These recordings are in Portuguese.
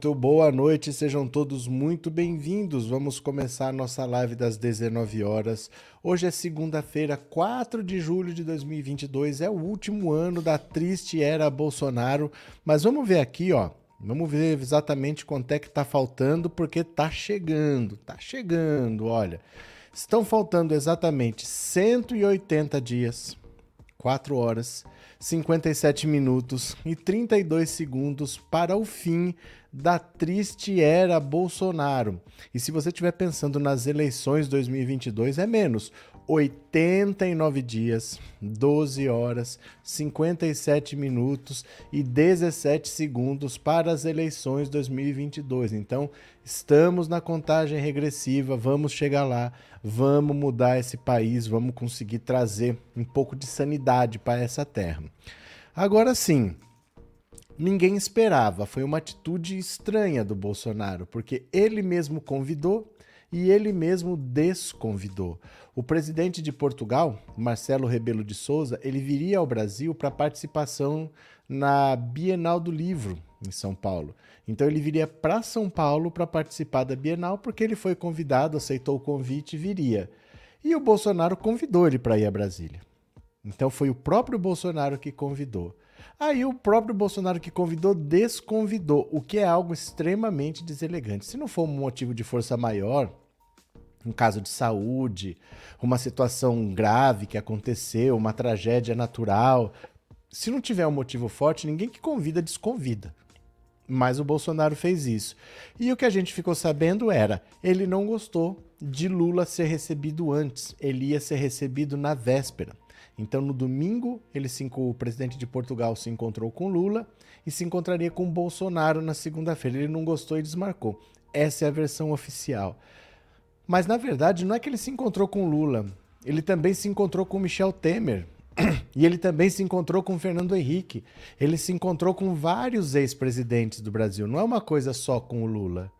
muito boa noite, sejam todos muito bem-vindos. Vamos começar a nossa live das 19 horas. Hoje é segunda-feira, 4 de julho de 2022, é o último ano da triste era Bolsonaro. Mas vamos ver aqui, ó. Vamos ver exatamente quanto é que tá faltando, porque tá chegando, tá chegando, olha. Estão faltando exatamente 180 dias, 4 horas 57 minutos e 32 segundos para o fim da triste era Bolsonaro. E se você estiver pensando nas eleições 2022, é menos. 89 dias, 12 horas, 57 minutos e 17 segundos para as eleições 2022. Então, estamos na contagem regressiva, vamos chegar lá, vamos mudar esse país, vamos conseguir trazer um pouco de sanidade para essa terra. Agora sim, ninguém esperava, foi uma atitude estranha do Bolsonaro, porque ele mesmo convidou e ele mesmo desconvidou. O presidente de Portugal, Marcelo Rebelo de Souza, ele viria ao Brasil para participação na Bienal do Livro em São Paulo. Então ele viria para São Paulo para participar da Bienal porque ele foi convidado, aceitou o convite e viria. E o Bolsonaro convidou ele para ir a Brasília. Então foi o próprio Bolsonaro que convidou. Aí o próprio Bolsonaro que convidou desconvidou, o que é algo extremamente deselegante. Se não for um motivo de força maior, um caso de saúde, uma situação grave que aconteceu, uma tragédia natural. Se não tiver um motivo forte, ninguém que convida desconvida. Mas o Bolsonaro fez isso. E o que a gente ficou sabendo era, ele não gostou de Lula ser recebido antes, ele ia ser recebido na véspera. Então, no domingo, ele se, o presidente de Portugal se encontrou com Lula e se encontraria com Bolsonaro na segunda-feira. Ele não gostou e desmarcou. Essa é a versão oficial. Mas na verdade, não é que ele se encontrou com Lula. Ele também se encontrou com Michel Temer. E ele também se encontrou com Fernando Henrique. Ele se encontrou com vários ex-presidentes do Brasil. Não é uma coisa só com o Lula.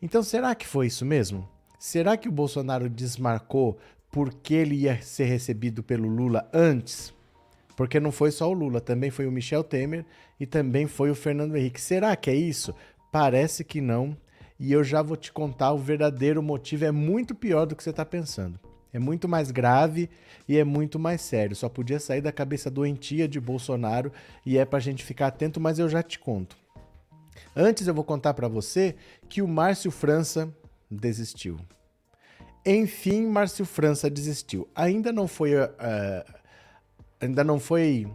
Então, será que foi isso mesmo? Será que o Bolsonaro desmarcou porque ele ia ser recebido pelo Lula antes? Porque não foi só o Lula, também foi o Michel Temer e também foi o Fernando Henrique. Será que é isso? Parece que não e eu já vou te contar o verdadeiro motivo. É muito pior do que você está pensando. É muito mais grave e é muito mais sério. Só podia sair da cabeça doentia de Bolsonaro e é para a gente ficar atento, mas eu já te conto. Antes eu vou contar para você que o Márcio França desistiu. Enfim, Márcio França desistiu. Ainda não foi, uh, ainda não foi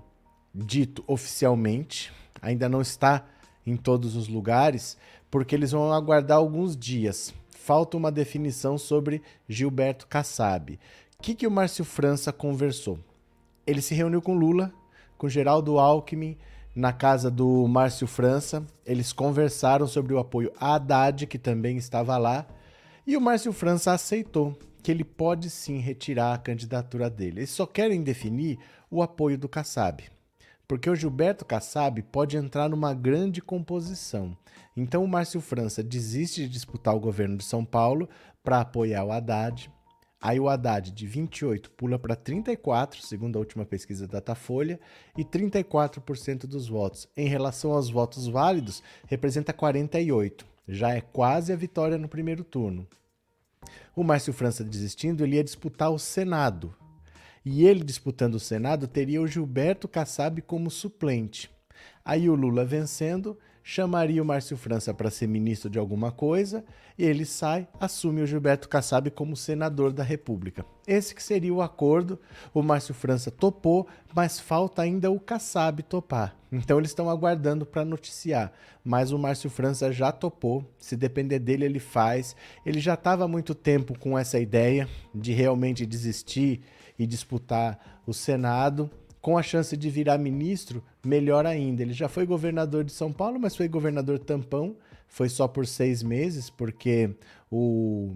dito oficialmente, ainda não está em todos os lugares, porque eles vão aguardar alguns dias. Falta uma definição sobre Gilberto Kassab. O que, que o Márcio França conversou? Ele se reuniu com Lula, com Geraldo Alckmin, na casa do Márcio França. Eles conversaram sobre o apoio a Haddad, que também estava lá, e o Márcio França aceitou que ele pode sim retirar a candidatura dele. Eles só querem definir o apoio do Kassab porque o Gilberto Kassab pode entrar numa grande composição. Então o Márcio França desiste de disputar o governo de São Paulo para apoiar o Haddad. Aí o Haddad de 28 pula para 34, segundo a última pesquisa da Datafolha, e 34% dos votos. Em relação aos votos válidos, representa 48. Já é quase a vitória no primeiro turno. O Márcio França desistindo, ele ia disputar o Senado, e ele disputando o Senado teria o Gilberto Kassab como suplente. Aí o Lula vencendo, chamaria o Márcio França para ser ministro de alguma coisa, e ele sai, assume o Gilberto Kassab como senador da República. Esse que seria o acordo. O Márcio França topou, mas falta ainda o Kassab topar. Então eles estão aguardando para noticiar, mas o Márcio França já topou. Se depender dele, ele faz. Ele já estava há muito tempo com essa ideia de realmente desistir e disputar o Senado. Com a chance de virar ministro, melhor ainda. Ele já foi governador de São Paulo, mas foi governador tampão. Foi só por seis meses, porque o,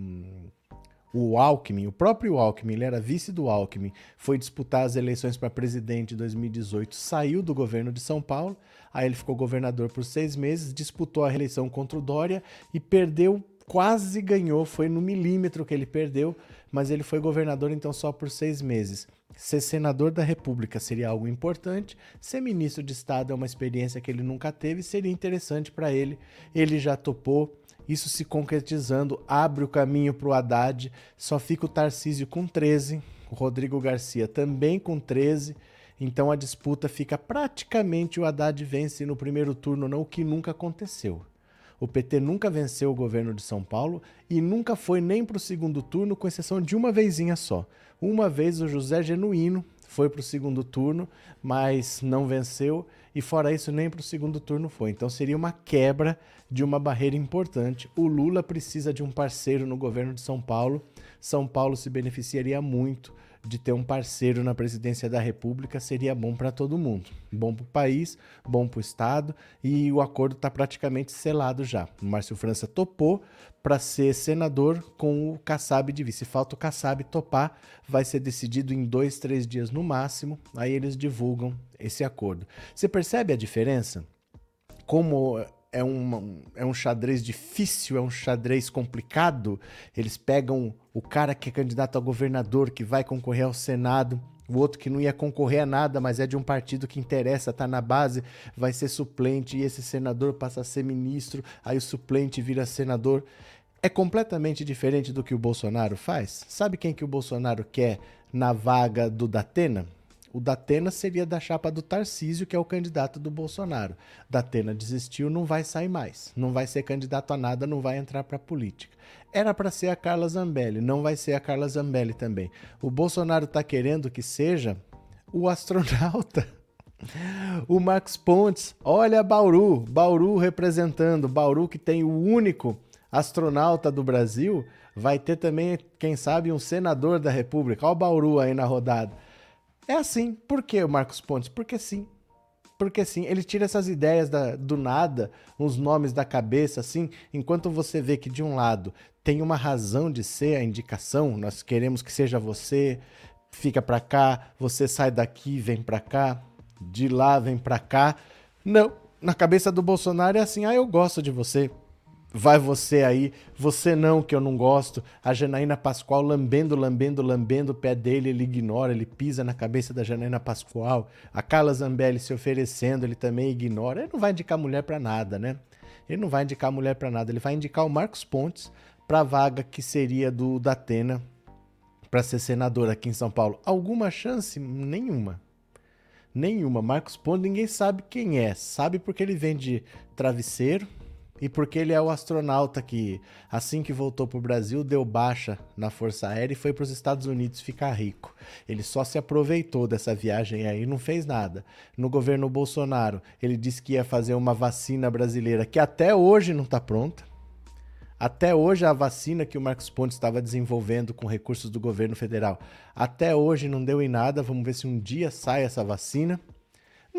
o Alckmin, o próprio Alckmin, ele era vice do Alckmin, foi disputar as eleições para presidente em 2018, saiu do governo de São Paulo, aí ele ficou governador por seis meses, disputou a reeleição contra o Dória e perdeu quase ganhou, foi no milímetro que ele perdeu, mas ele foi governador então só por seis meses. Ser senador da República seria algo importante, ser ministro de Estado é uma experiência que ele nunca teve, seria interessante para ele. Ele já topou, isso se concretizando, abre o caminho para o Haddad, só fica o Tarcísio com 13, o Rodrigo Garcia também com 13. Então a disputa fica praticamente o Haddad vence no primeiro turno, não o que nunca aconteceu. O PT nunca venceu o governo de São Paulo e nunca foi nem para o segundo turno, com exceção de uma vezinha só. Uma vez o José Genuíno foi para o segundo turno, mas não venceu, e fora isso, nem para o segundo turno foi. Então seria uma quebra de uma barreira importante. O Lula precisa de um parceiro no governo de São Paulo. São Paulo se beneficiaria muito de ter um parceiro na presidência da República seria bom para todo mundo. Bom para o país, bom para o Estado e o acordo está praticamente selado já. O Márcio França topou para ser senador com o Kassab de vice. Falta o Kassab topar, vai ser decidido em dois, três dias no máximo. Aí eles divulgam esse acordo. Você percebe a diferença? Como é um, é um xadrez difícil, é um xadrez complicado. Eles pegam o cara que é candidato a governador, que vai concorrer ao Senado, o outro que não ia concorrer a nada, mas é de um partido que interessa, tá na base, vai ser suplente, e esse senador passa a ser ministro, aí o suplente vira senador. É completamente diferente do que o Bolsonaro faz. Sabe quem que o Bolsonaro quer na vaga do Datena? O Datena seria da chapa do Tarcísio, que é o candidato do Bolsonaro. Datena desistiu, não vai sair mais. Não vai ser candidato a nada, não vai entrar para a política. Era para ser a Carla Zambelli, não vai ser a Carla Zambelli também. O Bolsonaro está querendo que seja o astronauta. O Marcos Pontes, olha Bauru, Bauru representando, Bauru que tem o único astronauta do Brasil, vai ter também, quem sabe, um senador da República. Olha o Bauru aí na rodada. É assim. Por que o Marcos Pontes? Porque sim. Porque sim, ele tira essas ideias da, do nada, uns nomes da cabeça, assim, enquanto você vê que de um lado tem uma razão de ser a indicação, nós queremos que seja você, fica para cá, você sai daqui, vem para cá, de lá vem para cá. Não, na cabeça do Bolsonaro é assim: "Ah, eu gosto de você, vai você aí, você não, que eu não gosto. A Janaína Pascoal lambendo, lambendo, lambendo o pé dele, ele ignora, ele pisa na cabeça da Janaína Pascoal. A Carla Zambelli se oferecendo, ele também ignora. Ele não vai indicar mulher para nada, né? Ele não vai indicar mulher para nada, ele vai indicar o Marcos Pontes para a vaga que seria do Datena para ser senador aqui em São Paulo. Alguma chance? Nenhuma. Nenhuma. Marcos Pontes, ninguém sabe quem é. Sabe porque ele vende travesseiro, e porque ele é o astronauta que, assim que voltou para o Brasil, deu baixa na Força Aérea e foi para os Estados Unidos ficar rico. Ele só se aproveitou dessa viagem aí não fez nada. No governo Bolsonaro, ele disse que ia fazer uma vacina brasileira que até hoje não está pronta. Até hoje, a vacina que o Marcos Pontes estava desenvolvendo com recursos do governo federal, até hoje não deu em nada. Vamos ver se um dia sai essa vacina.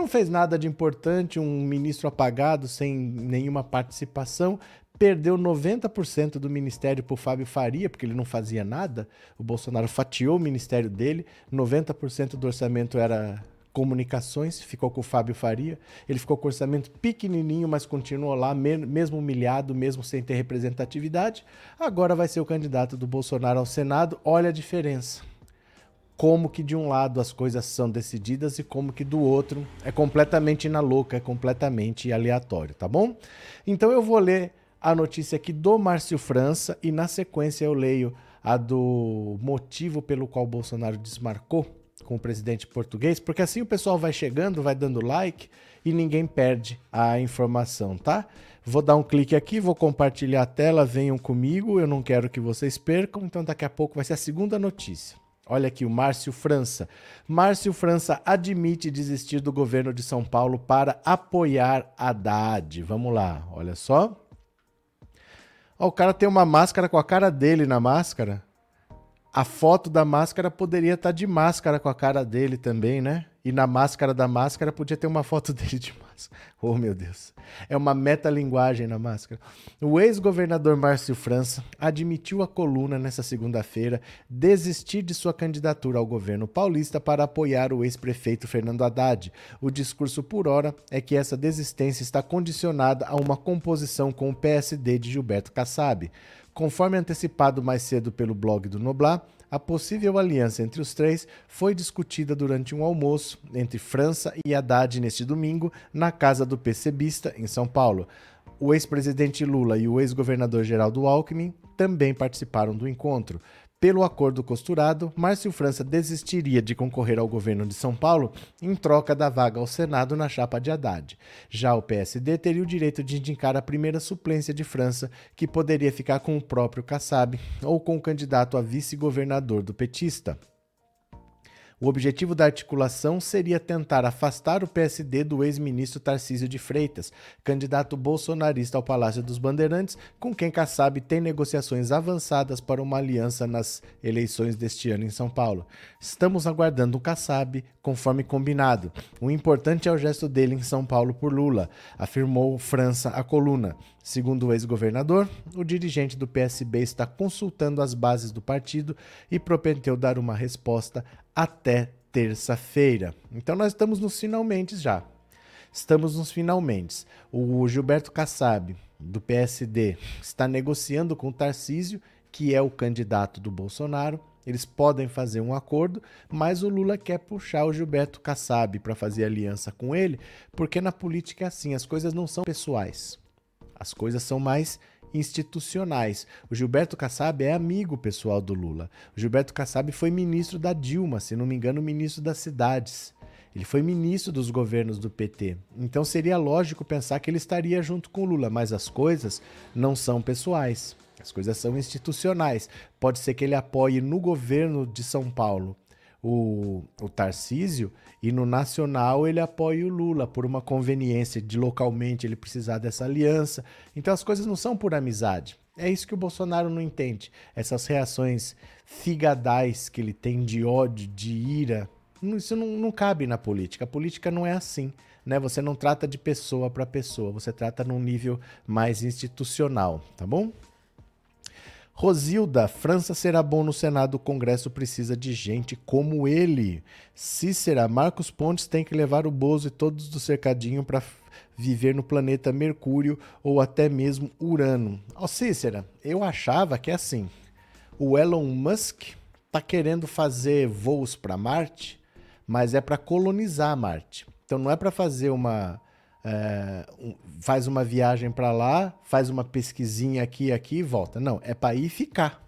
Não fez nada de importante, um ministro apagado, sem nenhuma participação, perdeu 90% do ministério para o Fábio Faria, porque ele não fazia nada. O Bolsonaro fatiou o ministério dele, 90% do orçamento era comunicações, ficou com o Fábio Faria. Ele ficou com orçamento pequenininho, mas continuou lá, mesmo humilhado, mesmo sem ter representatividade. Agora vai ser o candidato do Bolsonaro ao Senado. Olha a diferença como que de um lado as coisas são decididas e como que do outro é completamente na louca, é completamente aleatório, tá bom? Então eu vou ler a notícia aqui do Márcio França e na sequência eu leio a do motivo pelo qual Bolsonaro desmarcou com o presidente português, porque assim o pessoal vai chegando, vai dando like e ninguém perde a informação, tá? Vou dar um clique aqui, vou compartilhar a tela, venham comigo, eu não quero que vocês percam, então daqui a pouco vai ser a segunda notícia. Olha aqui, o Márcio França. Márcio França admite desistir do governo de São Paulo para apoiar Haddad. Vamos lá, olha só. Ó, o cara tem uma máscara com a cara dele na máscara. A foto da máscara poderia estar tá de máscara com a cara dele também, né? E na máscara da máscara podia ter uma foto dele de máscara. Oh, meu Deus. É uma metalinguagem na máscara. O ex-governador Márcio França admitiu à coluna nessa segunda-feira desistir de sua candidatura ao governo paulista para apoiar o ex-prefeito Fernando Haddad. O discurso por hora é que essa desistência está condicionada a uma composição com o PSD de Gilberto Kassab. Conforme antecipado mais cedo pelo blog do Noblar, a possível aliança entre os três foi discutida durante um almoço entre França e Haddad neste domingo, na casa do PCBista, em São Paulo. O ex-presidente Lula e o ex-governador Geraldo Alckmin também participaram do encontro. Pelo acordo costurado, Márcio França desistiria de concorrer ao governo de São Paulo em troca da vaga ao Senado na chapa de Haddad. Já o PSD teria o direito de indicar a primeira suplência de França, que poderia ficar com o próprio Kassab ou com o candidato a vice-governador do petista. O objetivo da articulação seria tentar afastar o PSD do ex-ministro Tarcísio de Freitas, candidato bolsonarista ao Palácio dos Bandeirantes, com quem Kassab tem negociações avançadas para uma aliança nas eleições deste ano em São Paulo. Estamos aguardando o Kassab, conforme combinado. O importante é o gesto dele em São Paulo por Lula, afirmou França à coluna. Segundo o ex-governador, o dirigente do PSB está consultando as bases do partido e prometeu dar uma resposta até terça-feira. Então nós estamos nos finalmente já. Estamos nos finalmente. O Gilberto Kassab, do PSD, está negociando com o Tarcísio, que é o candidato do Bolsonaro. Eles podem fazer um acordo, mas o Lula quer puxar o Gilberto Kassab para fazer aliança com ele, porque na política é assim, as coisas não são pessoais. As coisas são mais institucionais. O Gilberto Kassab é amigo pessoal do Lula. O Gilberto Kassab foi ministro da Dilma, se não me engano, ministro das cidades. Ele foi ministro dos governos do PT. Então seria lógico pensar que ele estaria junto com o Lula, mas as coisas não são pessoais. As coisas são institucionais. Pode ser que ele apoie no governo de São Paulo o, o Tarcísio e no nacional ele apoia o Lula por uma conveniência de localmente ele precisar dessa aliança. Então as coisas não são por amizade. É isso que o Bolsonaro não entende. Essas reações figadais que ele tem de ódio, de ira. Isso não, não cabe na política. A política não é assim. Né? Você não trata de pessoa para pessoa, você trata num nível mais institucional, tá bom? Rosilda, França será bom no Senado, o Congresso precisa de gente como ele. Cícera, Marcos Pontes tem que levar o Bozo e todos do cercadinho para viver no planeta Mercúrio ou até mesmo Urano. Ó, oh, Cícera, eu achava que é assim. O Elon Musk tá querendo fazer voos para Marte, mas é para colonizar Marte. Então não é para fazer uma é, faz uma viagem para lá, faz uma pesquisinha aqui aqui e volta. Não, é para ir ficar.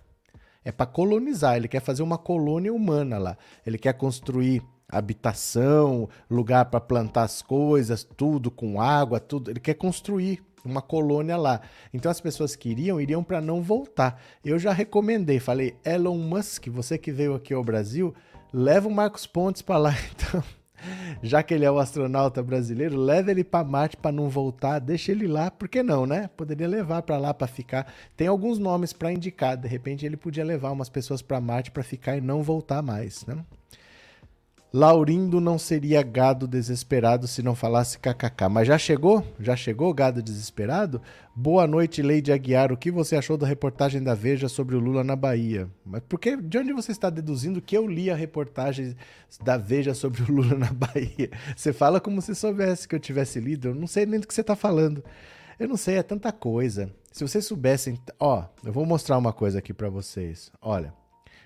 É para colonizar. Ele quer fazer uma colônia humana lá. Ele quer construir habitação, lugar para plantar as coisas, tudo com água, tudo. Ele quer construir uma colônia lá. Então as pessoas que iriam, iriam para não voltar. Eu já recomendei, falei, Elon Musk, você que veio aqui ao Brasil, leva o Marcos Pontes para lá, então já que ele é o astronauta brasileiro, leva ele para Marte para não voltar, deixa ele lá, por que não, né? Poderia levar para lá para ficar. Tem alguns nomes para indicar, de repente ele podia levar umas pessoas para Marte para ficar e não voltar mais, né? Laurindo não seria gado desesperado se não falasse kkk. Mas já chegou? Já chegou gado desesperado? Boa noite, Leide Aguiar. O que você achou da reportagem da Veja sobre o Lula na Bahia? Mas por que, de onde você está deduzindo que eu li a reportagem da Veja sobre o Lula na Bahia? Você fala como se soubesse que eu tivesse lido. Eu não sei nem do que você está falando. Eu não sei, é tanta coisa. Se vocês soubessem, ó, eu vou mostrar uma coisa aqui para vocês. Olha,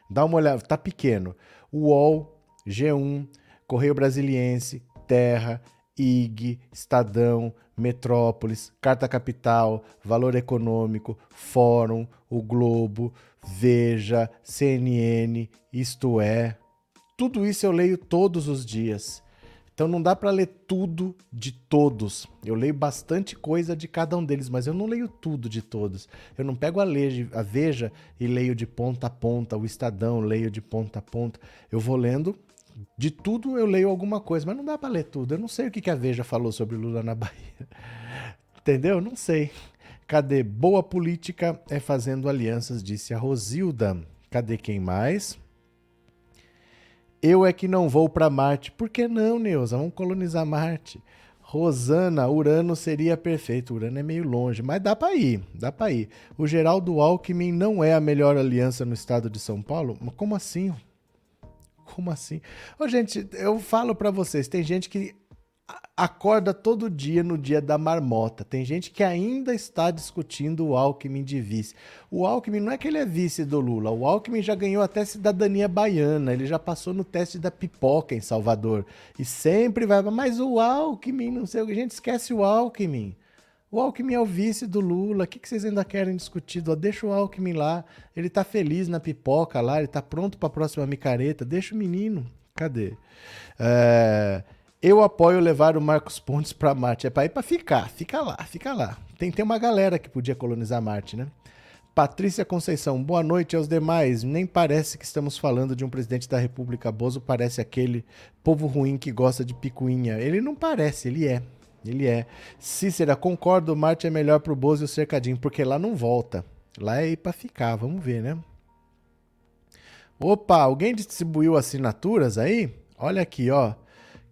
dá uma olhada, tá pequeno. O UOL G1, Correio Brasiliense, Terra, IG, Estadão, Metrópolis, Carta Capital, Valor Econômico, Fórum, O Globo, Veja, CNN, Isto É. Tudo isso eu leio todos os dias. Então não dá para ler tudo de todos. Eu leio bastante coisa de cada um deles, mas eu não leio tudo de todos. Eu não pego a, a Veja e leio de ponta a ponta, o Estadão leio de ponta a ponta. Eu vou lendo de tudo eu leio alguma coisa, mas não dá para ler tudo. Eu não sei o que, a Veja falou sobre Lula na Bahia. Entendeu? Não sei. Cadê? Boa política é fazendo alianças, disse a Rosilda. Cadê quem mais? Eu é que não vou para Marte. Por que não, Neuza? Vamos colonizar Marte. Rosana, Urano seria perfeito. Urano é meio longe, mas dá para ir, dá para ir. O Geraldo Alckmin não é a melhor aliança no estado de São Paulo? Como assim? Como assim? Ô, gente, eu falo para vocês, tem gente que acorda todo dia no dia da marmota. Tem gente que ainda está discutindo o Alckmin de vice. O Alckmin não é que ele é vice do Lula, o Alckmin já ganhou até cidadania baiana, ele já passou no teste da pipoca em Salvador. E sempre vai, mas o Alckmin, não sei o que, a gente esquece o Alckmin. O Alckmin é o vice do Lula. O que, vocês ainda querem discutir? Deixa o Alckmin lá. Ele tá feliz na pipoca lá, ele tá pronto para a próxima micareta. Deixa o menino. Cadê? É... Eu apoio levar o Marcos Pontes para Marte. É para ir para ficar. Fica lá, fica lá. Tem, tem uma galera que podia colonizar Marte, né? Patrícia Conceição, boa noite aos demais. Nem parece que estamos falando de um presidente da República. Bozo parece aquele povo ruim que gosta de picuinha. Ele não parece, ele é. Ele é. Cícera, concordo, Marte é melhor pro Bozo e o Cercadinho, porque lá não volta. Lá é ir pra ficar, vamos ver, né? Opa, alguém distribuiu assinaturas aí? Olha aqui, ó.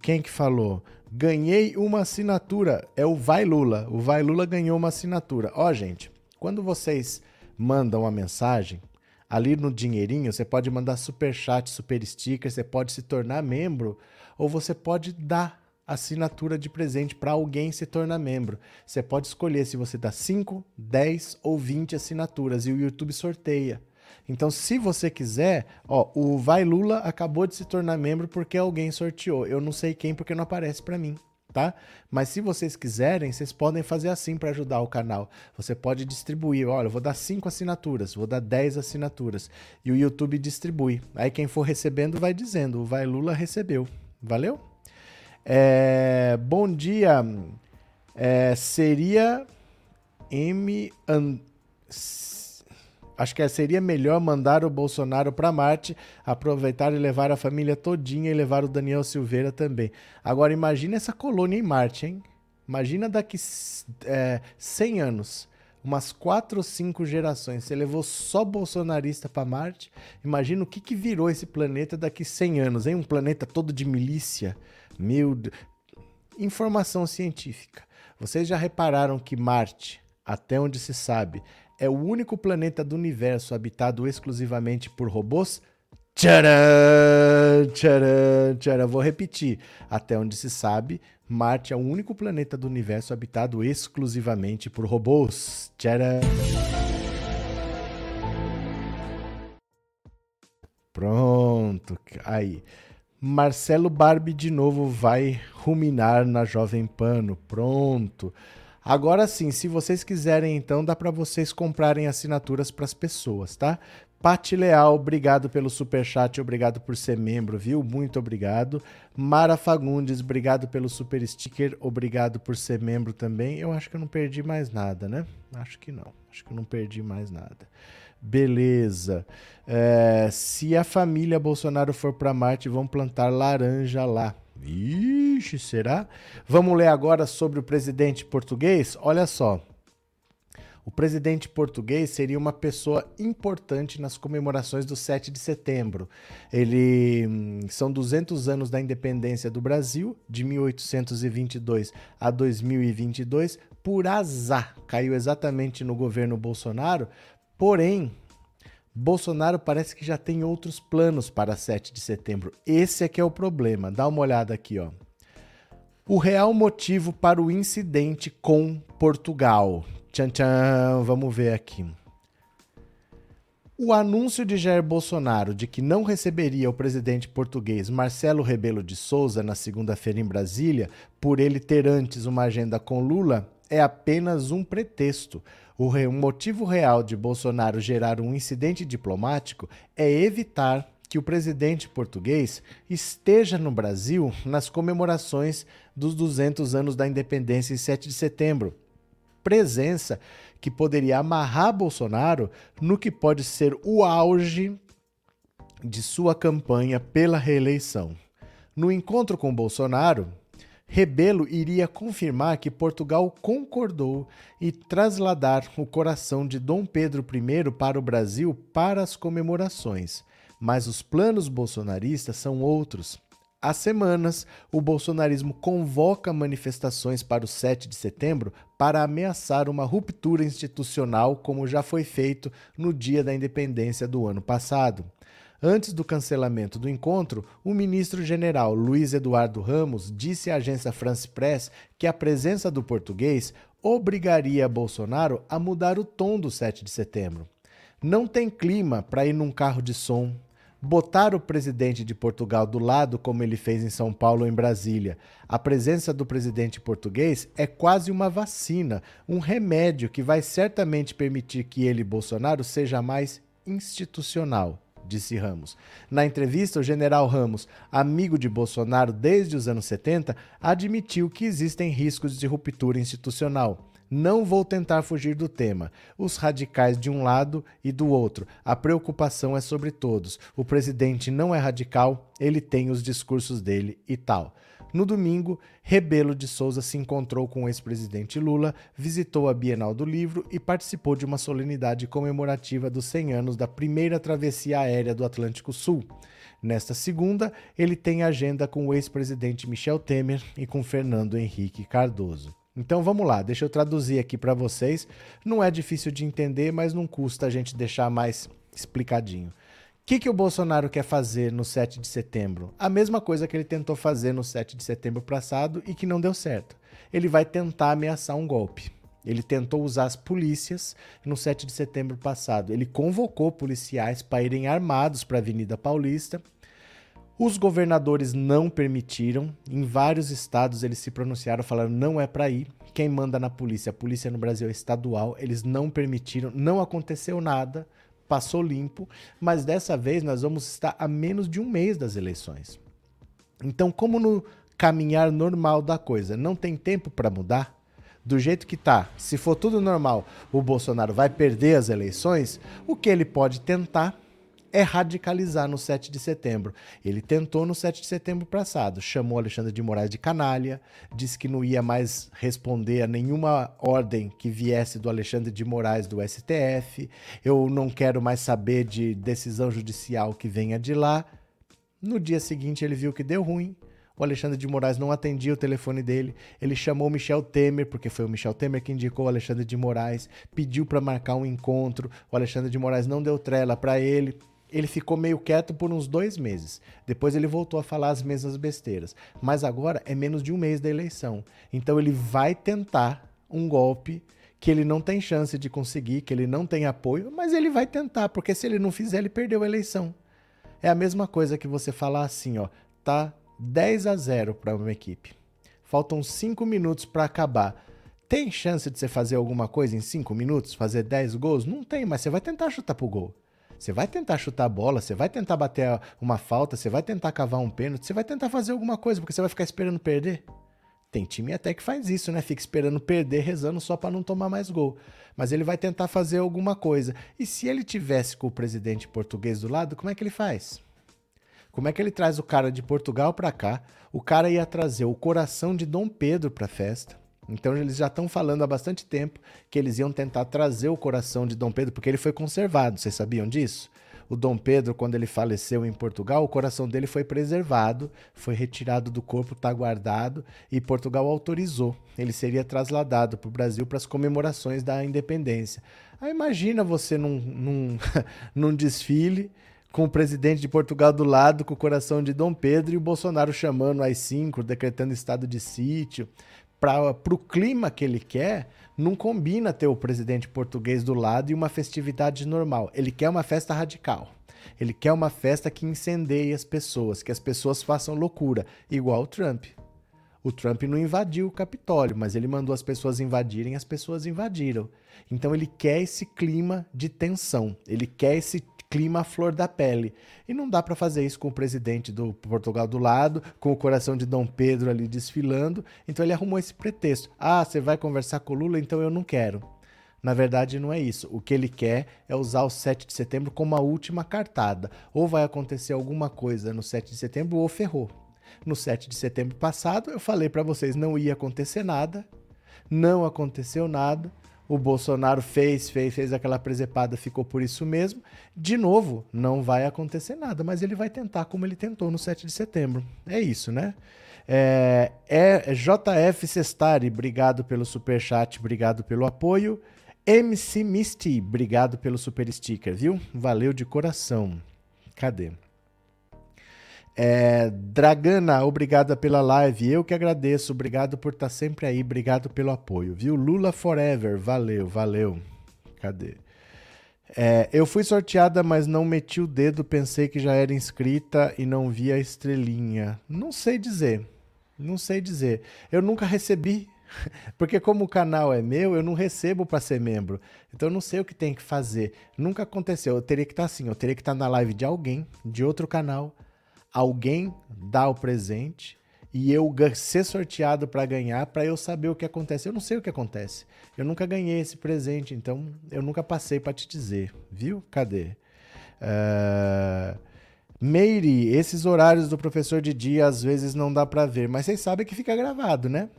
Quem que falou? Ganhei uma assinatura. É o Vai Lula. O Vai Lula ganhou uma assinatura. Ó, gente, quando vocês mandam uma mensagem, ali no dinheirinho, você pode mandar super chat, super sticker, você pode se tornar membro ou você pode dar assinatura de presente para alguém se tornar membro. Você pode escolher se você dá 5, 10 ou 20 assinaturas e o YouTube sorteia. Então, se você quiser, ó, o Vai Lula acabou de se tornar membro porque alguém sorteou. Eu não sei quem porque não aparece para mim, tá? Mas se vocês quiserem, vocês podem fazer assim para ajudar o canal. Você pode distribuir, olha, eu vou dar 5 assinaturas, vou dar 10 assinaturas e o YouTube distribui. Aí quem for recebendo vai dizendo, o Vai Lula recebeu. Valeu? É, bom dia. É, seria M acho que é, seria melhor mandar o Bolsonaro para Marte, aproveitar e levar a família todinha e levar o Daniel Silveira também. Agora imagina essa colônia em Marte, hein? Imagina daqui é, 100 anos, umas 4 ou 5 gerações. Você levou só bolsonarista para Marte. Imagina o que, que virou esse planeta daqui 100 anos, hein? Um planeta todo de milícia. Deus. Informação científica. Vocês já repararam que Marte, até onde se sabe, é o único planeta do universo habitado exclusivamente por robôs? Tcharam, tcharam, tcharam. Vou repetir. Até onde se sabe, Marte é o único planeta do universo habitado exclusivamente por robôs. Tcharam. Pronto. Aí. Marcelo Barbie de novo vai ruminar na Jovem Pano. Pronto. Agora sim, se vocês quiserem, então, dá para vocês comprarem assinaturas para as pessoas, tá? Pati Leal, obrigado pelo super chat, obrigado por ser membro, viu? Muito obrigado. Mara Fagundes, obrigado pelo super sticker, obrigado por ser membro também. Eu acho que eu não perdi mais nada, né? Acho que não. Acho que eu não perdi mais nada. Beleza. É, se a família Bolsonaro for para Marte, vão plantar laranja lá. Ixi, será? Vamos ler agora sobre o presidente português? Olha só. O presidente português seria uma pessoa importante nas comemorações do 7 de setembro. Ele hum, são 200 anos da independência do Brasil, de 1822 a 2022. Por azar, caiu exatamente no governo Bolsonaro. Porém, Bolsonaro parece que já tem outros planos para 7 de setembro. Esse é que é o problema. Dá uma olhada aqui, ó. O real motivo para o incidente com Portugal. Tchan, tchan, vamos ver aqui. O anúncio de Jair Bolsonaro de que não receberia o presidente português Marcelo Rebelo de Souza na segunda-feira em Brasília, por ele ter antes uma agenda com Lula, é apenas um pretexto. O motivo real de Bolsonaro gerar um incidente diplomático é evitar que o presidente português esteja no Brasil nas comemorações dos 200 anos da independência em 7 de setembro. Presença que poderia amarrar Bolsonaro no que pode ser o auge de sua campanha pela reeleição. No encontro com Bolsonaro, Rebelo iria confirmar que Portugal concordou em trasladar o coração de Dom Pedro I para o Brasil para as comemorações. Mas os planos bolsonaristas são outros. Há semanas, o bolsonarismo convoca manifestações para o 7 de setembro para ameaçar uma ruptura institucional, como já foi feito no dia da independência do ano passado. Antes do cancelamento do encontro, o ministro-general Luiz Eduardo Ramos disse à agência France Press que a presença do português obrigaria Bolsonaro a mudar o tom do 7 de setembro. Não tem clima para ir num carro de som, botar o presidente de Portugal do lado, como ele fez em São Paulo ou em Brasília. A presença do presidente português é quase uma vacina, um remédio que vai certamente permitir que ele, Bolsonaro, seja mais institucional. Disse Ramos. Na entrevista, o general Ramos, amigo de Bolsonaro desde os anos 70, admitiu que existem riscos de ruptura institucional. Não vou tentar fugir do tema. Os radicais de um lado e do outro. A preocupação é sobre todos. O presidente não é radical, ele tem os discursos dele e tal. No domingo, Rebelo de Souza se encontrou com o ex-presidente Lula, visitou a Bienal do Livro e participou de uma solenidade comemorativa dos 100 anos da primeira travessia aérea do Atlântico Sul. Nesta segunda, ele tem agenda com o ex-presidente Michel Temer e com Fernando Henrique Cardoso. Então vamos lá, deixa eu traduzir aqui para vocês. Não é difícil de entender, mas não custa a gente deixar mais explicadinho. O que, que o Bolsonaro quer fazer no 7 de setembro? A mesma coisa que ele tentou fazer no 7 de setembro passado e que não deu certo. Ele vai tentar ameaçar um golpe. Ele tentou usar as polícias no 7 de setembro passado. Ele convocou policiais para irem armados para a Avenida Paulista os governadores não permitiram, em vários estados eles se pronunciaram, falaram não é para ir. Quem manda na polícia? A polícia no Brasil é estadual, eles não permitiram, não aconteceu nada, passou limpo, mas dessa vez nós vamos estar a menos de um mês das eleições. Então, como no caminhar normal da coisa não tem tempo para mudar, do jeito que tá, se for tudo normal, o Bolsonaro vai perder as eleições, o que ele pode tentar é radicalizar no 7 de setembro. Ele tentou no 7 de setembro passado, chamou Alexandre de Moraes de canalha, disse que não ia mais responder a nenhuma ordem que viesse do Alexandre de Moraes do STF. Eu não quero mais saber de decisão judicial que venha de lá. No dia seguinte ele viu que deu ruim. O Alexandre de Moraes não atendia o telefone dele. Ele chamou Michel Temer, porque foi o Michel Temer que indicou o Alexandre de Moraes, pediu para marcar um encontro. O Alexandre de Moraes não deu trela para ele ele ficou meio quieto por uns dois meses. Depois ele voltou a falar as mesmas besteiras. Mas agora é menos de um mês da eleição. Então ele vai tentar um golpe que ele não tem chance de conseguir, que ele não tem apoio, mas ele vai tentar, porque se ele não fizer, ele perdeu a eleição. É a mesma coisa que você falar assim, ó, tá 10 a 0 para uma equipe. Faltam 5 minutos para acabar. Tem chance de você fazer alguma coisa em 5 minutos, fazer 10 gols? Não tem, mas você vai tentar chutar pro gol. Você vai tentar chutar a bola, você vai tentar bater uma falta, você vai tentar cavar um pênalti, você vai tentar fazer alguma coisa, porque você vai ficar esperando perder. Tem time até que faz isso, né? Fica esperando perder, rezando só para não tomar mais gol. Mas ele vai tentar fazer alguma coisa. E se ele tivesse com o presidente português do lado, como é que ele faz? Como é que ele traz o cara de Portugal para cá? O cara ia trazer o coração de Dom Pedro para a festa. Então eles já estão falando há bastante tempo que eles iam tentar trazer o coração de Dom Pedro, porque ele foi conservado. Vocês sabiam disso? O Dom Pedro, quando ele faleceu em Portugal, o coração dele foi preservado, foi retirado do corpo, está guardado e Portugal autorizou. Ele seria trasladado para o Brasil para as comemorações da independência. Aí imagina você num, num, num desfile com o presidente de Portugal do lado, com o coração de Dom Pedro e o Bolsonaro chamando às cinco, decretando estado de sítio para o clima que ele quer, não combina ter o presidente português do lado e uma festividade normal. Ele quer uma festa radical. Ele quer uma festa que incendeie as pessoas, que as pessoas façam loucura, igual o Trump. O Trump não invadiu o Capitólio, mas ele mandou as pessoas invadirem, as pessoas invadiram. Então ele quer esse clima de tensão, ele quer esse clima à flor da pele. E não dá para fazer isso com o presidente do Portugal do lado, com o coração de Dom Pedro ali desfilando. Então ele arrumou esse pretexto. Ah, você vai conversar com o Lula, então eu não quero. Na verdade, não é isso. O que ele quer é usar o 7 de setembro como a última cartada. Ou vai acontecer alguma coisa no 7 de setembro ou ferrou. No 7 de setembro passado, eu falei para vocês não ia acontecer nada. Não aconteceu nada o Bolsonaro fez, fez, fez aquela presepada, ficou por isso mesmo. De novo, não vai acontecer nada, mas ele vai tentar como ele tentou no 7 de setembro. É isso, né? É, é JF Sestari, obrigado pelo super chat, obrigado pelo apoio. MC Misty, obrigado pelo super sticker, viu? Valeu de coração. Cadê? É, Dragana, obrigada pela live. Eu que agradeço. Obrigado por estar sempre aí. Obrigado pelo apoio, viu? Lula Forever, valeu, valeu. Cadê? É, eu fui sorteada, mas não meti o dedo. Pensei que já era inscrita e não vi a estrelinha. Não sei dizer. Não sei dizer. Eu nunca recebi. Porque como o canal é meu, eu não recebo para ser membro. Então eu não sei o que tem que fazer. Nunca aconteceu. Eu teria que estar assim, eu teria que estar na live de alguém, de outro canal alguém dá o presente e eu ser sorteado para ganhar, para eu saber o que acontece. Eu não sei o que acontece. Eu nunca ganhei esse presente, então eu nunca passei para te dizer, viu? Cadê? Uh... Meire, esses horários do professor de dia às vezes não dá para ver, mas vocês sabem que fica gravado, né?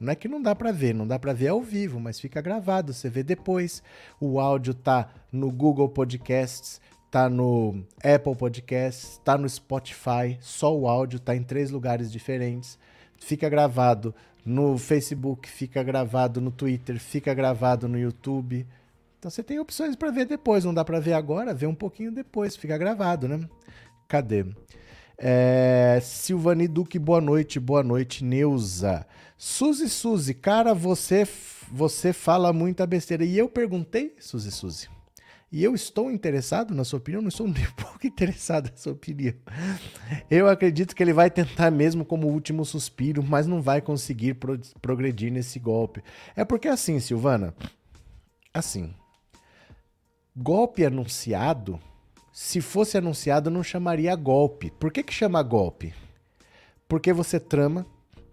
Não é que não dá para ver, não dá para ver ao vivo, mas fica gravado, você vê depois. O áudio tá no Google Podcasts, tá no Apple Podcasts, tá no Spotify, só o áudio, tá em três lugares diferentes. Fica gravado no Facebook, fica gravado no Twitter, fica gravado no YouTube. Então você tem opções para ver depois, não dá para ver agora, vê um pouquinho depois, fica gravado, né? Cadê? É, Silvani Duque, boa noite, boa noite, Neuza. Suzy Suzy, cara, você você fala muita besteira. E eu perguntei, Suzy Suzy, e eu estou interessado na sua opinião, não estou nem um pouco interessado na sua opinião. Eu acredito que ele vai tentar mesmo como último suspiro, mas não vai conseguir pro progredir nesse golpe. É porque assim, Silvana, assim, golpe anunciado, se fosse anunciado não chamaria golpe. Por que que chama golpe? Porque você trama,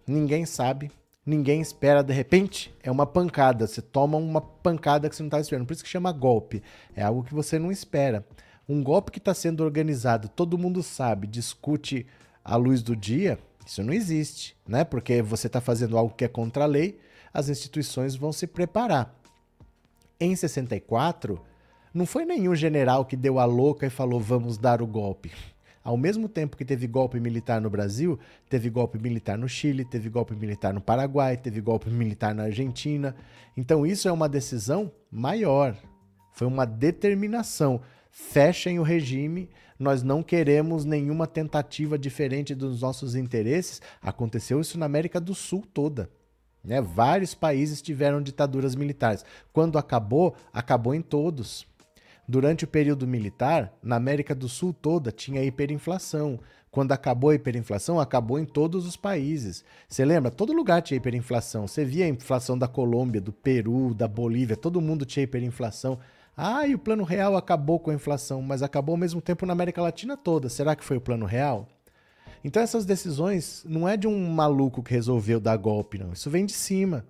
ninguém sabe, ninguém espera, de repente é uma pancada. Você toma uma pancada que você não está esperando. Por isso que chama golpe. É algo que você não espera. Um golpe que está sendo organizado, todo mundo sabe, discute à luz do dia, isso não existe, né? Porque você está fazendo algo que é contra a lei, as instituições vão se preparar. Em 64, não foi nenhum general que deu a louca e falou vamos dar o golpe. Ao mesmo tempo que teve golpe militar no Brasil, teve golpe militar no Chile, teve golpe militar no Paraguai, teve golpe militar na Argentina. Então isso é uma decisão maior. Foi uma determinação. Fechem o regime, nós não queremos nenhuma tentativa diferente dos nossos interesses. Aconteceu isso na América do Sul toda. Né? Vários países tiveram ditaduras militares. Quando acabou, acabou em todos. Durante o período militar, na América do Sul toda tinha hiperinflação. Quando acabou a hiperinflação, acabou em todos os países. Você lembra? Todo lugar tinha hiperinflação. Você via a inflação da Colômbia, do Peru, da Bolívia, todo mundo tinha hiperinflação. Ah, e o plano real acabou com a inflação, mas acabou ao mesmo tempo na América Latina toda. Será que foi o plano real? Então essas decisões não é de um maluco que resolveu dar golpe, não. Isso vem de cima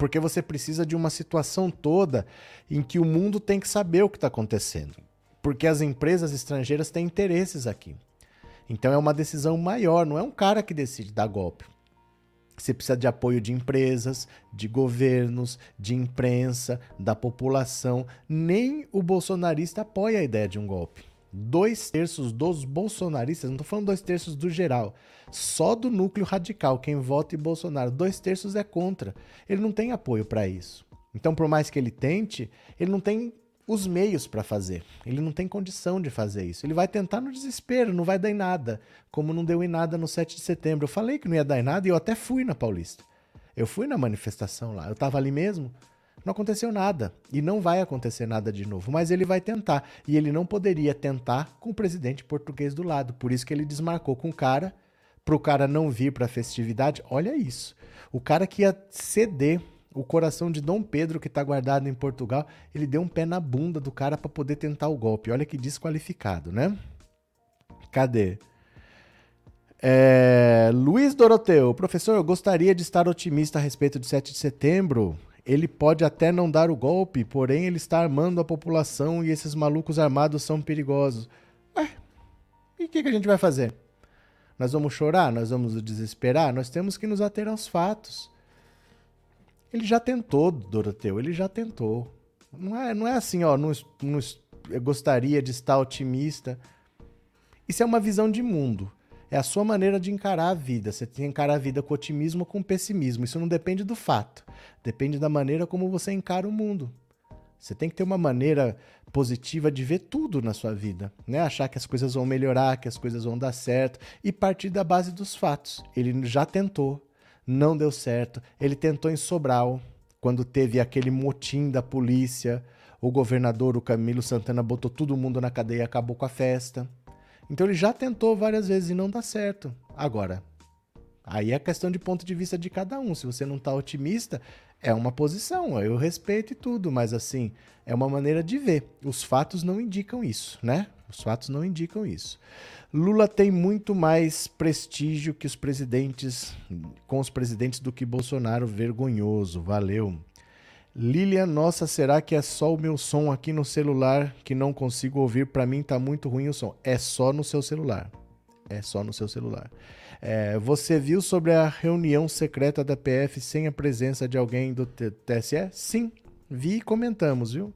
porque você precisa de uma situação toda em que o mundo tem que saber o que está acontecendo. Porque as empresas estrangeiras têm interesses aqui. Então é uma decisão maior, não é um cara que decide dar golpe. Você precisa de apoio de empresas, de governos, de imprensa, da população. Nem o bolsonarista apoia a ideia de um golpe. Dois terços dos bolsonaristas, não estou falando dois terços do geral, só do núcleo radical, quem vota em Bolsonaro, dois terços é contra. Ele não tem apoio para isso. Então, por mais que ele tente, ele não tem os meios para fazer. Ele não tem condição de fazer isso. Ele vai tentar no desespero, não vai dar em nada, como não deu em nada no 7 de setembro. Eu falei que não ia dar em nada e eu até fui na Paulista. Eu fui na manifestação lá, eu estava ali mesmo. Não aconteceu nada e não vai acontecer nada de novo, mas ele vai tentar e ele não poderia tentar com o presidente português do lado. Por isso que ele desmarcou com o cara para o cara não vir para a festividade. Olha isso. O cara que ia ceder o coração de Dom Pedro que está guardado em Portugal, ele deu um pé na bunda do cara para poder tentar o golpe. Olha que desqualificado, né? Cadê? É... Luiz Doroteu, professor, eu gostaria de estar otimista a respeito do 7 de setembro. Ele pode até não dar o golpe, porém ele está armando a população e esses malucos armados são perigosos. Ué, e o que, que a gente vai fazer? Nós vamos chorar? Nós vamos desesperar? Nós temos que nos ater aos fatos. Ele já tentou, Doroteu, ele já tentou. Não é, não é assim, ó, não, não, eu gostaria de estar otimista. Isso é uma visão de mundo. É a sua maneira de encarar a vida. Você tem que encarar a vida com otimismo ou com pessimismo. Isso não depende do fato. Depende da maneira como você encara o mundo. Você tem que ter uma maneira positiva de ver tudo na sua vida, né? Achar que as coisas vão melhorar, que as coisas vão dar certo e partir da base dos fatos. Ele já tentou, não deu certo. Ele tentou em Sobral, quando teve aquele motim da polícia, o governador, o Camilo Santana, botou todo mundo na cadeia e acabou com a festa. Então ele já tentou várias vezes e não dá certo. Agora, aí é questão de ponto de vista de cada um. Se você não está otimista, é uma posição, eu respeito e tudo, mas assim, é uma maneira de ver. Os fatos não indicam isso, né? Os fatos não indicam isso. Lula tem muito mais prestígio que os presidentes, com os presidentes do que Bolsonaro, vergonhoso. Valeu. Lilian, nossa, será que é só o meu som aqui no celular que não consigo ouvir? Para mim tá muito ruim o som. É só no seu celular. É só no seu celular. É, você viu sobre a reunião secreta da PF sem a presença de alguém do TSE? Sim, vi e comentamos, viu?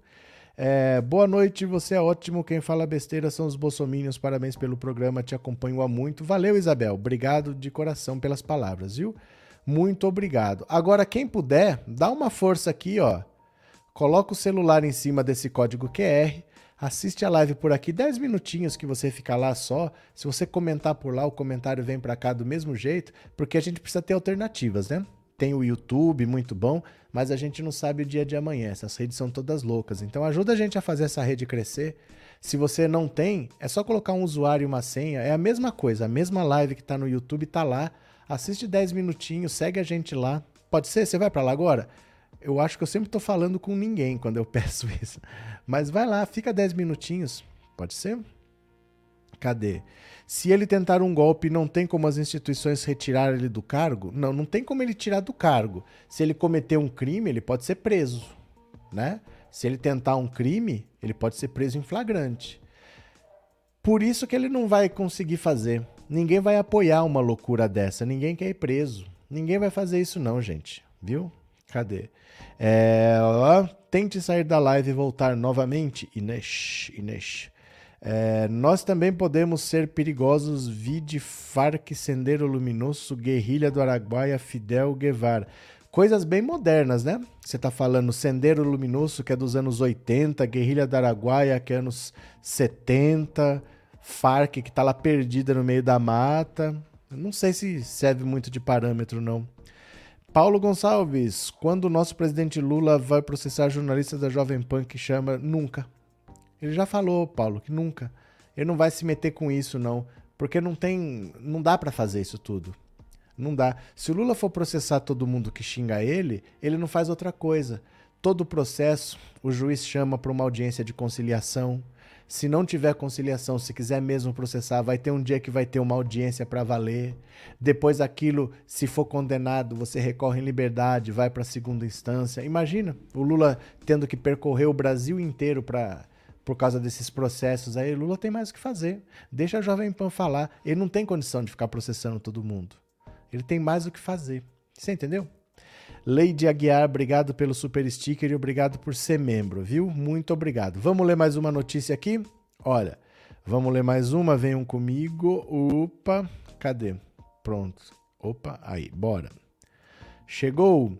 É, boa noite, você é ótimo. Quem fala besteira são os bolsominions. Parabéns pelo programa, te acompanho há muito. Valeu, Isabel. Obrigado de coração pelas palavras, viu? Muito obrigado. Agora, quem puder, dá uma força aqui, ó. Coloca o celular em cima desse código QR, assiste a live por aqui, 10 minutinhos que você fica lá só. Se você comentar por lá, o comentário vem para cá do mesmo jeito, porque a gente precisa ter alternativas, né? Tem o YouTube, muito bom, mas a gente não sabe o dia de amanhã. Essas redes são todas loucas. Então ajuda a gente a fazer essa rede crescer. Se você não tem, é só colocar um usuário e uma senha. É a mesma coisa, a mesma live que está no YouTube está lá assiste 10 minutinhos, segue a gente lá. Pode ser? Você vai para lá agora? Eu acho que eu sempre estou falando com ninguém quando eu peço isso. Mas vai lá, fica 10 minutinhos. Pode ser? Cadê? Se ele tentar um golpe, não tem como as instituições retirar ele do cargo? Não, não tem como ele tirar do cargo. Se ele cometer um crime, ele pode ser preso, né? Se ele tentar um crime, ele pode ser preso em flagrante. Por isso que ele não vai conseguir fazer. Ninguém vai apoiar uma loucura dessa. Ninguém quer ir preso. Ninguém vai fazer isso, não, gente. Viu? Cadê? É, ó, tente sair da live e voltar novamente. Inês, Inês. É, nós também podemos ser perigosos. Vide Farc, Sendero Luminoso, Guerrilha do Araguaia, Fidel Guevara. Coisas bem modernas, né? Você tá falando Sendero Luminoso, que é dos anos 80, Guerrilha do Araguaia, que é anos 70. Farc que está lá perdida no meio da mata. Não sei se serve muito de parâmetro, não. Paulo Gonçalves, quando o nosso presidente Lula vai processar jornalistas da Jovem Pan que chama nunca. Ele já falou, Paulo, que nunca. Ele não vai se meter com isso, não. Porque não tem. Não dá para fazer isso tudo. Não dá. Se o Lula for processar todo mundo que xinga ele, ele não faz outra coisa. Todo o processo, o juiz chama para uma audiência de conciliação se não tiver conciliação, se quiser mesmo processar, vai ter um dia que vai ter uma audiência para valer. Depois aquilo, se for condenado, você recorre em liberdade, vai para segunda instância. Imagina o Lula tendo que percorrer o Brasil inteiro para por causa desses processos aí, Lula tem mais o que fazer. Deixa a Jovem Pan falar. Ele não tem condição de ficar processando todo mundo. Ele tem mais o que fazer. Você entendeu? Lady Aguiar, obrigado pelo super sticker e obrigado por ser membro, viu? Muito obrigado. Vamos ler mais uma notícia aqui? Olha, vamos ler mais uma, venham comigo. Opa, cadê? Pronto. Opa, aí, bora. Chegou.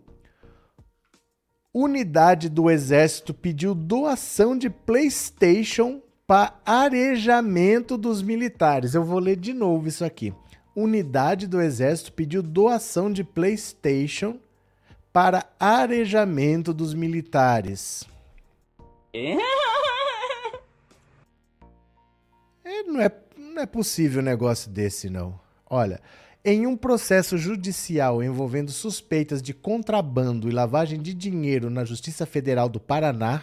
Unidade do Exército pediu doação de PlayStation para arejamento dos militares. Eu vou ler de novo isso aqui. Unidade do Exército pediu doação de PlayStation para arejamento dos militares. É, não, é, não é possível um negócio desse, não. Olha, em um processo judicial envolvendo suspeitas de contrabando e lavagem de dinheiro na Justiça Federal do Paraná,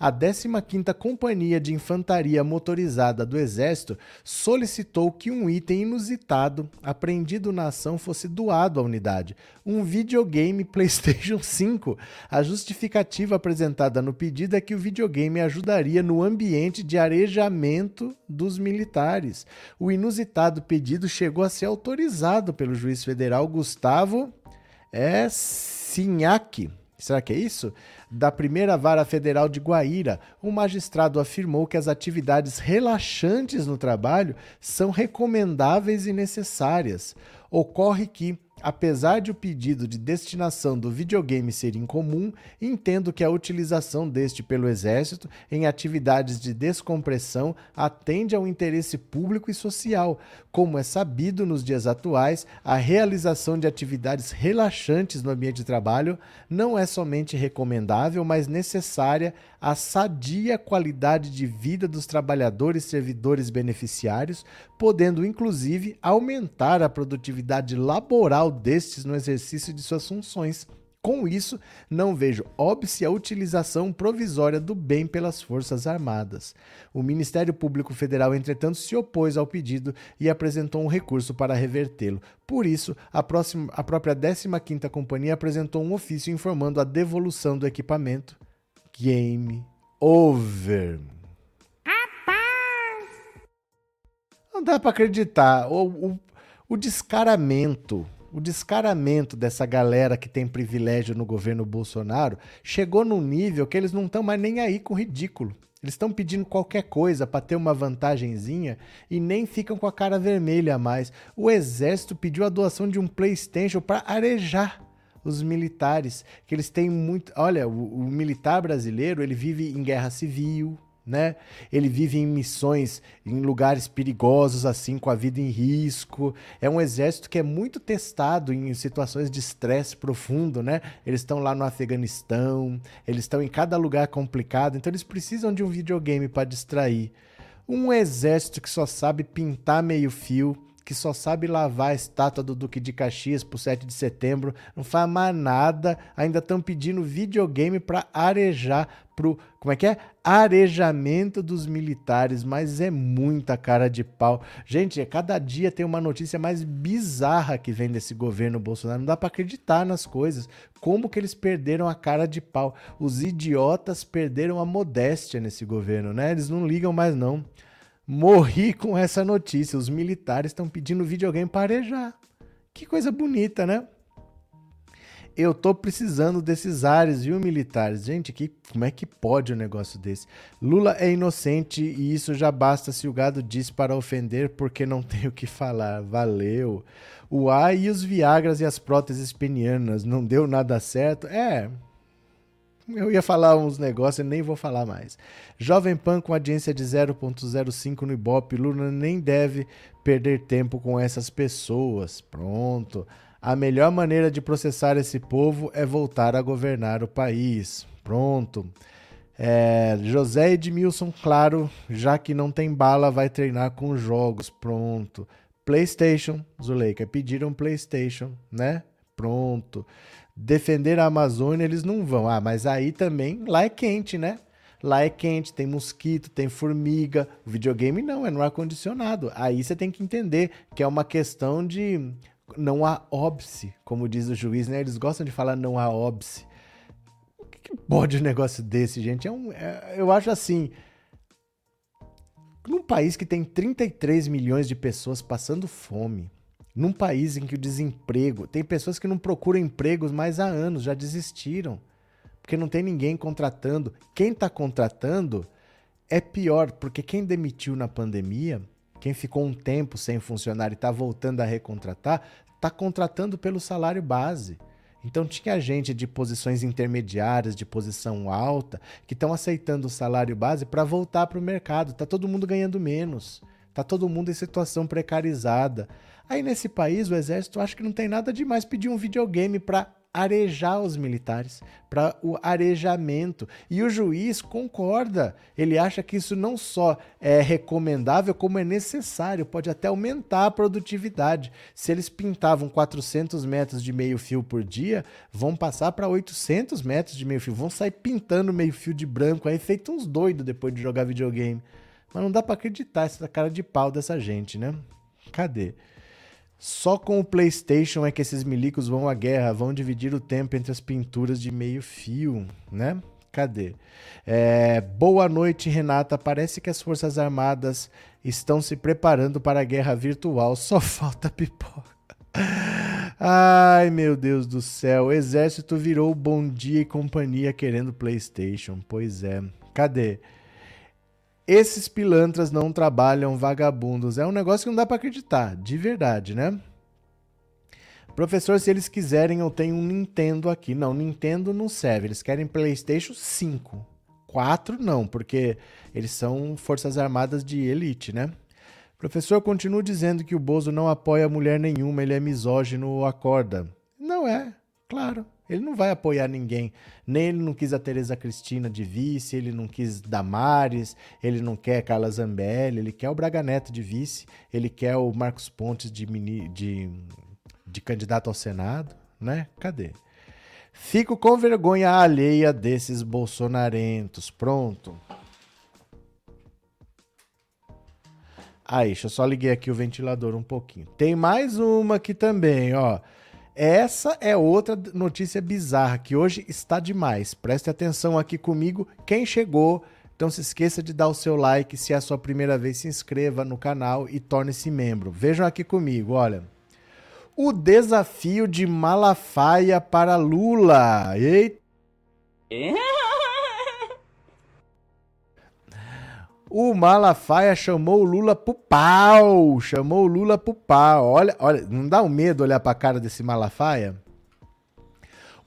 a 15ª Companhia de Infantaria Motorizada do Exército solicitou que um item inusitado apreendido na ação fosse doado à unidade, um videogame PlayStation 5. A justificativa apresentada no pedido é que o videogame ajudaria no ambiente de arejamento dos militares. O inusitado pedido chegou a ser autorizado pelo juiz federal Gustavo é. Será que é isso? Da primeira vara federal de Guaíra, um magistrado afirmou que as atividades relaxantes no trabalho são recomendáveis e necessárias. Ocorre que Apesar de o pedido de destinação do videogame ser incomum, entendo que a utilização deste pelo Exército em atividades de descompressão atende ao interesse público e social. Como é sabido nos dias atuais, a realização de atividades relaxantes no ambiente de trabalho não é somente recomendável, mas necessária à sadia qualidade de vida dos trabalhadores servidores beneficiários, podendo inclusive aumentar a produtividade laboral destes no exercício de suas funções. Com isso, não vejo óbice a utilização provisória do bem pelas Forças Armadas. O Ministério Público Federal, entretanto, se opôs ao pedido e apresentou um recurso para revertê-lo. Por isso, a, próxima, a própria 15ª Companhia apresentou um ofício informando a devolução do equipamento. Game over. Não dá para acreditar. O, o, o descaramento o descaramento dessa galera que tem privilégio no governo Bolsonaro chegou num nível que eles não estão mais nem aí com ridículo. Eles estão pedindo qualquer coisa para ter uma vantagenzinha e nem ficam com a cara vermelha mais. O exército pediu a doação de um PlayStation para arejar os militares, que eles têm muito, olha, o, o militar brasileiro, ele vive em guerra civil, né? Ele vive em missões em lugares perigosos, assim, com a vida em risco. É um exército que é muito testado em situações de estresse profundo, né? Eles estão lá no Afeganistão, eles estão em cada lugar complicado, então eles precisam de um videogame para distrair. Um exército que só sabe pintar meio fio, que só sabe lavar a estátua do Duque de Caxias pro 7 de setembro, não faz mais nada, ainda estão pedindo videogame para arejar pro, como é que é? Arejamento dos militares, mas é muita cara de pau. Gente, cada dia tem uma notícia mais bizarra que vem desse governo Bolsonaro, não dá para acreditar nas coisas. Como que eles perderam a cara de pau? Os idiotas perderam a modéstia nesse governo, né? Eles não ligam mais não. Morri com essa notícia. Os militares estão pedindo videogame para arejar. Que coisa bonita, né? Eu tô precisando desses ares, viu, militares? Gente, que, como é que pode um negócio desse? Lula é inocente e isso já basta se o gado diz para ofender porque não tem o que falar. Valeu. O A e os Viagras e as próteses penianas, não deu nada certo? É, eu ia falar uns negócios e nem vou falar mais. Jovem Pan com audiência de 0.05 no Ibope. Lula nem deve perder tempo com essas pessoas. Pronto. A melhor maneira de processar esse povo é voltar a governar o país. Pronto. É, José Edmilson, claro, já que não tem bala, vai treinar com jogos. Pronto. PlayStation, Zuleika, pediram PlayStation, né? Pronto defender a Amazônia, eles não vão. Ah, mas aí também lá é quente, né? Lá é quente, tem mosquito, tem formiga. O videogame não, é no ar-condicionado. Aí você tem que entender que é uma questão de não há óbice, como diz o juiz, né? Eles gostam de falar não há óbice. O que, que pode um negócio desse, gente? É um, é, eu acho assim. Num país que tem 33 milhões de pessoas passando fome, num país em que o desemprego. Tem pessoas que não procuram empregos mais há anos, já desistiram. Porque não tem ninguém contratando. Quem está contratando é pior, porque quem demitiu na pandemia, quem ficou um tempo sem funcionário e está voltando a recontratar, está contratando pelo salário base. Então tinha gente de posições intermediárias, de posição alta, que estão aceitando o salário base para voltar para o mercado. Está todo mundo ganhando menos. Está todo mundo em situação precarizada. Aí nesse país, o exército acha que não tem nada demais pedir um videogame para arejar os militares, para o arejamento. E o juiz concorda. Ele acha que isso não só é recomendável, como é necessário, pode até aumentar a produtividade. Se eles pintavam 400 metros de meio-fio por dia, vão passar para 800 metros de meio-fio. Vão sair pintando meio-fio de branco aí, feito uns doidos depois de jogar videogame. Mas não dá para acreditar essa cara de pau dessa gente, né? Cadê? Só com o PlayStation é que esses milicos vão à guerra, vão dividir o tempo entre as pinturas de meio fio, né? Cadê? É, boa noite, Renata. Parece que as Forças Armadas estão se preparando para a guerra virtual. Só falta pipoca. Ai, meu Deus do céu. O exército virou Bom Dia e companhia querendo PlayStation. Pois é. Cadê? Esses pilantras não trabalham vagabundos. É um negócio que não dá para acreditar, de verdade, né? Professor, se eles quiserem, eu tenho um Nintendo aqui. Não, Nintendo não serve. Eles querem PlayStation 5. 4 não, porque eles são forças armadas de elite, né? Professor, continua dizendo que o Bozo não apoia mulher nenhuma, ele é misógino ou acorda. Não é, claro. Ele não vai apoiar ninguém. Nem ele não quis a Tereza Cristina de vice, ele não quis Damares, ele não quer Carla Zambelli, ele quer o Braga Neto de vice, ele quer o Marcos Pontes de, mini, de, de candidato ao Senado, né? Cadê? Fico com vergonha alheia desses bolsonarentos. Pronto. Aí, deixa eu só liguei aqui o ventilador um pouquinho. Tem mais uma aqui também, ó. Essa é outra notícia bizarra que hoje está demais. Preste atenção aqui comigo. Quem chegou, então se esqueça de dar o seu like. Se é a sua primeira vez, se inscreva no canal e torne-se membro. Vejam aqui comigo, olha. O desafio de Malafaia para Lula. Eita! O Malafaia chamou o Lula pro pau. Chamou o Lula pro pau. Olha, olha, não dá um medo olhar pra cara desse Malafaia?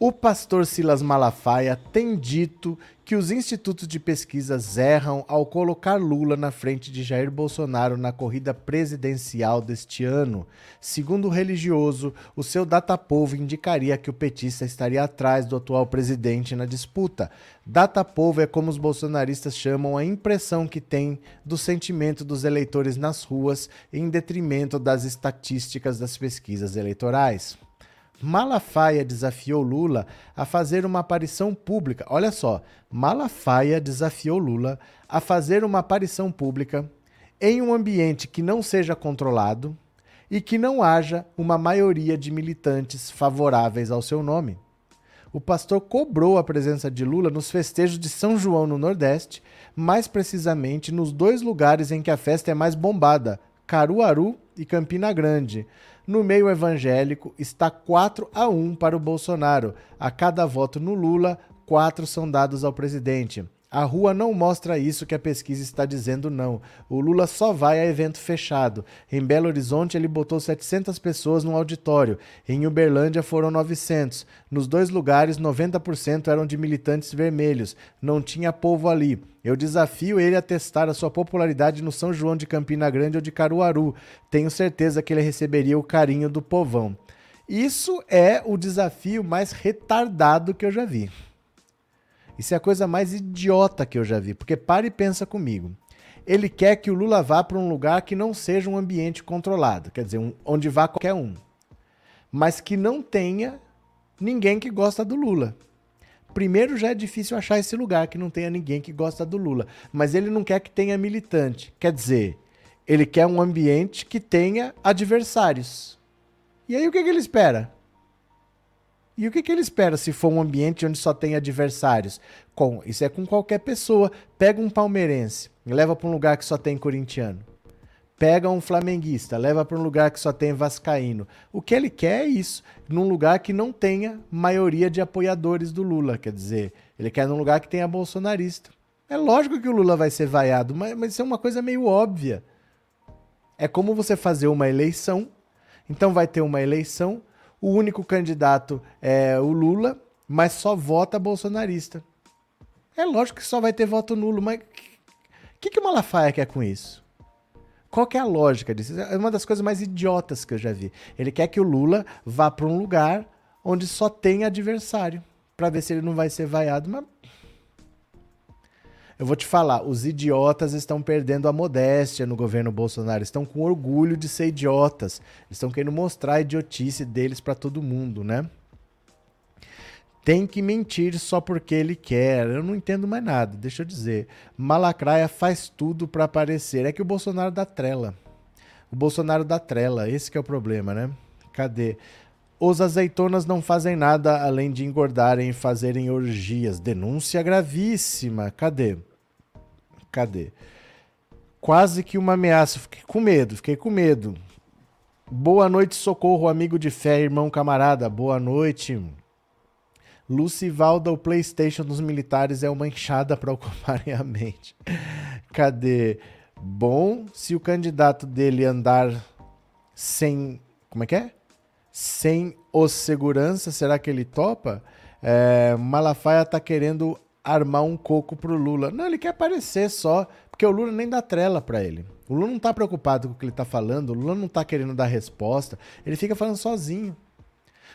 O pastor Silas Malafaia tem dito que os institutos de pesquisas erram ao colocar Lula na frente de Jair Bolsonaro na corrida presidencial deste ano. Segundo o religioso, o seu datapovo indicaria que o petista estaria atrás do atual presidente na disputa. Datapovo é como os bolsonaristas chamam a impressão que tem do sentimento dos eleitores nas ruas em detrimento das estatísticas das pesquisas eleitorais. Malafaia desafiou Lula a fazer uma aparição pública. Olha só, Malafaia desafiou Lula a fazer uma aparição pública em um ambiente que não seja controlado e que não haja uma maioria de militantes favoráveis ao seu nome. O pastor cobrou a presença de Lula nos festejos de São João no Nordeste, mais precisamente nos dois lugares em que a festa é mais bombada, Caruaru e Campina Grande. No meio evangélico, está 4 a 1 para o Bolsonaro. A cada voto no Lula, quatro são dados ao presidente. A rua não mostra isso que a pesquisa está dizendo, não. O Lula só vai a evento fechado. Em Belo Horizonte, ele botou 700 pessoas no auditório. Em Uberlândia, foram 900. Nos dois lugares, 90% eram de militantes vermelhos. Não tinha povo ali. Eu desafio ele a testar a sua popularidade no São João de Campina Grande ou de Caruaru. Tenho certeza que ele receberia o carinho do povão. Isso é o desafio mais retardado que eu já vi. Isso é a coisa mais idiota que eu já vi, porque para e pensa comigo. Ele quer que o Lula vá para um lugar que não seja um ambiente controlado, quer dizer, um, onde vá qualquer um, mas que não tenha ninguém que gosta do Lula. Primeiro já é difícil achar esse lugar que não tenha ninguém que gosta do Lula, mas ele não quer que tenha militante. Quer dizer, ele quer um ambiente que tenha adversários. E aí o que, que ele espera? E o que, que ele espera se for um ambiente onde só tem adversários? Com, isso é com qualquer pessoa. Pega um palmeirense, leva para um lugar que só tem corintiano. Pega um flamenguista, leva para um lugar que só tem vascaíno. O que ele quer é isso, num lugar que não tenha maioria de apoiadores do Lula, quer dizer, ele quer num lugar que tenha bolsonarista. É lógico que o Lula vai ser vaiado, mas, mas isso é uma coisa meio óbvia. É como você fazer uma eleição, então vai ter uma eleição, o único candidato é o Lula, mas só vota bolsonarista. É lógico que só vai ter voto nulo, mas o que, que o Malafaia quer com isso? Qual que é a lógica disso? É uma das coisas mais idiotas que eu já vi. Ele quer que o Lula vá para um lugar onde só tem adversário, para ver se ele não vai ser vaiado, mas eu vou te falar, os idiotas estão perdendo a modéstia no governo Bolsonaro, estão com orgulho de ser idiotas, estão querendo mostrar a idiotice deles para todo mundo, né? Tem que mentir só porque ele quer. Eu não entendo mais nada, deixa eu dizer. Malacraia faz tudo para aparecer. É que o Bolsonaro dá trela. O Bolsonaro dá trela, esse é o problema, né? Cadê? Os azeitonas não fazem nada além de engordarem e fazerem orgias. Denúncia gravíssima. Cadê? Cadê? Quase que uma ameaça. Fiquei com medo, fiquei com medo. Boa noite, socorro, amigo de fé, irmão camarada. Boa noite. Lucivalda, o PlayStation dos militares é uma enxada para ocuparem a mente. Cadê? Bom, se o candidato dele andar sem. Como é que é? Sem os segurança, será que ele topa? É, Malafaia tá querendo armar um coco pro Lula. Não, ele quer aparecer só, porque o Lula nem dá trela para ele. O Lula não tá preocupado com o que ele tá falando, o Lula não tá querendo dar resposta, ele fica falando sozinho.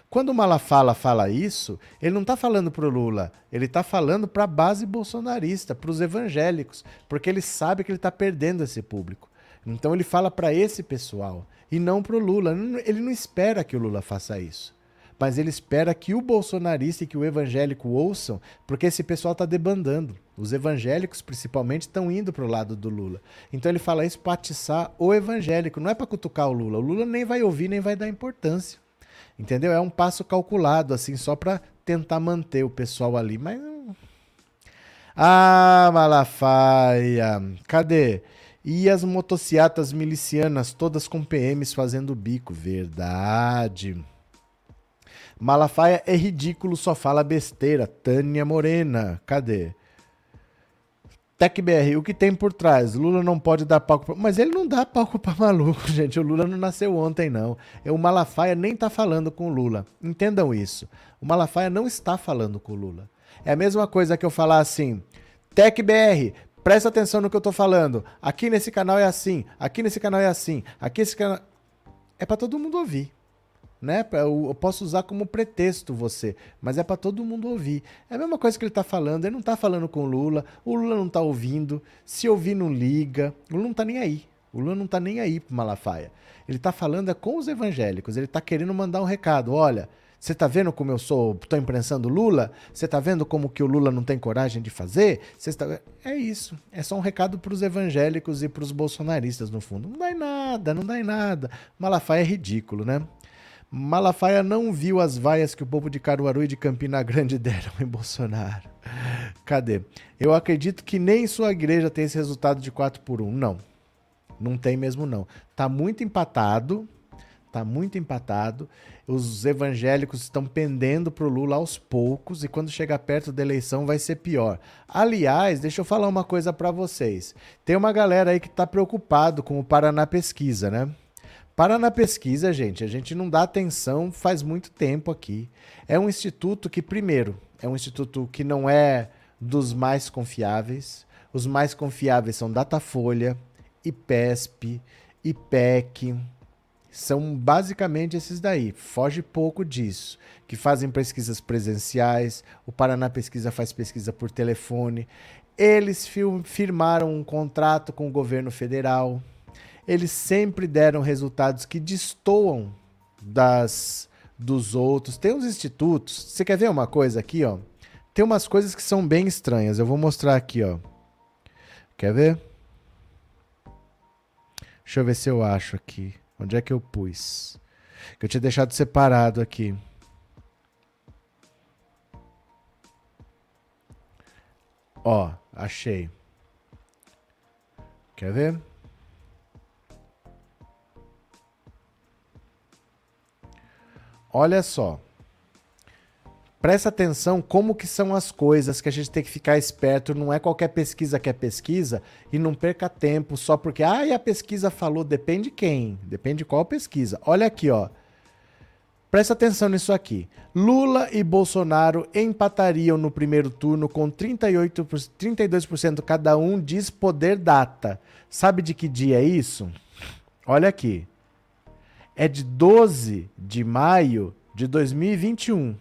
Quando o Malafala fala isso, ele não está falando para o Lula, ele está falando para a base bolsonarista, para os evangélicos, porque ele sabe que ele está perdendo esse público. Então ele fala para esse pessoal e não para o Lula. Ele não espera que o Lula faça isso. Mas ele espera que o bolsonarista e que o evangélico ouçam, porque esse pessoal está debandando. Os evangélicos, principalmente, estão indo para o lado do Lula. Então ele fala isso para atiçar o evangélico, não é para cutucar o Lula. O Lula nem vai ouvir, nem vai dar importância. Entendeu? É um passo calculado, assim, só para tentar manter o pessoal ali. Mas. Ah, Malafaia. Cadê? E as motocicletas milicianas, todas com PMs fazendo bico. Verdade. Malafaia é ridículo, só fala besteira. Tânia Morena. Cadê? TecBR, o que tem por trás? Lula não pode dar palco pra... Mas ele não dá palco para maluco, gente. O Lula não nasceu ontem, não. O Malafaia nem tá falando com o Lula. Entendam isso. O Malafaia não está falando com o Lula. É a mesma coisa que eu falar assim, TecBR, presta atenção no que eu tô falando. Aqui nesse canal é assim, aqui nesse canal é assim, aqui esse canal... É para todo mundo ouvir né? Eu posso usar como pretexto você, mas é para todo mundo ouvir. É a mesma coisa que ele está falando. Ele não está falando com o Lula, o Lula não está ouvindo. Se ouvir, não liga. O Lula não está nem aí. O Lula não está nem aí para Malafaia. Ele está falando é com os evangélicos. Ele está querendo mandar um recado. Olha, você está vendo como eu sou, estou imprensando Lula? Você está vendo como que o Lula não tem coragem de fazer? Está... É isso. É só um recado para os evangélicos e para os bolsonaristas, no fundo. Não dá em nada, não dá em nada. Malafaia é ridículo, né? Malafaia não viu as vaias que o povo de Caruaru e de Campina Grande deram em Bolsonaro. Cadê? Eu acredito que nem sua igreja tem esse resultado de 4 por 1. Não. Não tem mesmo não. Tá muito empatado. Tá muito empatado. Os evangélicos estão pendendo pro Lula aos poucos e quando chegar perto da eleição vai ser pior. Aliás, deixa eu falar uma coisa para vocês. Tem uma galera aí que tá preocupado com o Paraná Pesquisa, né? Para na pesquisa, gente, a gente não dá atenção faz muito tempo aqui. É um instituto que, primeiro, é um instituto que não é dos mais confiáveis. Os mais confiáveis são Datafolha, IPESP, IPEC. São basicamente esses daí. Foge pouco disso. Que fazem pesquisas presenciais. O Paraná Pesquisa faz pesquisa por telefone. Eles firmaram um contrato com o governo federal eles sempre deram resultados que destoam das dos outros. Tem uns institutos. Você quer ver uma coisa aqui, ó? Tem umas coisas que são bem estranhas. Eu vou mostrar aqui, ó. Quer ver? Deixa eu ver se eu acho aqui. Onde é que eu pus? Que eu tinha deixado separado aqui. Ó, achei. Quer ver? Olha só. Presta atenção como que são as coisas que a gente tem que ficar esperto. Não é qualquer pesquisa que é pesquisa e não perca tempo só porque ah, a pesquisa falou. Depende quem, depende qual pesquisa. Olha aqui, ó. Presta atenção nisso aqui. Lula e Bolsonaro empatariam no primeiro turno com 38, 32% cada um, diz Poder Data. Sabe de que dia é isso? Olha aqui é de 12 de maio de 2021.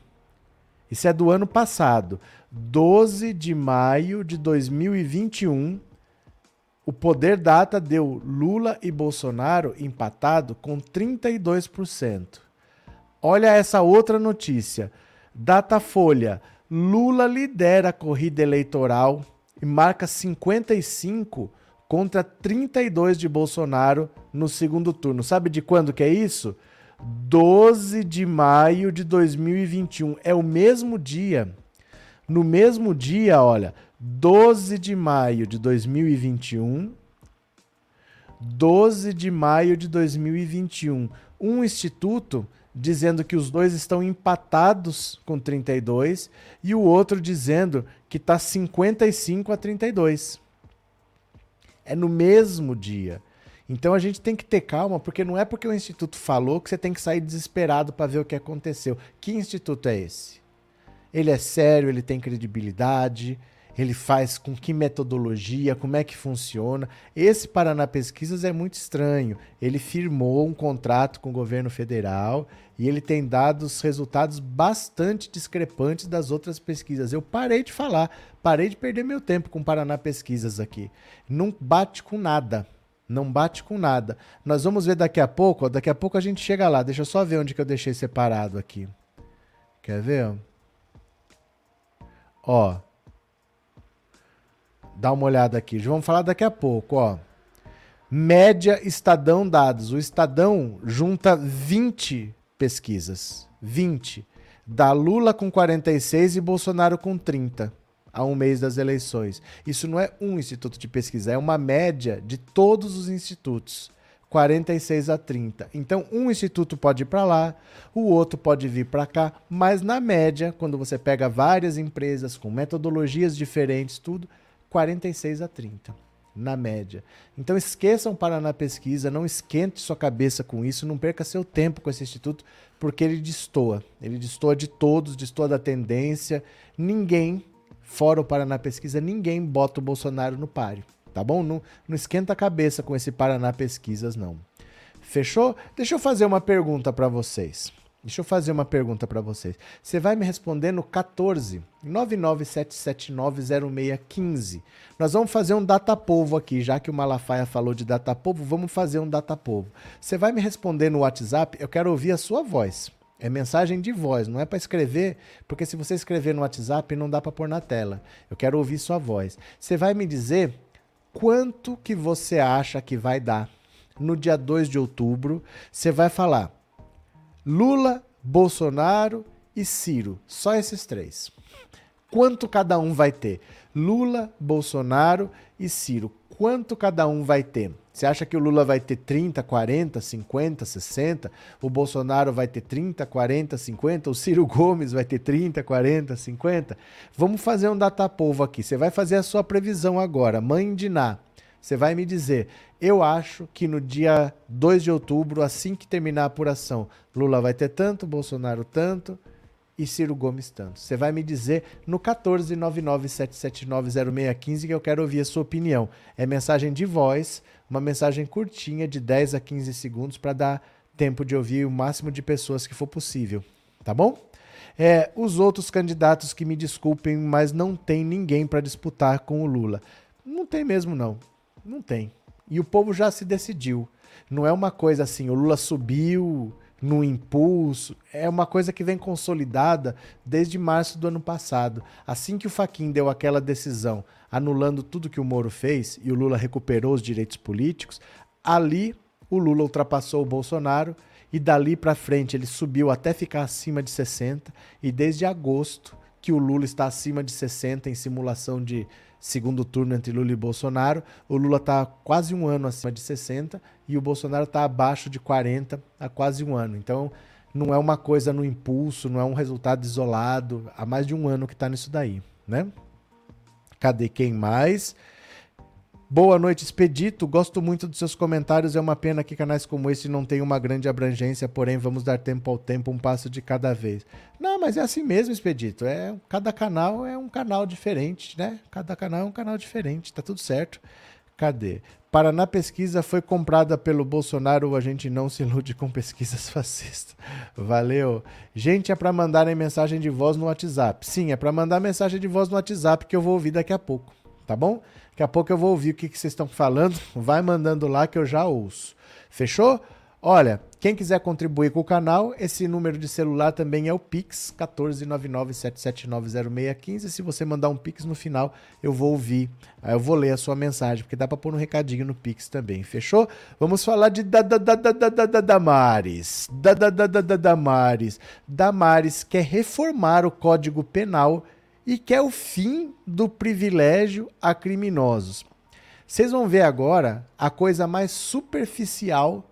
Isso é do ano passado. 12 de maio de 2021, o Poder Data deu Lula e Bolsonaro empatado com 32%. Olha essa outra notícia. Datafolha. Lula lidera a corrida eleitoral e marca 55 contra 32 de Bolsonaro no segundo turno. Sabe de quando que é isso? 12 de maio de 2021. É o mesmo dia. No mesmo dia, olha, 12 de maio de 2021. 12 de maio de 2021. Um instituto dizendo que os dois estão empatados com 32 e o outro dizendo que está 55 a 32 é no mesmo dia. Então a gente tem que ter calma, porque não é porque o instituto falou que você tem que sair desesperado para ver o que aconteceu. Que instituto é esse? Ele é sério, ele tem credibilidade, ele faz com que metodologia, como é que funciona. Esse Paraná Pesquisas é muito estranho. Ele firmou um contrato com o governo federal e ele tem dado resultados bastante discrepantes das outras pesquisas. Eu parei de falar, parei de perder meu tempo com Paraná Pesquisas aqui. Não bate com nada. Não bate com nada. Nós vamos ver daqui a pouco, ó, daqui a pouco a gente chega lá. Deixa eu só ver onde que eu deixei separado aqui. Quer ver? Ó, Dá uma olhada aqui. Já vamos falar daqui a pouco, ó. Média Estadão dados. O Estadão junta 20 pesquisas. 20. Da Lula com 46 e Bolsonaro com 30 a um mês das eleições. Isso não é um instituto de pesquisa, é uma média de todos os institutos. 46 a 30. Então, um instituto pode ir para lá, o outro pode vir para cá, mas na média, quando você pega várias empresas com metodologias diferentes, tudo, 46 a 30, na média. Então esqueçam Paraná Pesquisa, não esquente sua cabeça com isso, não perca seu tempo com esse instituto, porque ele destoa. Ele destoa de todos, destoa da tendência. Ninguém, fora o Paraná Pesquisa, ninguém bota o Bolsonaro no páreo, tá bom? Não, não esquenta a cabeça com esse Paraná Pesquisas, não. Fechou? Deixa eu fazer uma pergunta para vocês. Deixa eu fazer uma pergunta para vocês. Você vai me responder no 14 997790615. Nós vamos fazer um data povo aqui, já que o Malafaia falou de data povo, vamos fazer um data povo. Você vai me responder no WhatsApp, eu quero ouvir a sua voz. É mensagem de voz, não é para escrever, porque se você escrever no WhatsApp não dá para pôr na tela. Eu quero ouvir sua voz. Você vai me dizer quanto que você acha que vai dar no dia 2 de outubro. Você vai falar Lula, Bolsonaro e Ciro. Só esses três. Quanto cada um vai ter? Lula, Bolsonaro e Ciro. Quanto cada um vai ter? Você acha que o Lula vai ter 30, 40, 50, 60? O Bolsonaro vai ter 30, 40, 50? O Ciro Gomes vai ter 30, 40, 50? Vamos fazer um datapovo aqui. Você vai fazer a sua previsão agora. Mãe de Ná. Você vai me dizer, eu acho que no dia 2 de outubro, assim que terminar a apuração, Lula vai ter tanto, Bolsonaro tanto e Ciro Gomes tanto. Você vai me dizer no 14997790615 que eu quero ouvir a sua opinião. É mensagem de voz, uma mensagem curtinha de 10 a 15 segundos para dar tempo de ouvir o máximo de pessoas que for possível, tá bom? É, os outros candidatos que me desculpem, mas não tem ninguém para disputar com o Lula. Não tem mesmo não. Não tem. E o povo já se decidiu. Não é uma coisa assim, o Lula subiu no impulso, é uma coisa que vem consolidada desde março do ano passado. Assim que o Faquin deu aquela decisão anulando tudo que o Moro fez e o Lula recuperou os direitos políticos, ali o Lula ultrapassou o Bolsonaro e dali para frente ele subiu até ficar acima de 60 e desde agosto que o Lula está acima de 60 em simulação de segundo turno entre Lula e Bolsonaro. O Lula está quase um ano acima de 60 e o Bolsonaro está abaixo de 40 há quase um ano. Então, não é uma coisa no impulso, não é um resultado isolado. Há mais de um ano que está nisso daí, né? Cadê quem mais? Boa noite, Expedito. Gosto muito dos seus comentários. É uma pena que canais como esse não tenham uma grande abrangência, porém vamos dar tempo ao tempo, um passo de cada vez. Não, mas é assim mesmo, Expedito. É, cada canal é um canal diferente, né? Cada canal é um canal diferente, tá tudo certo. Cadê? Paraná Pesquisa foi comprada pelo Bolsonaro, a gente não se ilude com pesquisas fascistas. Valeu. Gente, é para mandarem mensagem de voz no WhatsApp. Sim, é para mandar mensagem de voz no WhatsApp que eu vou ouvir daqui a pouco, tá bom? Daqui a pouco eu vou ouvir o que, que vocês estão falando. Vai mandando lá que eu já ouço. Fechou? Olha, quem quiser contribuir com o canal, esse número de celular também é o Pix, 14997790615. Se você mandar um Pix no final, eu vou ouvir, aí eu vou ler a sua mensagem, porque dá para pôr um recadinho no Pix também, fechou? Vamos falar de da, da, da, da, da, da, Damares. Da, da, da, da, da, Damares. Damares quer reformar o Código Penal e que é o fim do privilégio a criminosos. Vocês vão ver agora a coisa mais superficial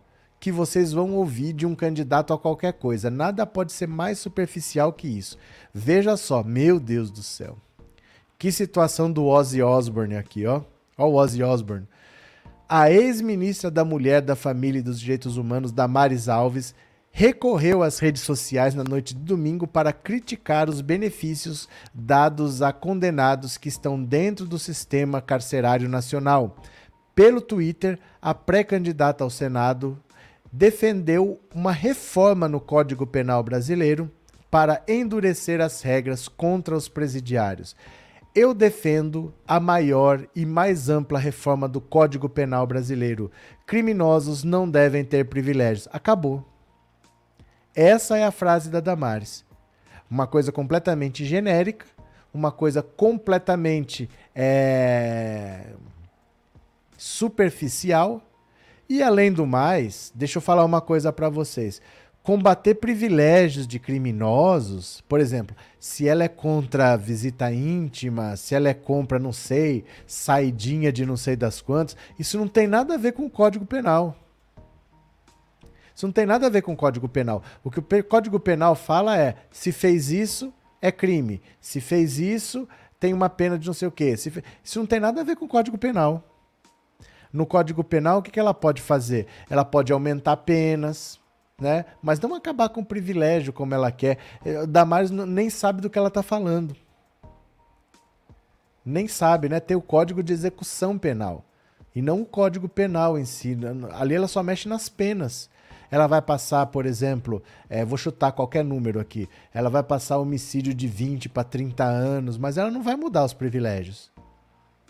que vocês vão ouvir de um candidato a qualquer coisa. Nada pode ser mais superficial que isso. Veja só, meu Deus do céu. Que situação do Ozzy Osbourne aqui, ó. Ó o Ozzy Osbourne. a ex-ministra da Mulher, da Família e dos Direitos Humanos, Damares Alves, recorreu às redes sociais na noite de domingo para criticar os benefícios dados a condenados que estão dentro do sistema carcerário nacional. Pelo Twitter, a pré-candidata ao Senado defendeu uma reforma no Código Penal brasileiro para endurecer as regras contra os presidiários. Eu defendo a maior e mais ampla reforma do Código Penal brasileiro. Criminosos não devem ter privilégios. Acabou. Essa é a frase da Damares. Uma coisa completamente genérica, uma coisa completamente é, superficial. E além do mais, deixa eu falar uma coisa para vocês combater privilégios de criminosos, por exemplo, se ela é contra visita íntima, se ela é contra, não sei, saidinha de não sei das quantas, isso não tem nada a ver com o Código Penal. Isso não tem nada a ver com o Código Penal. O que o Código Penal fala é: se fez isso, é crime. Se fez isso, tem uma pena de não sei o quê. Isso não tem nada a ver com o Código Penal. No Código Penal, o que ela pode fazer? Ela pode aumentar penas, né? Mas não acabar com o privilégio como ela quer. É, Damares nem sabe do que ela está falando. Nem sabe, né? Tem o código de execução penal e não o código penal em si. Ali ela só mexe nas penas. Ela vai passar, por exemplo, é, vou chutar qualquer número aqui, ela vai passar homicídio de 20 para 30 anos, mas ela não vai mudar os privilégios.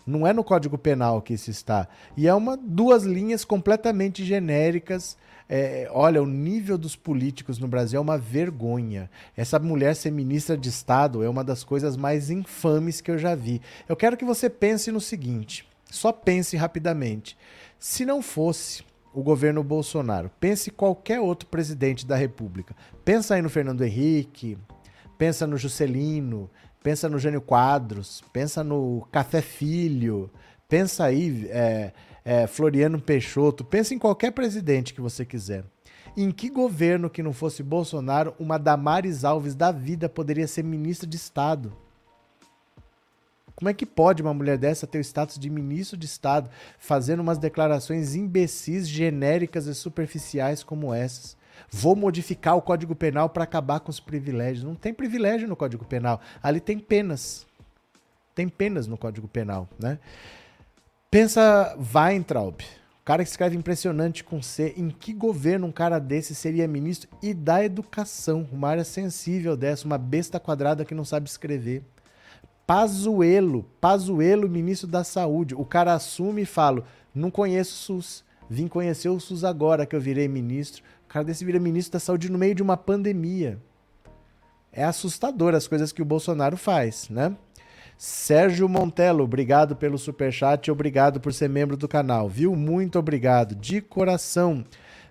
Não é no Código Penal que isso está. E é uma duas linhas completamente genéricas é, olha, o nível dos políticos no Brasil é uma vergonha. Essa mulher ser ministra de Estado é uma das coisas mais infames que eu já vi. Eu quero que você pense no seguinte: só pense rapidamente. Se não fosse o governo Bolsonaro, pense qualquer outro presidente da República. Pensa aí no Fernando Henrique, pensa no Juscelino, pensa no Jânio Quadros, pensa no Café Filho, pensa aí. É, é, Floriano Peixoto, pense em qualquer presidente que você quiser. Em que governo que não fosse Bolsonaro, uma Damares Alves da vida poderia ser ministra de Estado? Como é que pode uma mulher dessa ter o status de ministro de Estado fazendo umas declarações imbecis, genéricas e superficiais como essas? Vou modificar o Código Penal para acabar com os privilégios. Não tem privilégio no Código Penal. Ali tem penas. Tem penas no Código Penal, né? Pensa Weintraub, o cara que escreve impressionante com C. Em que governo um cara desse seria ministro? E da educação, uma área sensível dessa, uma besta quadrada que não sabe escrever. Pazuelo, Pazuelo, ministro da Saúde. O cara assume e fala: não conheço o SUS. Vim conhecer o SUS agora que eu virei ministro. Cara desse vira ministro da Saúde no meio de uma pandemia. É assustador as coisas que o Bolsonaro faz, né? Sérgio Montelo, obrigado pelo superchat e obrigado por ser membro do canal, viu? Muito obrigado, de coração.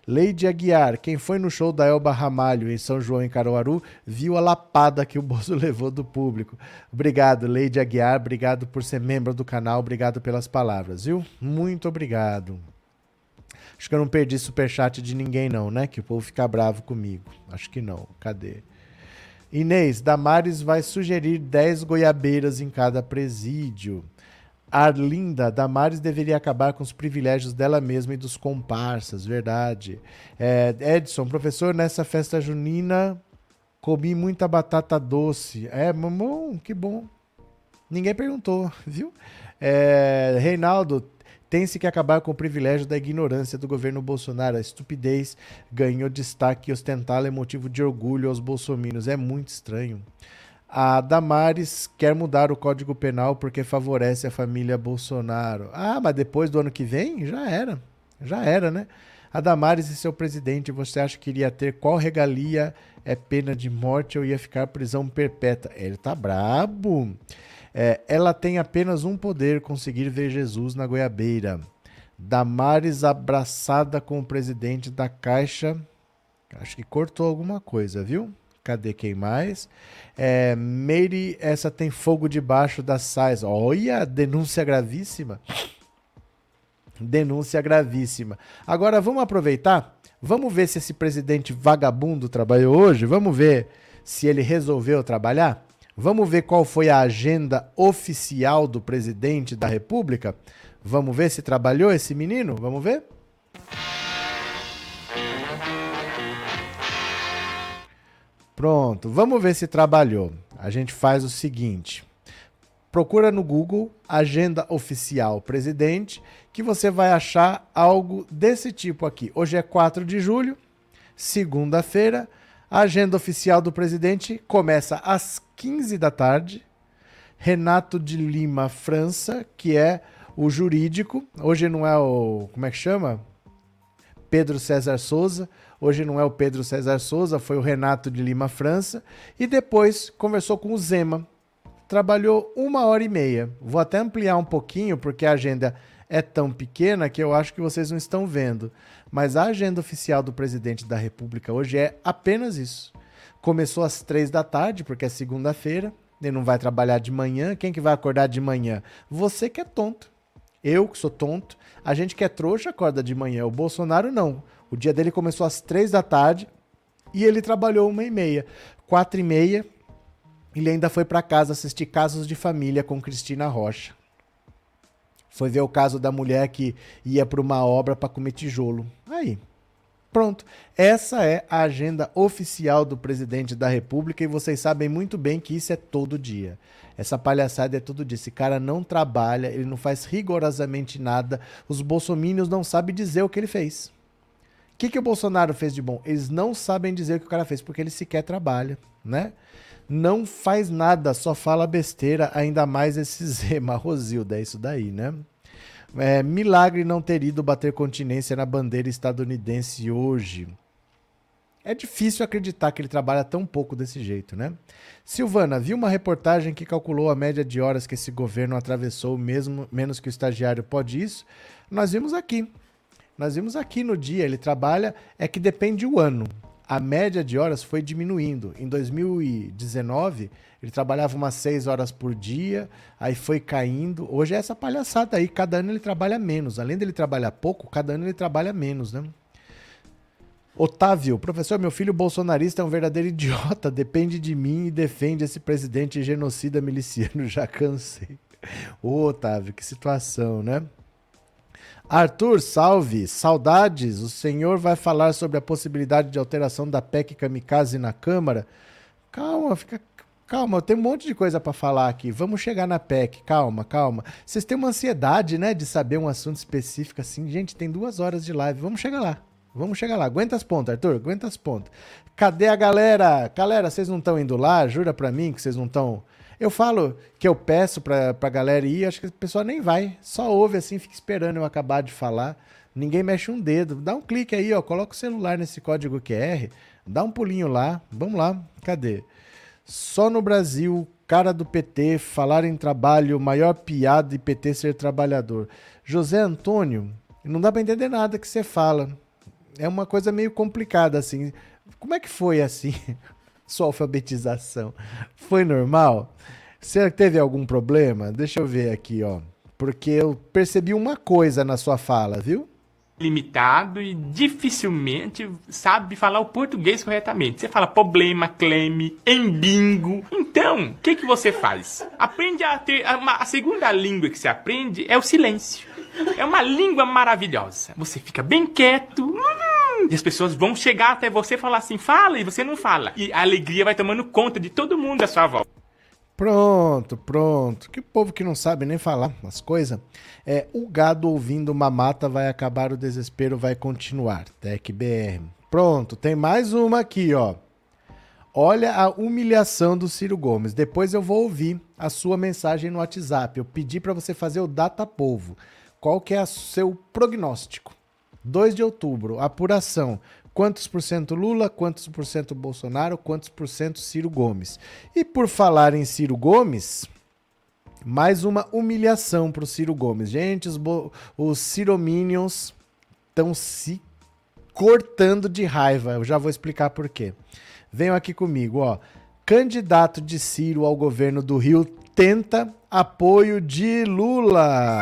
Leide Aguiar, quem foi no show da Elba Ramalho em São João, em Caruaru, viu a lapada que o Bozo levou do público. Obrigado, Leide Aguiar, obrigado por ser membro do canal, obrigado pelas palavras, viu? Muito obrigado. Acho que eu não perdi superchat de ninguém não, né? Que o povo fica bravo comigo. Acho que não. Cadê? Inês, Damares vai sugerir 10 goiabeiras em cada presídio. Arlinda, Damares deveria acabar com os privilégios dela mesma e dos comparsas, verdade. É, Edson, professor, nessa festa junina comi muita batata doce. É, mamão, que bom. Ninguém perguntou, viu? É, Reinaldo, tem-se que acabar com o privilégio da ignorância do governo Bolsonaro. A estupidez ganhou destaque e ostentá-la é motivo de orgulho aos bolsominions. É muito estranho. A Damares quer mudar o Código Penal porque favorece a família Bolsonaro. Ah, mas depois do ano que vem? Já era. Já era, né? A Damares e seu presidente, você acha que iria ter qual regalia? É pena de morte ou ia ficar prisão perpétua? Ele tá brabo. É, ela tem apenas um poder: conseguir ver Jesus na goiabeira. Damares abraçada com o presidente da Caixa. Acho que cortou alguma coisa, viu? Cadê quem mais? É, essa tem fogo debaixo das saias. Olha, denúncia gravíssima. Denúncia gravíssima. Agora vamos aproveitar. Vamos ver se esse presidente vagabundo trabalhou hoje. Vamos ver se ele resolveu trabalhar. Vamos ver qual foi a agenda oficial do presidente da República? Vamos ver se trabalhou esse menino? Vamos ver? Pronto, vamos ver se trabalhou. A gente faz o seguinte: procura no Google Agenda Oficial Presidente, que você vai achar algo desse tipo aqui. Hoje é 4 de julho, segunda-feira. A agenda oficial do presidente começa às 15 da tarde. Renato de Lima França, que é o jurídico. Hoje não é o. Como é que chama? Pedro César Souza. Hoje não é o Pedro César Souza, foi o Renato de Lima França. E depois conversou com o Zema. Trabalhou uma hora e meia. Vou até ampliar um pouquinho, porque a agenda é tão pequena que eu acho que vocês não estão vendo. Mas a agenda oficial do presidente da República hoje é apenas isso. Começou às três da tarde, porque é segunda-feira. Ele não vai trabalhar de manhã. Quem que vai acordar de manhã? Você que é tonto. Eu que sou tonto. A gente que é trouxa acorda de manhã. O Bolsonaro não. O dia dele começou às três da tarde e ele trabalhou uma e meia. Quatro e meia, ele ainda foi para casa assistir Casos de Família com Cristina Rocha. Foi ver o caso da mulher que ia para uma obra para comer tijolo. Aí, Pronto. Essa é a agenda oficial do presidente da República e vocês sabem muito bem que isso é todo dia. Essa palhaçada é todo dia. Esse cara não trabalha, ele não faz rigorosamente nada. Os bolsomínios não sabem dizer o que ele fez. O que, que o Bolsonaro fez de bom? Eles não sabem dizer o que o cara fez, porque ele sequer trabalha, né? Não faz nada, só fala besteira, ainda mais esse Zema, Rosilda, é isso daí, né? É, milagre não ter ido bater continência na bandeira estadunidense hoje. É difícil acreditar que ele trabalha tão pouco desse jeito, né? Silvana, viu uma reportagem que calculou a média de horas que esse governo atravessou, mesmo menos que o estagiário pode isso? Nós vimos aqui. Nós vimos aqui no dia, ele trabalha, é que depende o ano. A média de horas foi diminuindo. Em 2019, ele trabalhava umas 6 horas por dia, aí foi caindo. Hoje é essa palhaçada aí, cada ano ele trabalha menos. Além dele trabalhar pouco, cada ano ele trabalha menos, né? Otávio, professor, meu filho bolsonarista é um verdadeiro idiota, depende de mim e defende esse presidente genocida miliciano, já cansei. Ô, Otávio, que situação, né? Arthur, salve, saudades. O senhor vai falar sobre a possibilidade de alteração da PEC Kamikaze na Câmara? Calma, fica calma, tenho um monte de coisa para falar aqui. Vamos chegar na PEC, calma, calma. Vocês têm uma ansiedade, né, de saber um assunto específico assim. Gente, tem duas horas de live, vamos chegar lá. Vamos chegar lá. Aguenta as pontas, Arthur, aguenta as pontas. Cadê a galera? Galera, vocês não estão indo lá? Jura pra mim que vocês não estão eu falo que eu peço pra, pra galera ir, acho que a pessoa nem vai. Só ouve assim, fica esperando eu acabar de falar. Ninguém mexe um dedo. Dá um clique aí, ó. Coloca o celular nesse código QR. Dá um pulinho lá. Vamos lá. Cadê? Só no Brasil, cara do PT, falar em trabalho, maior piada e PT ser trabalhador. José Antônio, não dá para entender nada que você fala. É uma coisa meio complicada assim. Como é que foi assim? sua alfabetização foi normal? Será que teve algum problema? Deixa eu ver aqui, ó. Porque eu percebi uma coisa na sua fala, viu? Limitado e dificilmente sabe falar o português corretamente. Você fala problema, cleme, embingo. Então, o que, que você faz? Aprende a ter. A, a segunda língua que você aprende é o silêncio. É uma língua maravilhosa. Você fica bem quieto. E as pessoas vão chegar até você e falar assim, fala, e você não fala. E a alegria vai tomando conta de todo mundo à sua volta. Pronto, pronto. Que povo que não sabe nem falar as coisas. É, o gado ouvindo uma mata vai acabar, o desespero vai continuar. Tec BR. Pronto, tem mais uma aqui, ó. Olha a humilhação do Ciro Gomes. Depois eu vou ouvir a sua mensagem no WhatsApp. Eu pedi para você fazer o data povo. Qual que é o seu prognóstico? 2 de outubro, apuração. Quantos por cento Lula, quantos por cento Bolsonaro, quantos por cento Ciro Gomes. E por falar em Ciro Gomes, mais uma humilhação para o Ciro Gomes. Gente, os, os Cirominions estão se cortando de raiva. Eu já vou explicar por quê. Venham aqui comigo, ó. Candidato de Ciro ao governo do Rio tenta apoio de Lula.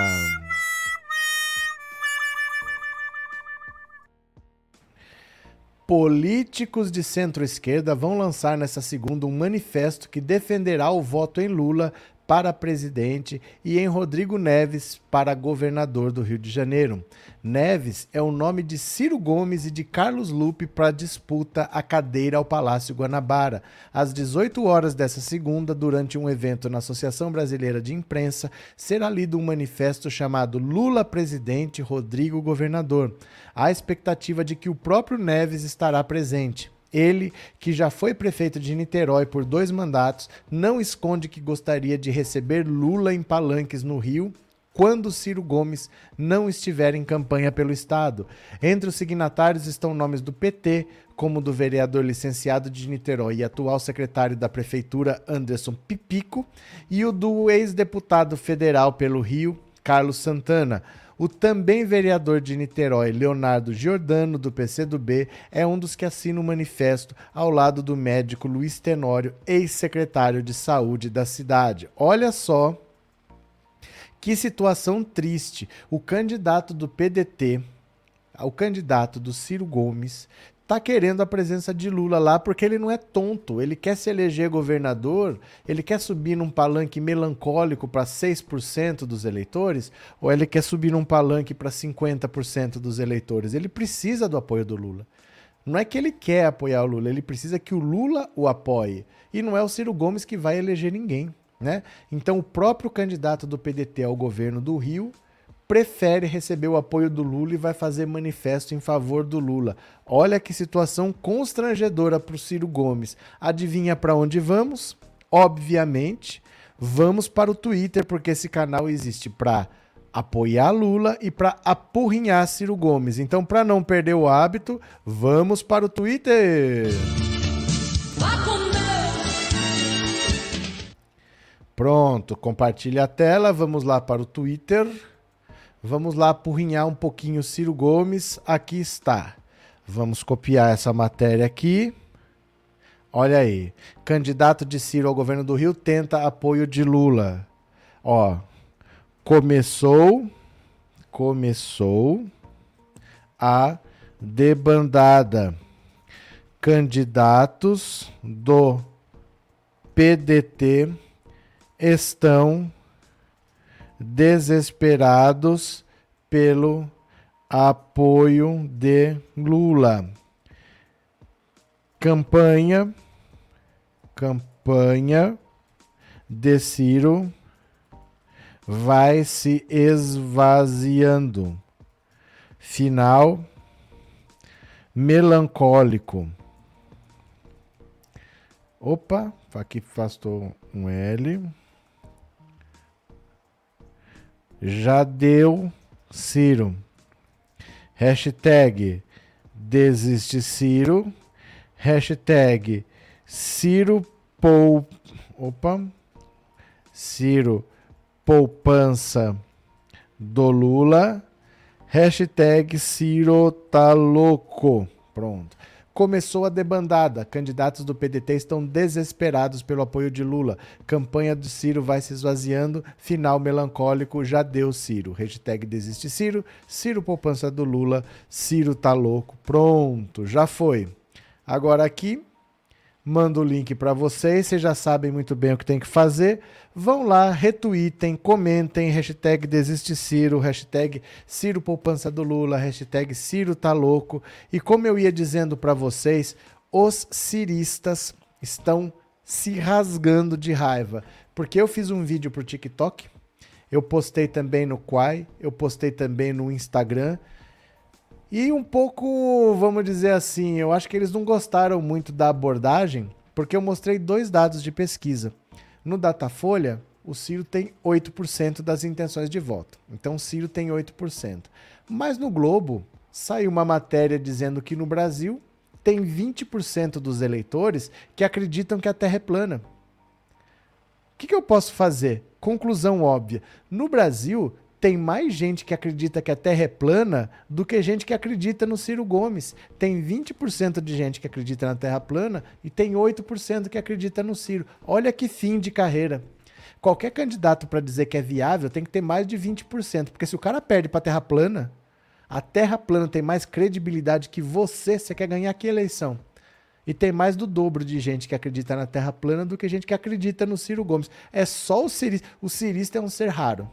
Políticos de centro-esquerda vão lançar nessa segunda um manifesto que defenderá o voto em Lula para presidente e em Rodrigo Neves para governador do Rio de Janeiro. Neves é o nome de Ciro Gomes e de Carlos Lupe para disputa a cadeira ao Palácio Guanabara. Às 18 horas dessa segunda, durante um evento na Associação Brasileira de Imprensa, será lido um manifesto chamado Lula Presidente, Rodrigo Governador. Há expectativa de que o próprio Neves estará presente. Ele, que já foi prefeito de Niterói por dois mandatos, não esconde que gostaria de receber Lula em palanques no Rio quando Ciro Gomes não estiver em campanha pelo Estado. Entre os signatários estão nomes do PT, como do vereador licenciado de Niterói e atual secretário da Prefeitura Anderson Pipico, e o do ex-deputado federal pelo Rio, Carlos Santana. O também vereador de Niterói, Leonardo Giordano, do PCdoB, é um dos que assina o manifesto ao lado do médico Luiz Tenório, ex-secretário de saúde da cidade. Olha só que situação triste. O candidato do PDT, o candidato do Ciro Gomes, tá querendo a presença de Lula lá porque ele não é tonto. Ele quer se eleger governador, ele quer subir num palanque melancólico para 6% dos eleitores, ou ele quer subir num palanque para 50% dos eleitores. Ele precisa do apoio do Lula. Não é que ele quer apoiar o Lula, ele precisa que o Lula o apoie. E não é o Ciro Gomes que vai eleger ninguém. Né? Então, o próprio candidato do PDT ao governo do Rio prefere receber o apoio do Lula e vai fazer manifesto em favor do Lula. Olha que situação constrangedora para o Ciro Gomes. Adivinha para onde vamos? Obviamente, vamos para o Twitter, porque esse canal existe para apoiar Lula e para apurrinhar Ciro Gomes. Então, para não perder o hábito, vamos para o Twitter. Pronto, compartilha a tela, vamos lá para o Twitter. Vamos lá apurrinhar um pouquinho Ciro Gomes. Aqui está. Vamos copiar essa matéria aqui. Olha aí. Candidato de Ciro ao governo do Rio tenta apoio de Lula. Ó, começou começou a debandada. Candidatos do PDT estão desesperados pelo apoio de Lula. Campanha campanha de Ciro vai se esvaziando. Final melancólico. Opa, aqui afastou um L. Já deu Ciro. Hashtag desiste Ciro. Hashtag Ciro pou... Opa. Ciro poupança do Lula. Hashtag Ciro tá louco. Pronto. Começou a debandada. Candidatos do PDT estão desesperados pelo apoio de Lula. Campanha do Ciro vai se esvaziando. Final melancólico, já deu Ciro. Hashtag desiste Ciro. Ciro poupança do Lula. Ciro tá louco. Pronto, já foi. Agora aqui, mando o link para vocês. Vocês já sabem muito bem o que tem que fazer. Vão lá, retweetem, comentem, hashtag Desiste Ciro, hashtag Ciro Poupança do Lula, hashtag Ciro tá louco. E como eu ia dizendo para vocês, os ciristas estão se rasgando de raiva. Porque eu fiz um vídeo pro TikTok, eu postei também no Quai, eu postei também no Instagram. E um pouco, vamos dizer assim, eu acho que eles não gostaram muito da abordagem, porque eu mostrei dois dados de pesquisa. No Datafolha, o Ciro tem 8% das intenções de voto. Então, o Ciro tem 8%. Mas no Globo, saiu uma matéria dizendo que no Brasil tem 20% dos eleitores que acreditam que a Terra é plana. O que, que eu posso fazer? Conclusão óbvia. No Brasil, tem mais gente que acredita que a Terra é plana do que gente que acredita no Ciro Gomes. Tem 20% de gente que acredita na Terra plana e tem 8% que acredita no Ciro. Olha que fim de carreira. Qualquer candidato para dizer que é viável tem que ter mais de 20%, porque se o cara perde para a Terra plana, a Terra plana tem mais credibilidade que você, você quer ganhar que eleição? E tem mais do dobro de gente que acredita na Terra plana do que gente que acredita no Ciro Gomes. É só o cirista. O cirista é um ser raro.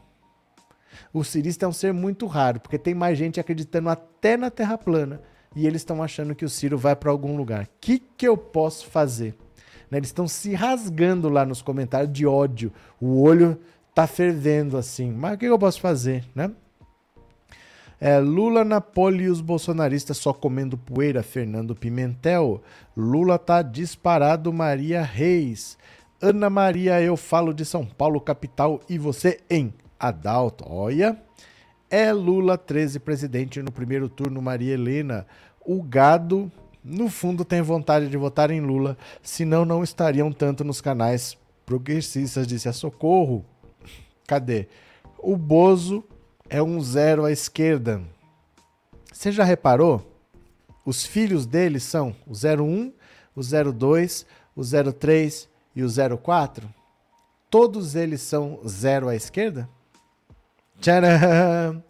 O cirista é um ser muito raro, porque tem mais gente acreditando até na Terra plana e eles estão achando que o Ciro vai para algum lugar. O que, que eu posso fazer? Né, eles estão se rasgando lá nos comentários de ódio. O olho tá fervendo assim. Mas o que eu posso fazer, né? É, Lula, Napoli e os bolsonaristas só comendo poeira, Fernando Pimentel. Lula tá disparado, Maria Reis. Ana Maria, eu falo de São Paulo, capital, e você em Adalto. Olha. É Lula 13 presidente no primeiro turno, Maria Helena. O gado, no fundo, tem vontade de votar em Lula, senão não estariam tanto nos canais progressistas, disse a Socorro. Cadê? O Bozo é um zero à esquerda. Você já reparou? Os filhos dele são o 01, o 02, o 03 e o 04? Todos eles são zero à esquerda? Tcharam!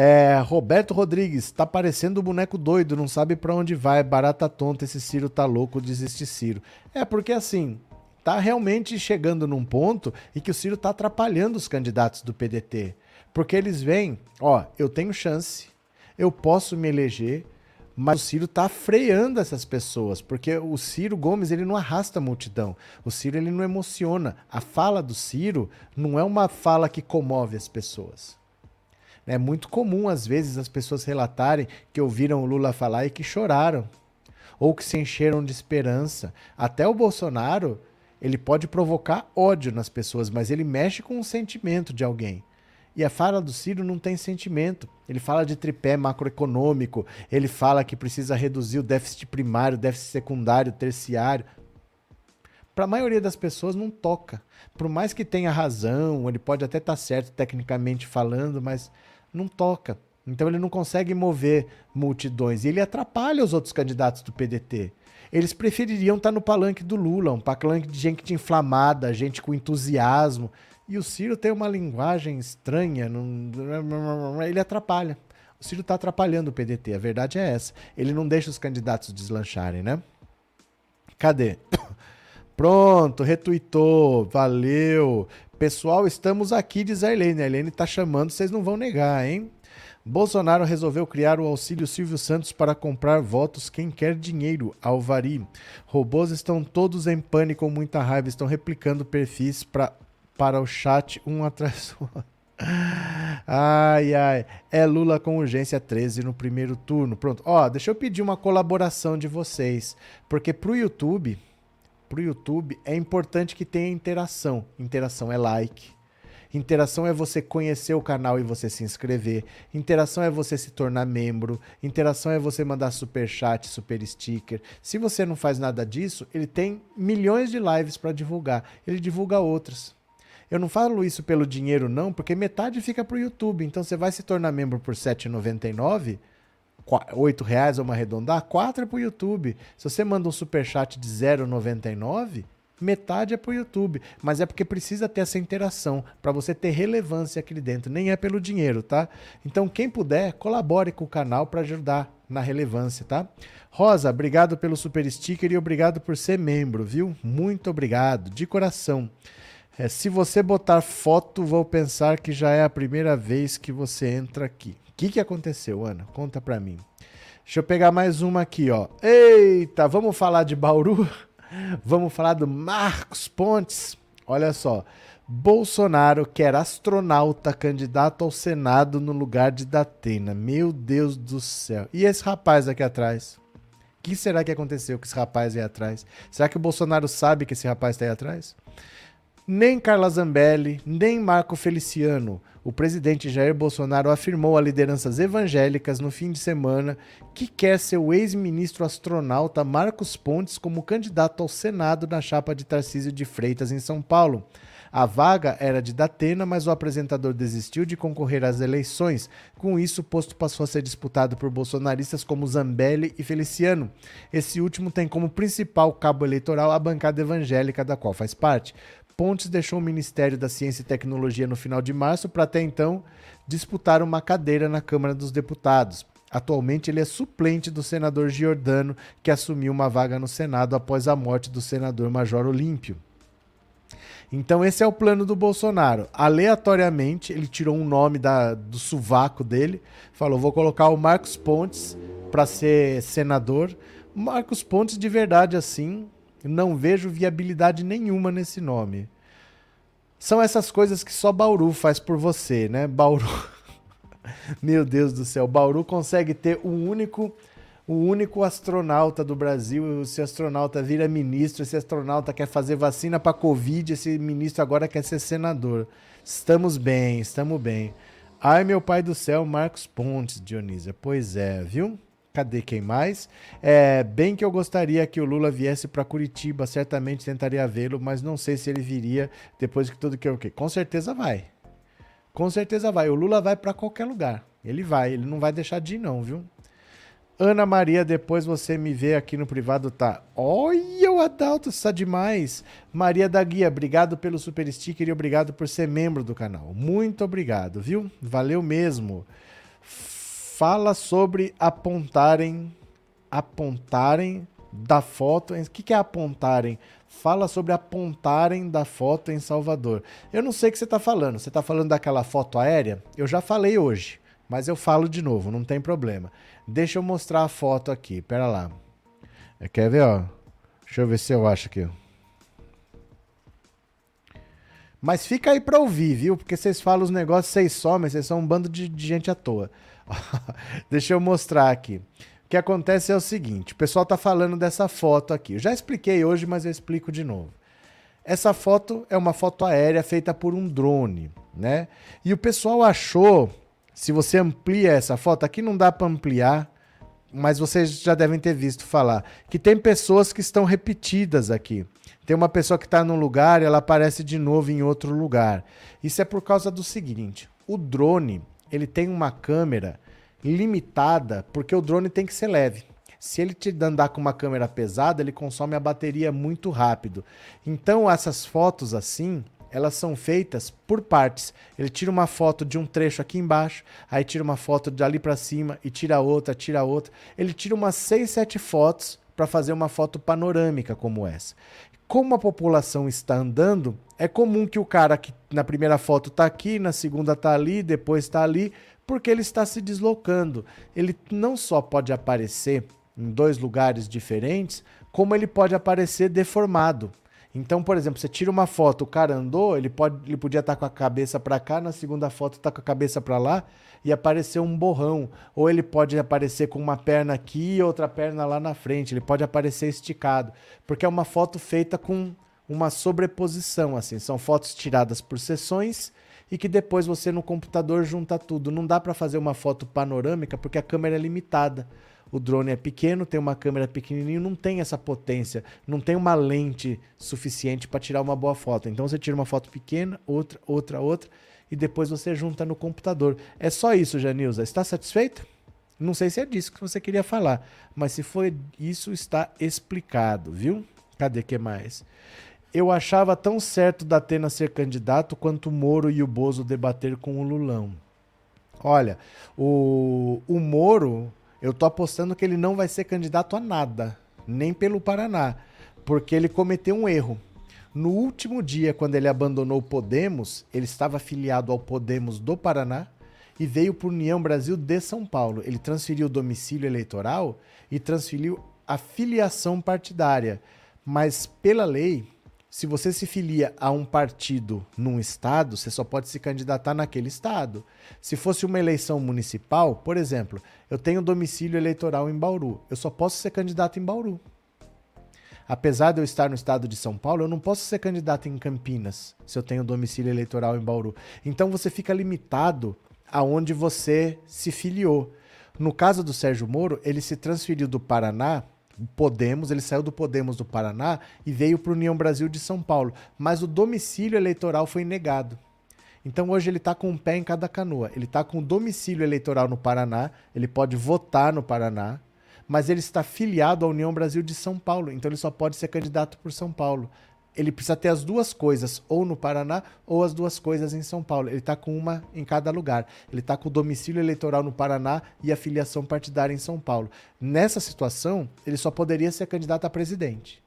É, Roberto Rodrigues, tá parecendo o um boneco doido, não sabe para onde vai, barata tonta, esse Ciro tá louco, desiste Ciro. É, porque assim, tá realmente chegando num ponto em que o Ciro tá atrapalhando os candidatos do PDT. Porque eles veem, ó, eu tenho chance, eu posso me eleger, mas o Ciro tá freando essas pessoas, porque o Ciro Gomes ele não arrasta a multidão. O Ciro ele não emociona. A fala do Ciro não é uma fala que comove as pessoas. É muito comum às vezes as pessoas relatarem que ouviram o Lula falar e que choraram ou que se encheram de esperança. Até o Bolsonaro, ele pode provocar ódio nas pessoas, mas ele mexe com o sentimento de alguém. E a fala do Ciro não tem sentimento. Ele fala de tripé macroeconômico, ele fala que precisa reduzir o déficit primário, déficit secundário, terciário. Para a maioria das pessoas não toca. Por mais que tenha razão, ele pode até estar tá certo tecnicamente falando, mas não toca. Então ele não consegue mover multidões e ele atrapalha os outros candidatos do PDT. Eles prefeririam estar tá no palanque do Lula, um palanque de gente inflamada, gente com entusiasmo, e o Ciro tem uma linguagem estranha, não... ele atrapalha. O Ciro está atrapalhando o PDT, a verdade é essa. Ele não deixa os candidatos deslancharem, né? Cadê? Pronto, retuitou, valeu. Pessoal, estamos aqui, diz a Helene. A Helene está chamando, vocês não vão negar, hein? Bolsonaro resolveu criar o auxílio Silvio Santos para comprar votos quem quer dinheiro. Alvari. Robôs estão todos em pânico muita raiva, estão replicando perfis para para o chat um atrás do outro. Ai, ai. É Lula com urgência 13 no primeiro turno. Pronto. Ó, deixa eu pedir uma colaboração de vocês. Porque pro YouTube, pro YouTube é importante que tenha interação. Interação é like. Interação é você conhecer o canal e você se inscrever. Interação é você se tornar membro. Interação é você mandar super chat, super sticker. Se você não faz nada disso, ele tem milhões de lives para divulgar. Ele divulga outras. Eu não falo isso pelo dinheiro, não, porque metade fica para o YouTube. Então você vai se tornar membro por R$ 7,99, R$ reais vamos arredondar, 4 é para o YouTube. Se você manda um superchat de R$ 0,99, metade é para o YouTube. Mas é porque precisa ter essa interação para você ter relevância aqui dentro. Nem é pelo dinheiro, tá? Então, quem puder, colabore com o canal para ajudar na relevância, tá? Rosa, obrigado pelo super sticker e obrigado por ser membro, viu? Muito obrigado, de coração. É, se você botar foto, vou pensar que já é a primeira vez que você entra aqui. O que, que aconteceu, Ana? Conta pra mim. Deixa eu pegar mais uma aqui, ó. Eita, vamos falar de Bauru? Vamos falar do Marcos Pontes. Olha só. Bolsonaro quer astronauta candidato ao Senado no lugar de Datena. Meu Deus do céu. E esse rapaz aqui atrás? O que será que aconteceu com esse rapaz aí atrás? Será que o Bolsonaro sabe que esse rapaz está aí atrás? Nem Carla Zambelli, nem Marco Feliciano. O presidente Jair Bolsonaro afirmou a lideranças evangélicas no fim de semana que quer seu ex-ministro astronauta Marcos Pontes como candidato ao Senado na chapa de Tarcísio de Freitas em São Paulo. A vaga era de Datena, mas o apresentador desistiu de concorrer às eleições. Com isso, o posto passou a ser disputado por bolsonaristas como Zambelli e Feliciano. Esse último tem como principal cabo eleitoral a bancada evangélica da qual faz parte. Pontes deixou o Ministério da Ciência e Tecnologia no final de março para até então disputar uma cadeira na Câmara dos Deputados. Atualmente ele é suplente do senador Giordano, que assumiu uma vaga no Senado após a morte do senador Major Olímpio. Então esse é o plano do Bolsonaro. Aleatoriamente, ele tirou um nome da, do sovaco dele, falou: vou colocar o Marcos Pontes para ser senador. Marcos Pontes, de verdade, assim, não vejo viabilidade nenhuma nesse nome. São essas coisas que só Bauru faz por você, né? Bauru. Meu Deus do céu, Bauru consegue ter o único o único astronauta do Brasil. Esse astronauta vira ministro, esse astronauta quer fazer vacina para Covid, esse ministro agora quer ser senador. Estamos bem, estamos bem. Ai, meu pai do céu, Marcos Pontes, Dionísia. Pois é, viu? Cadê quem mais? É, bem que eu gostaria que o Lula viesse para Curitiba, certamente tentaria vê-lo, mas não sei se ele viria depois que tudo que eu com certeza vai. Com certeza vai. O Lula vai para qualquer lugar. Ele vai, ele não vai deixar de ir não, viu? Ana Maria, depois você me vê aqui no privado, tá? Olha, o Adalto está demais. Maria da Guia, obrigado pelo super sticker e obrigado por ser membro do canal. Muito obrigado, viu? Valeu mesmo. Fala sobre apontarem, apontarem da foto. O que, que é apontarem? Fala sobre apontarem da foto em Salvador. Eu não sei o que você está falando. Você está falando daquela foto aérea? Eu já falei hoje, mas eu falo de novo, não tem problema. Deixa eu mostrar a foto aqui. Pera lá. É, quer ver, ó? Deixa eu ver se eu acho aqui. Mas fica aí pra ouvir, viu? Porque vocês falam os negócios, vocês somem, vocês são um bando de, de gente à toa. Deixa eu mostrar aqui. O que acontece é o seguinte: o pessoal tá falando dessa foto aqui. Eu já expliquei hoje, mas eu explico de novo. Essa foto é uma foto aérea feita por um drone, né? E o pessoal achou se você amplia essa foto, aqui não dá para ampliar, mas vocês já devem ter visto falar que tem pessoas que estão repetidas aqui. Tem uma pessoa que está num lugar e ela aparece de novo em outro lugar. Isso é por causa do seguinte: o drone ele tem uma câmera limitada porque o drone tem que ser leve. Se ele te andar com uma câmera pesada, ele consome a bateria muito rápido. Então essas fotos assim, elas são feitas por partes. Ele tira uma foto de um trecho aqui embaixo, aí tira uma foto dali para cima e tira outra, tira outra. Ele tira umas 6, 7 fotos para fazer uma foto panorâmica como essa. Como a população está andando, é comum que o cara que na primeira foto está aqui, na segunda está ali, depois está ali, porque ele está se deslocando. Ele não só pode aparecer em dois lugares diferentes, como ele pode aparecer deformado. Então, por exemplo, você tira uma foto, o cara andou, ele, pode, ele podia estar com a cabeça para cá, na segunda foto está com a cabeça para lá e aparecer um borrão. Ou ele pode aparecer com uma perna aqui e outra perna lá na frente. Ele pode aparecer esticado, porque é uma foto feita com uma sobreposição, assim. São fotos tiradas por sessões e que depois você no computador junta tudo. Não dá para fazer uma foto panorâmica porque a câmera é limitada o drone é pequeno, tem uma câmera pequenininha, não tem essa potência, não tem uma lente suficiente para tirar uma boa foto. Então você tira uma foto pequena, outra, outra, outra e depois você junta no computador. É só isso, Janilza. Está satisfeito? Não sei se é disso que você queria falar, mas se foi isso, está explicado, viu? Cadê que mais? Eu achava tão certo da Atena ser candidato quanto o Moro e o Bozo debater com o Lulão. Olha, o, o Moro eu tô apostando que ele não vai ser candidato a nada, nem pelo Paraná, porque ele cometeu um erro. No último dia, quando ele abandonou o Podemos, ele estava afiliado ao Podemos do Paraná e veio para União Brasil de São Paulo. Ele transferiu o domicílio eleitoral e transferiu a filiação partidária. Mas, pela lei, se você se filia a um partido num estado, você só pode se candidatar naquele estado. Se fosse uma eleição municipal, por exemplo, eu tenho domicílio eleitoral em Bauru, eu só posso ser candidato em Bauru. Apesar de eu estar no estado de São Paulo, eu não posso ser candidato em Campinas, se eu tenho domicílio eleitoral em Bauru. Então você fica limitado aonde você se filiou. No caso do Sérgio Moro, ele se transferiu do Paraná Podemos, ele saiu do Podemos do Paraná e veio para o União Brasil de São Paulo, mas o domicílio eleitoral foi negado. Então hoje ele está com um pé em cada canoa. Ele está com domicílio eleitoral no Paraná, ele pode votar no Paraná, mas ele está filiado à União Brasil de São Paulo, então ele só pode ser candidato por São Paulo. Ele precisa ter as duas coisas, ou no Paraná, ou as duas coisas em São Paulo. Ele está com uma em cada lugar. Ele está com o domicílio eleitoral no Paraná e a filiação partidária em São Paulo. Nessa situação, ele só poderia ser candidato a presidente.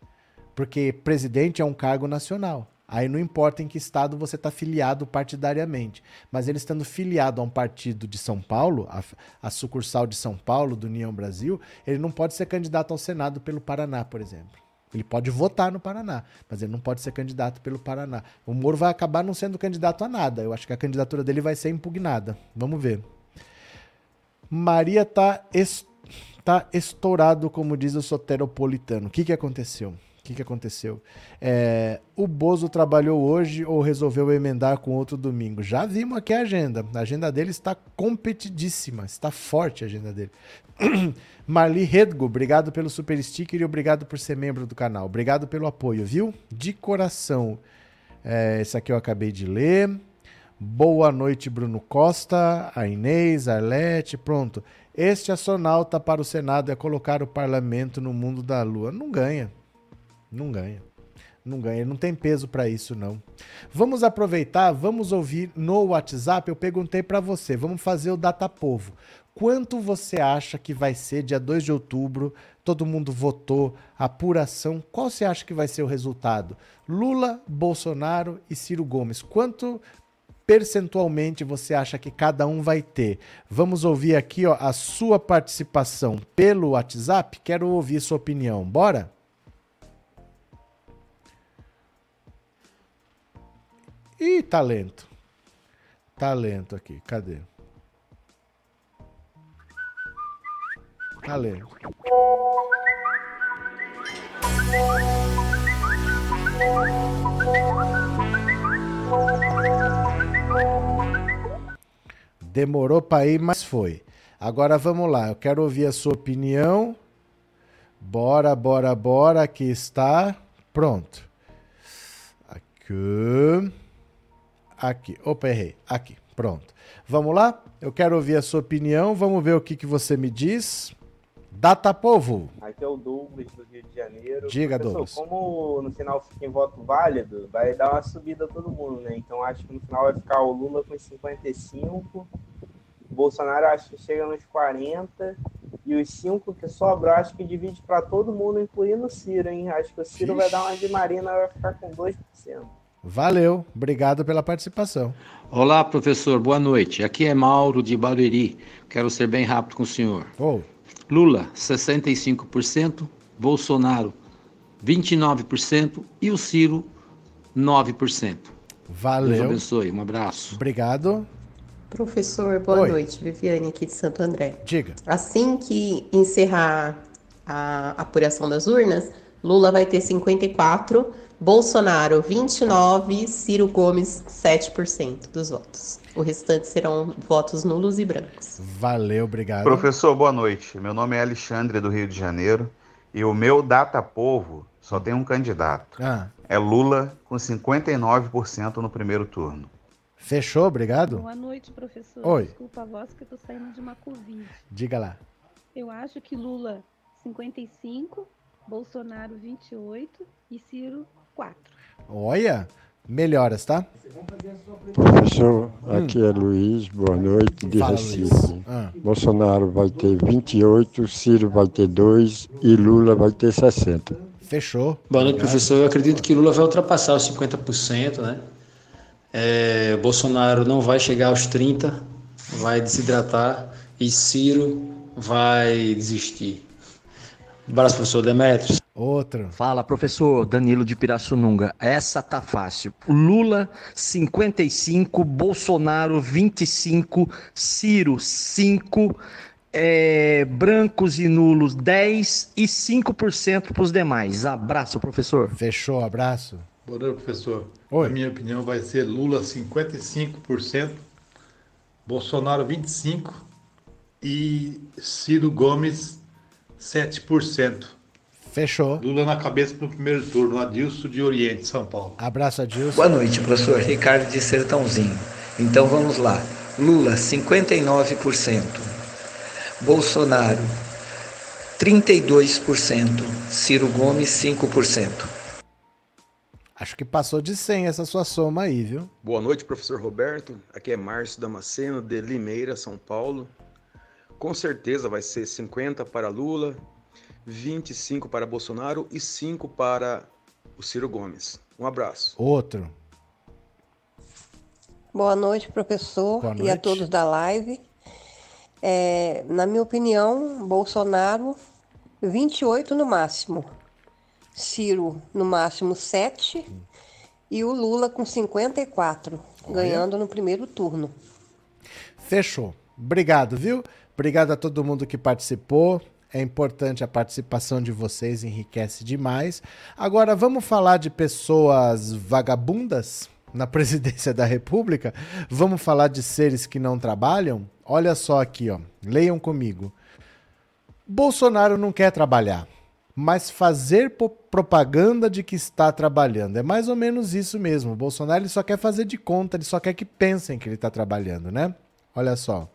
Porque presidente é um cargo nacional. Aí não importa em que estado você está filiado partidariamente. Mas ele estando filiado a um partido de São Paulo, a, a, sucursal de São Paulo, do União Brasil, ele não pode ser candidato ao Senado pelo Paraná, por exemplo. Ele pode votar no Paraná, mas ele não pode ser candidato pelo Paraná. O Moro vai acabar não sendo candidato a nada. Eu acho que a candidatura dele vai ser impugnada. Vamos ver. Maria tá, est tá estourado, como diz o soteropolitano. O que, que aconteceu? O que, que aconteceu? É, o Bozo trabalhou hoje ou resolveu emendar com outro domingo? Já vimos aqui a agenda. A agenda dele está competidíssima, está forte a agenda dele. Marli Redgo, obrigado pelo super sticker e obrigado por ser membro do canal. Obrigado pelo apoio, viu? De coração. É, esse aqui eu acabei de ler. Boa noite, Bruno Costa, a Inês, a Arlete, pronto. Este astronauta para o Senado é colocar o parlamento no mundo da lua. Não ganha. Não ganha. Não ganha, não tem peso para isso não. Vamos aproveitar, vamos ouvir no WhatsApp. Eu perguntei para você, vamos fazer o data povo. Quanto você acha que vai ser dia 2 de outubro? Todo mundo votou, apuração. Qual você acha que vai ser o resultado? Lula, Bolsonaro e Ciro Gomes. Quanto percentualmente você acha que cada um vai ter? Vamos ouvir aqui ó, a sua participação pelo WhatsApp. Quero ouvir sua opinião. Bora? Ih, talento. Talento aqui, cadê? Talento. Demorou para ir, mas foi. Agora vamos lá, eu quero ouvir a sua opinião. Bora, bora, bora, aqui está. Pronto. Aqui. Aqui. Opa, errei. Aqui. Pronto. Vamos lá? Eu quero ouvir a sua opinião. Vamos ver o que, que você me diz. Data Povo. Aqui é o Douglas do Rio de Janeiro. Diga, Professor, Douglas. Como no final fica em voto válido, vai dar uma subida a todo mundo, né? Então acho que no final vai ficar o Lula com 55, o Bolsonaro acho que chega nos 40, e os 5 que sobram acho que divide para todo mundo, incluindo o Ciro, hein? Acho que o Ciro Ixi. vai dar uma de Marina, vai ficar com 2%. Valeu, obrigado pela participação. Olá, professor, boa noite. Aqui é Mauro de Barueri. Quero ser bem rápido com o senhor. Oh. Lula, 65%, Bolsonaro, 29% e o Ciro, 9%. Valeu. Deus abençoe, um abraço. Obrigado. Professor, boa Oi. noite. Viviane aqui de Santo André. Diga. Assim que encerrar a apuração das urnas, Lula vai ter 54, Bolsonaro 29, Ciro Gomes 7% dos votos. O restante serão votos nulos e brancos. Valeu, obrigado. Professor, boa noite. Meu nome é Alexandre do Rio de Janeiro e o meu data povo só tem um candidato. Ah. É Lula com 59% no primeiro turno. Fechou, obrigado. Boa noite, professor. Oi. Desculpa a voz que eu tô saindo de uma Covid. Diga lá. Eu acho que Lula 55, Bolsonaro 28 e Ciro 4. Olha, melhoras, tá? Professor, aqui é Luiz, boa noite, de Fala, Recife. Ah. Bolsonaro vai ter 28, Ciro vai ter 2 e Lula vai ter 60. Fechou. Boa noite, professor. Eu acredito que Lula vai ultrapassar os 50%, né? É, Bolsonaro não vai chegar aos 30%, vai desidratar e Ciro vai desistir. Abraço, professor Demetrios. Outro. Fala, professor Danilo de Pirassununga. Essa tá fácil. Lula 55, Bolsonaro 25, Ciro 5, é, brancos e nulos 10 e 5% para os demais. Abraço, professor. Fechou, abraço. Boa noite, professor. Oi. A minha opinião vai ser Lula 55%, Bolsonaro 25% e Ciro Gomes 7%. Fechou. Lula na cabeça no primeiro turno, Adilson de Oriente, São Paulo. Abraço, Adilson. Boa noite, professor Ricardo de Sertãozinho. Então vamos lá. Lula, 59%. Bolsonaro, 32%. Ciro Gomes, 5%. Acho que passou de 100 essa sua soma aí, viu? Boa noite, professor Roberto. Aqui é Márcio Damasceno, de Limeira, São Paulo. Com certeza vai ser 50 para Lula, 25 para Bolsonaro e 5 para o Ciro Gomes. Um abraço. Outro. Boa noite, professor, Boa e a noite. todos da live. É, na minha opinião, Bolsonaro 28 no máximo, Ciro no máximo 7 e o Lula com 54, ganhando no primeiro turno. Fechou. Obrigado, viu? Obrigado a todo mundo que participou. É importante a participação de vocês, enriquece demais. Agora vamos falar de pessoas vagabundas na presidência da República? Vamos falar de seres que não trabalham? Olha só aqui, ó. Leiam comigo. Bolsonaro não quer trabalhar, mas fazer propaganda de que está trabalhando. É mais ou menos isso mesmo. O Bolsonaro ele só quer fazer de conta, ele só quer que pensem que ele está trabalhando, né? Olha só.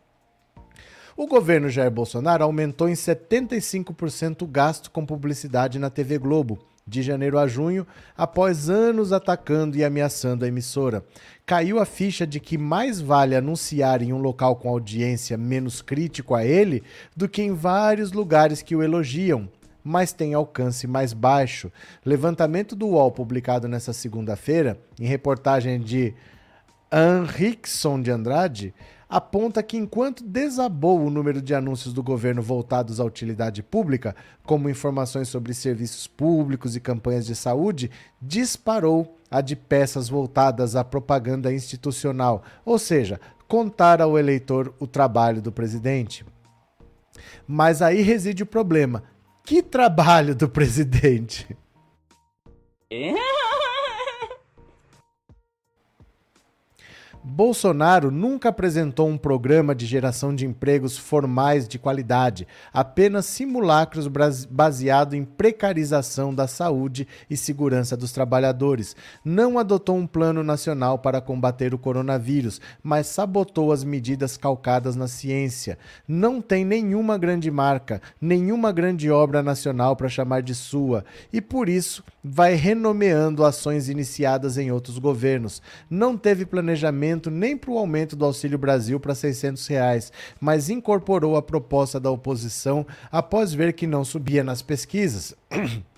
O governo Jair Bolsonaro aumentou em 75% o gasto com publicidade na TV Globo, de janeiro a junho, após anos atacando e ameaçando a emissora. Caiu a ficha de que mais vale anunciar em um local com audiência menos crítico a ele do que em vários lugares que o elogiam, mas tem alcance mais baixo. Levantamento do UOL publicado nesta segunda-feira, em reportagem de Henriquson de Andrade, aponta que enquanto desabou o número de anúncios do governo voltados à utilidade pública, como informações sobre serviços públicos e campanhas de saúde, disparou a de peças voltadas à propaganda institucional, ou seja, contar ao eleitor o trabalho do presidente. Mas aí reside o problema. Que trabalho do presidente? Bolsonaro nunca apresentou um programa de geração de empregos formais de qualidade, apenas simulacros baseado em precarização da saúde e segurança dos trabalhadores. Não adotou um plano nacional para combater o coronavírus, mas sabotou as medidas calcadas na ciência. Não tem nenhuma grande marca, nenhuma grande obra nacional para chamar de sua, e por isso vai renomeando ações iniciadas em outros governos. Não teve planejamento nem para o aumento do Auxílio Brasil para 600 reais, mas incorporou a proposta da oposição após ver que não subia nas pesquisas.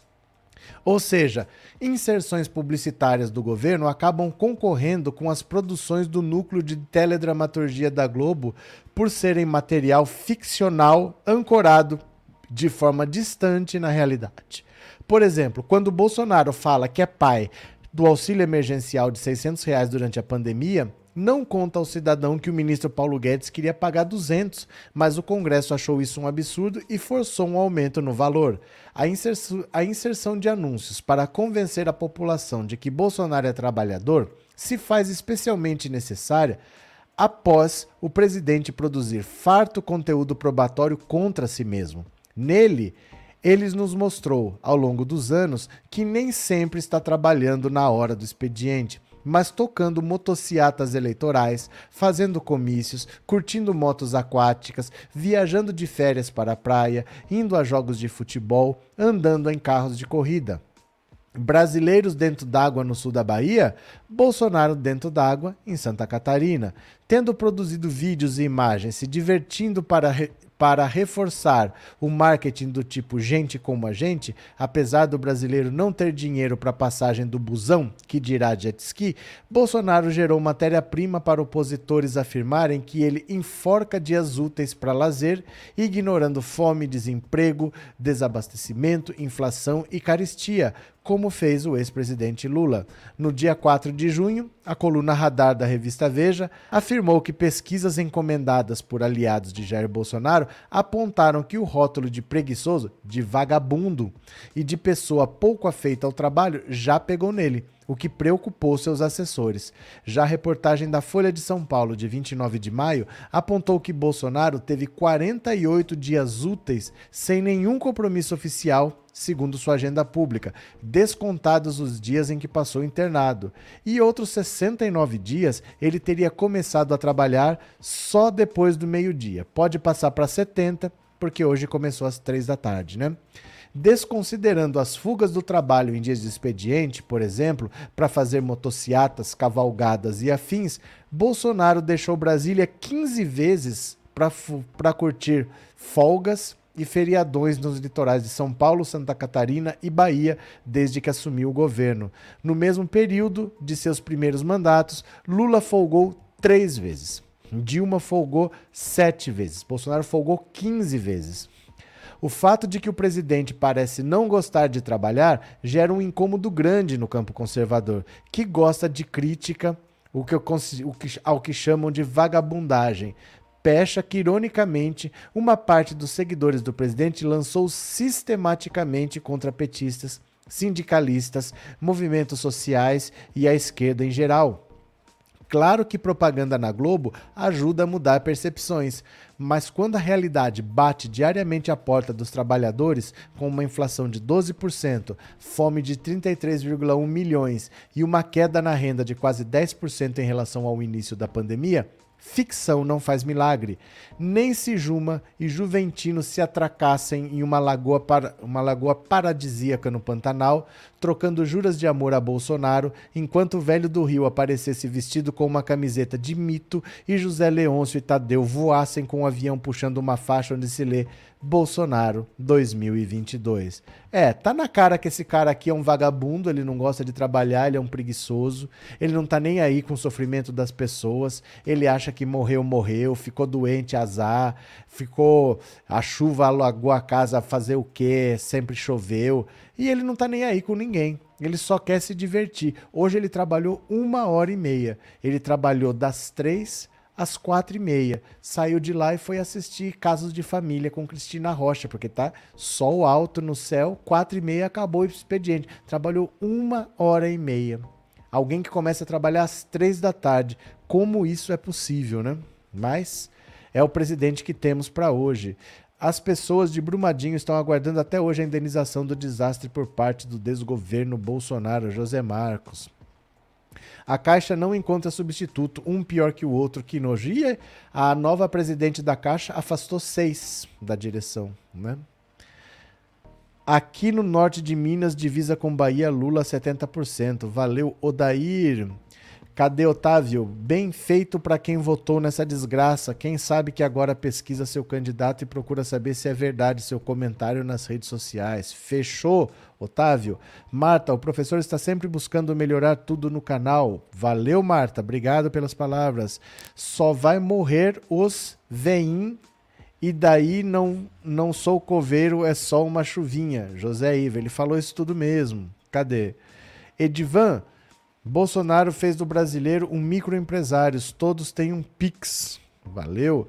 Ou seja, inserções publicitárias do governo acabam concorrendo com as produções do núcleo de teledramaturgia da Globo por serem material ficcional ancorado de forma distante na realidade. Por exemplo, quando Bolsonaro fala que é pai do auxílio emergencial de 600 reais durante a pandemia, não conta ao cidadão que o ministro Paulo Guedes queria pagar 200, mas o Congresso achou isso um absurdo e forçou um aumento no valor. A, inserção- a inserção de anúncios para convencer a população de que Bolsonaro é trabalhador se faz especialmente necessária após o presidente produzir farto conteúdo probatório contra si mesmo. Nele, ele nos mostrou, ao longo dos anos, que nem sempre está trabalhando na hora do expediente, mas tocando motociatas eleitorais, fazendo comícios, curtindo motos aquáticas, viajando de férias para a praia, indo a jogos de futebol, andando em carros de corrida. Brasileiros dentro d'água no sul da Bahia, Bolsonaro dentro d'água em Santa Catarina, tendo produzido vídeos e imagens, se divertindo para, re- para reforçar o marketing do tipo gente como a gente, apesar do brasileiro não ter dinheiro para passagem do busão, que dirá jet ski, Bolsonaro gerou matéria-prima para opositores afirmarem que ele enforca dias úteis para lazer, ignorando fome, desemprego, desabastecimento, inflação e caristia, como fez o ex-presidente Lula. No dia 4 de junho, a coluna Radar da revista Veja afirmou que pesquisas encomendadas por aliados de Jair Bolsonaro apontaram que o rótulo de preguiçoso, de vagabundo e de pessoa pouco afeita ao trabalho já pegou nele o que preocupou seus assessores. Já a reportagem da Folha de São Paulo, de 29 de maio, apontou que Bolsonaro teve 48 dias úteis sem nenhum compromisso oficial, segundo sua agenda pública, descontados os dias em que passou internado. E outros 69 dias ele teria começado a trabalhar só depois do meio-dia. Pode passar para 70, porque hoje começou às 3 da tarde, né? Desconsiderando as fugas do trabalho em dias de expediente, por exemplo, para fazer motociatas, cavalgadas e afins, Bolsonaro deixou Brasília 15 vezes para curtir folgas e feriadões nos litorais de São Paulo, Santa Catarina e Bahia desde que assumiu o governo. No mesmo período de seus primeiros mandatos, Lula folgou três vezes. Dilma folgou sete vezes. Bolsonaro folgou 15 vezes. O fato de que o presidente parece não gostar de trabalhar gera um incômodo grande no campo conservador, que gosta de crítica o que eu, o que, ao que chamam de vagabundagem, pecha que, ironicamente, uma parte dos seguidores do presidente lançou sistematicamente contra petistas, sindicalistas, movimentos sociais e a esquerda em geral. Claro que propaganda na Globo ajuda a mudar percepções, mas quando a realidade bate diariamente à porta dos trabalhadores, com uma inflação de 12%, fome de 33,1 milhões e uma queda na renda de quase 10% em relação ao início da pandemia, Ficção não faz milagre. Nem se Juma e Juventino se atracassem em uma lagoa, uma lagoa paradisíaca no Pantanal, trocando juras de amor a Bolsonaro, enquanto o velho do Rio aparecesse vestido com uma camiseta de mito e José Leôncio e Tadeu voassem com um avião puxando uma faixa onde se lê Bolsonaro 2022. É, tá na cara que esse cara aqui é um vagabundo, ele não gosta de trabalhar, ele é um preguiçoso, ele não tá nem aí com o sofrimento das pessoas, ele acha que morreu, morreu, ficou doente, azar, ficou a chuva alagou a casa fazer o quê? Sempre choveu, e ele não tá nem aí com ninguém. Ele só quer se divertir. Hoje ele trabalhou uma hora e meia. Ele trabalhou das três às quatro e meia. Saiu de lá e foi assistir Casos de Família com Cristina Rocha, porque tá sol alto no céu, quatro e meia acabou o expediente. Trabalhou uma hora e meia. Alguém que começa a trabalhar às três da tarde. Como isso é possível, né? Mas é o presidente que temos para hoje. As pessoas de Brumadinho estão aguardando até hoje a indenização do desastre por parte do desgoverno Bolsonaro, José Marcos. A Caixa não encontra substituto, um pior que o outro, que nojo. A nova presidente da Caixa afastou seis da direção, né? Aqui no norte de Minas, divisa com Bahia, Lula 70%. Valeu, Odair. Cadê Otávio? Bem feito para quem votou nessa desgraça. Quem sabe que agora pesquisa seu candidato e procura saber se é verdade seu comentário nas redes sociais. Fechou, Otávio? Marta, o professor está sempre buscando melhorar tudo no canal. Valeu, Marta. Obrigado pelas palavras. Só vai morrer os veim e daí não não sou coveiro, é só uma chuvinha. José Iva, ele falou isso tudo mesmo. Cadê? Edivan, Bolsonaro fez do brasileiro um microempresários, todos têm um Pix. Valeu.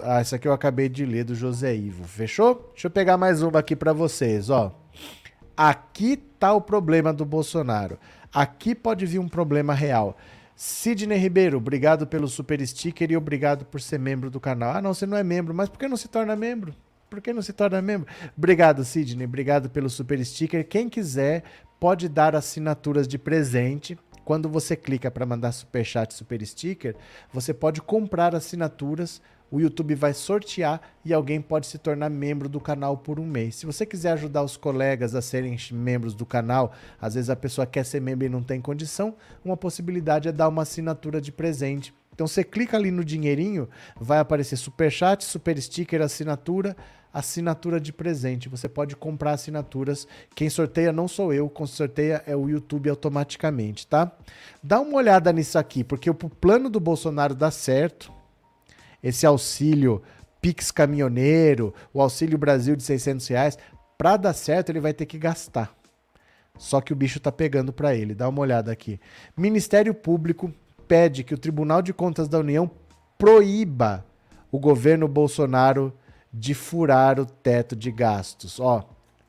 Ah, essa aqui eu acabei de ler do José Ivo. Fechou? Deixa eu pegar mais uma aqui para vocês, ó. Aqui tá o problema do Bolsonaro. Aqui pode vir um problema real. Sidney Ribeiro, obrigado pelo super sticker e obrigado por ser membro do canal. Ah, não, você não é membro, mas por que não se torna membro? Por que não se torna membro? Obrigado, Sidney. Obrigado pelo super sticker. Quem quiser, pode dar assinaturas de presente. Quando você clica para mandar super chat, super sticker, você pode comprar assinaturas. O YouTube vai sortear e alguém pode se tornar membro do canal por um mês. Se você quiser ajudar os colegas a serem membros do canal, às vezes a pessoa quer ser membro e não tem condição, uma possibilidade é dar uma assinatura de presente. Então você clica ali no dinheirinho, vai aparecer super chat, super sticker, assinatura assinatura de presente. Você pode comprar assinaturas. Quem sorteia não sou eu, quem sorteia é o YouTube automaticamente, tá? Dá uma olhada nisso aqui, porque o plano do Bolsonaro dá certo. Esse auxílio Pix caminhoneiro, o auxílio Brasil de 600 reais, para dar certo ele vai ter que gastar. Só que o bicho tá pegando para ele. Dá uma olhada aqui. Ministério Público pede que o Tribunal de Contas da União proíba o governo Bolsonaro de furar o teto de gastos. Ó,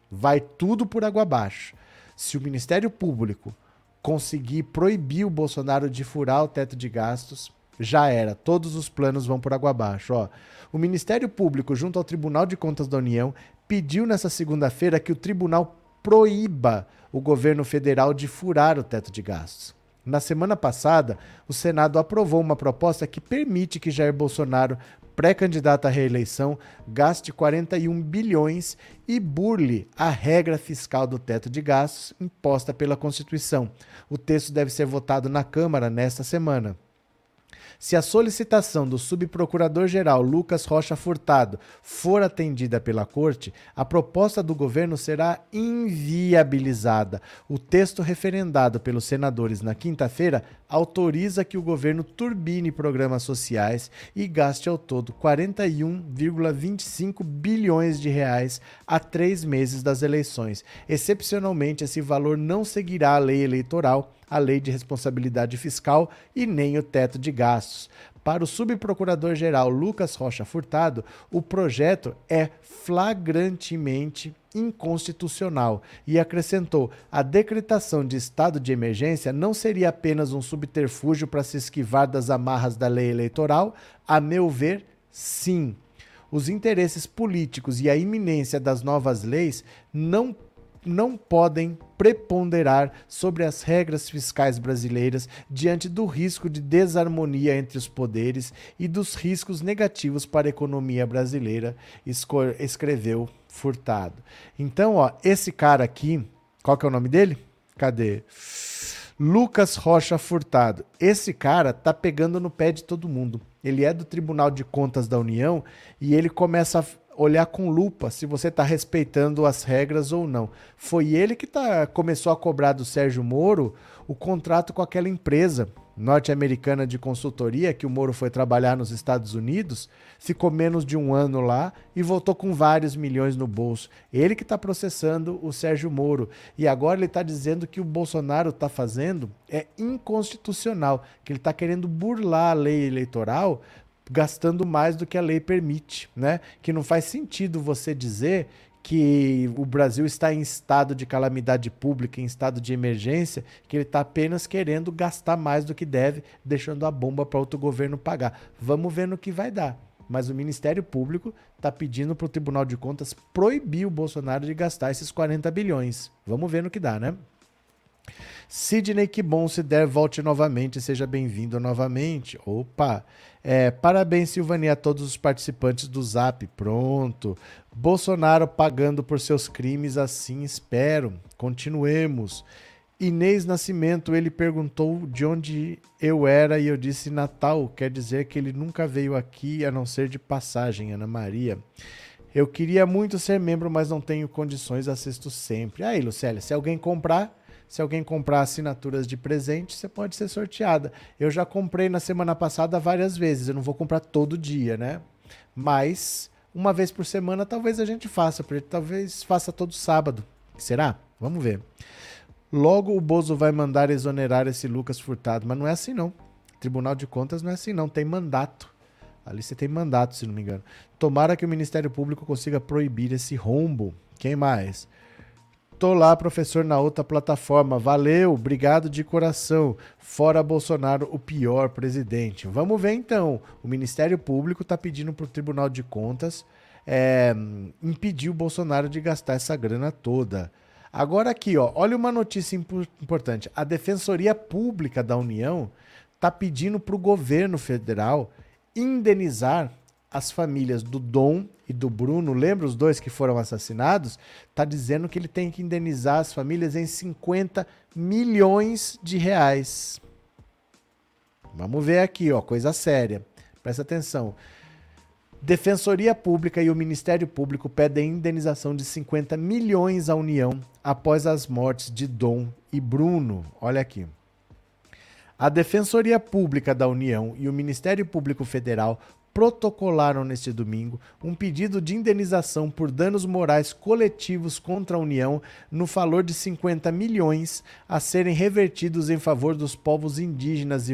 vai tudo por água abaixo. Se o Ministério Público conseguir proibir o Bolsonaro de furar o teto de gastos, já era. Todos os planos vão por água abaixo. Ó, o Ministério Público, junto ao Tribunal de Contas da União, pediu nessa segunda-feira que o tribunal proíba o governo federal de furar o teto de gastos. Na semana passada, o Senado aprovou uma proposta que permite que Jair Bolsonaro, pré-candidato à reeleição, gaste 41 bilhões e burle a regra fiscal do teto de gastos imposta pela Constituição. O texto deve ser votado na Câmara nesta semana. Se a solicitação do subprocurador-geral Lucas Rocha Furtado for atendida pela Corte, a proposta do governo será inviabilizada. O texto referendado pelos senadores na quinta-feira autoriza que o governo turbine programas sociais e gaste ao todo 41,25 bilhões de reais a três meses das eleições. Excepcionalmente, esse valor não seguirá a lei eleitoral a lei de responsabilidade fiscal e nem o teto de gastos. Para o subprocurador-geral Lucas Rocha Furtado, o projeto é flagrantemente inconstitucional e acrescentou: a decretação de estado de emergência não seria apenas um subterfúgio para se esquivar das amarras da lei eleitoral? A meu ver, sim. Os interesses políticos e a iminência das novas leis não não podem preponderar sobre as regras fiscais brasileiras diante do risco de desarmonia entre os poderes e dos riscos negativos para a economia brasileira, escreveu Furtado. Então, ó, esse cara aqui, qual que é o nome dele? Cadê? Lucas Rocha Furtado. Esse cara tá pegando no pé de todo mundo. Ele é do Tribunal de Contas da União e ele começa a olhar com lupa se você está respeitando as regras ou não. Foi ele que tá, começou a cobrar do Sérgio Moro o contrato com aquela empresa norte-americana de consultoria que o Moro foi trabalhar nos Estados Unidos, ficou menos de um ano lá e voltou com vários milhões no bolso. Ele que está processando o Sérgio Moro. E agora ele está dizendo que o Bolsonaro está fazendo é inconstitucional, que ele está querendo burlar a lei eleitoral gastando mais do que a lei permite, né? Que não faz sentido você dizer que o Brasil está em estado de calamidade pública, em estado de emergência, que ele está apenas querendo gastar mais do que deve, deixando a bomba para outro governo pagar. Vamos ver no que vai dar. Mas o Ministério Público está pedindo para o Tribunal de Contas proibir o Bolsonaro de gastar esses 40 bilhões. Vamos ver no que dá, né? Sidney, que bom se der, volte novamente, seja bem-vindo novamente. Opa! É, parabéns, Silvania, a todos os participantes do Zap. Pronto. Bolsonaro pagando por seus crimes, assim espero. Continuemos. Inês Nascimento, ele perguntou de onde eu era e eu disse Natal. Quer dizer que ele nunca veio aqui a não ser de passagem, Ana Maria. Eu queria muito ser membro, mas não tenho condições, assisto sempre. Aí, Lucélia, se alguém comprar, se alguém comprar assinaturas de presente, você pode ser sorteada. Eu já comprei na semana passada várias vezes. Eu não vou comprar todo dia, né? Mas uma vez por semana talvez a gente faça, porque talvez faça todo sábado. Será? Vamos ver. Logo o Bozo vai mandar exonerar esse Lucas Furtado, mas não é assim não. Tribunal de Contas não é assim não, tem mandato. Ali você tem mandato, se não me engano. Tomara que o Ministério Público consiga proibir esse rombo. Quem mais? Tô lá, professor, na outra plataforma. Valeu, obrigado de coração. Fora Bolsonaro, o pior presidente. Vamos ver então. O Ministério Público está pedindo para o Tribunal de Contas é, impedir o Bolsonaro de gastar essa grana toda. Agora aqui, ó, olha uma notícia importante. A Defensoria Pública da União está pedindo para o governo federal indenizar as famílias do Dom e do Bruno, lembra os dois que foram assassinados? Está dizendo que ele tem que indenizar as famílias em 50 milhões de reais. Vamos ver aqui, ó, coisa séria. Presta atenção. Defensoria Pública e o Ministério Público pedem indenização de 50 milhões à União após as mortes de Dom e Bruno. Olha aqui. A Defensoria Pública da União e o Ministério Público Federal protocolaram neste domingo um pedido de indenização por danos morais coletivos contra a União no valor de 50 milhões a serem revertidos em favor dos povos indígenas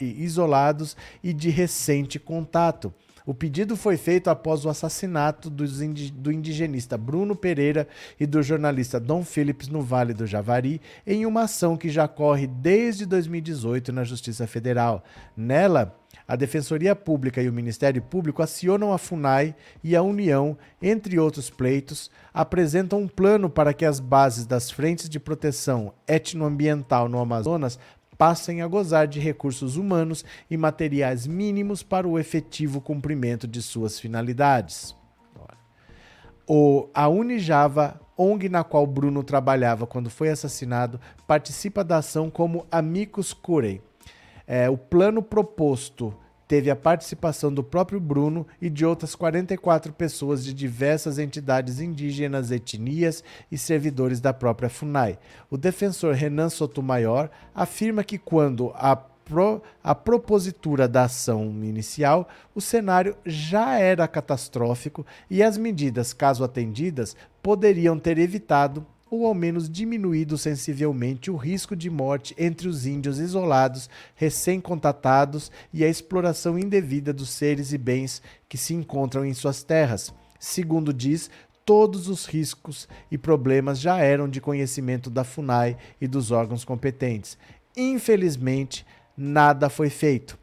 isolados e de recente contato. O pedido foi feito após o assassinato do indigenista Bruno Pereira e do jornalista Dom Phillips no Vale do Javari, em uma ação que já corre desde 2018 na Justiça Federal. Nela, a Defensoria Pública e o Ministério Público acionam a FUNAI e a União, entre outros pleitos, apresentam um plano para que as bases das frentes de proteção etnoambiental no Amazonas passem a gozar de recursos humanos e materiais mínimos para o efetivo cumprimento de suas finalidades. O, a Unijava, ONG na qual Bruno trabalhava quando foi assassinado, participa da ação como Amicus Curiae. É, o plano proposto teve a participação do próprio Bruno e de outras 44 pessoas de diversas entidades indígenas, etnias e servidores da própria FUNAI. O defensor Renan Sotomayor afirma que quando a a propositura da ação inicial, o cenário já era catastrófico e as medidas, caso atendidas, poderiam ter evitado ou ao menos diminuído sensivelmente o risco de morte entre os índios isolados, recém-contatados e a exploração indevida dos seres e bens que se encontram em suas terras. Segundo diz, todos os riscos e problemas já eram de conhecimento da FUNAI e dos órgãos competentes. Infelizmente, nada foi feito.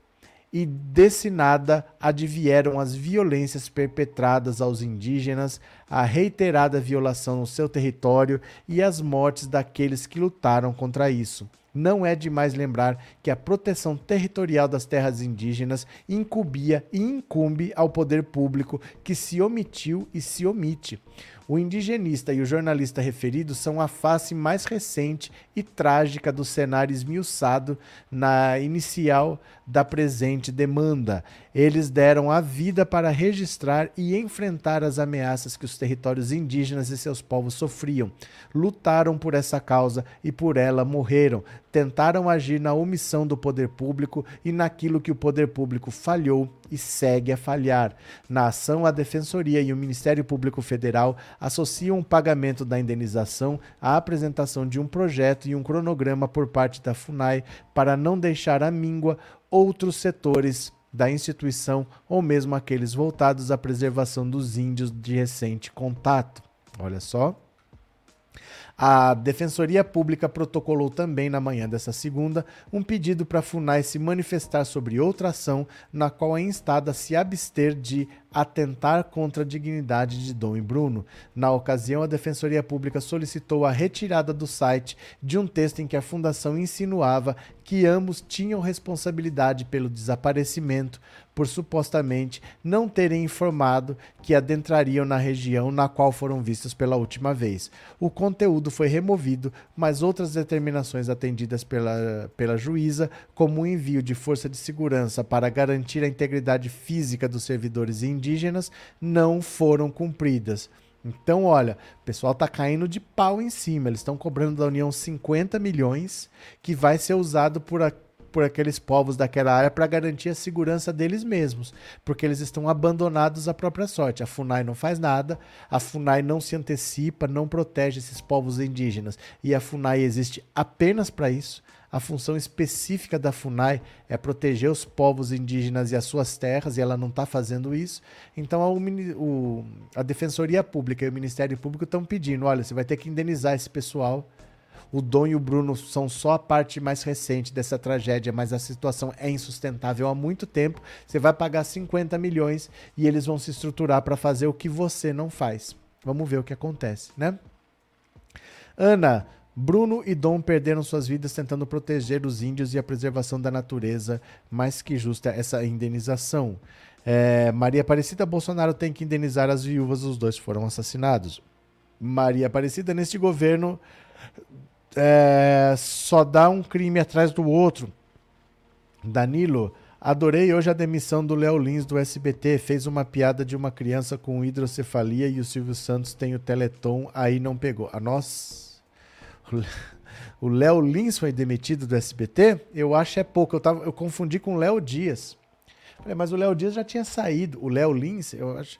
E desse nada advieram as violências perpetradas aos indígenas, a reiterada violação no seu território e as mortes daqueles que lutaram contra isso. Não é demais lembrar que a proteção territorial das terras indígenas incumbia e incumbe ao poder público que se omitiu e se omite. O indigenista e o jornalista referidos são a face mais recente e trágica do cenário esmiuçado na inicial da presente demanda. Eles deram a vida para registrar e enfrentar as ameaças que os territórios indígenas e seus povos sofriam. Lutaram por essa causa e por ela morreram. Tentaram agir na omissão do poder público e naquilo que o poder público falhou e segue a falhar. Na ação, a Defensoria e o Ministério Público Federal associam o pagamento da indenização à apresentação de um projeto e um cronograma por parte da FUNAI para não deixar à míngua outros setores da instituição ou mesmo aqueles voltados à preservação dos índios de recente contato. Olha só. A Defensoria Pública protocolou também na manhã dessa segunda um pedido para a FUNAI se manifestar sobre outra ação na qual é instada a se abster de atentar contra a dignidade de Dom e Bruno. Na ocasião, a Defensoria Pública solicitou a retirada do site de um texto em que a Fundação insinuava que ambos tinham responsabilidade pelo desaparecimento por supostamente não terem informado que adentrariam na região na qual foram vistos pela última vez. O conteúdo foi removido, mas outras determinações atendidas pela, pela juíza, como o envio de força de segurança para garantir a integridade física dos servidores indígenas, não foram cumpridas. Então, olha, o pessoal tá caindo de pau em cima. Eles estão cobrando da União 50 milhões que vai ser usado por, a, por aqueles povos daquela área para garantir a segurança deles mesmos, porque eles estão abandonados à própria sorte. A FUNAI não faz nada, a FUNAI não se antecipa, não protege esses povos indígenas. E a FUNAI existe apenas para isso. A função específica da FUNAI é proteger os povos indígenas e as suas terras, e ela não está fazendo isso. Então, a, o, a Defensoria Pública e o Ministério Público estão pedindo: olha, você vai ter que indenizar esse pessoal. O Dom e o Bruno são só a parte mais recente dessa tragédia, mas a situação é insustentável há muito tempo. Você vai pagar 50 milhões e eles vão se estruturar para fazer o que você não faz. Vamos ver o que acontece, né? Ana, Bruno e Dom perderam suas vidas tentando proteger os índios e a preservação da natureza, mais que justa essa indenização. É, Maria Aparecida Bolsonaro tem que indenizar as viúvas, os dois foram assassinados. Maria Aparecida, neste governo, é, só dá um crime atrás do outro. Danilo, adorei hoje a demissão do Léo Lins do SBT. Fez uma piada de uma criança com hidrocefalia e o Silvio Santos tem o Teleton, aí não pegou. A nós o Léo Lins foi demitido do SBT, eu acho é pouco. Eu, tava, eu confundi com o Léo Dias. Falei, mas o Léo Dias já tinha saído. O Léo Lins, eu acho.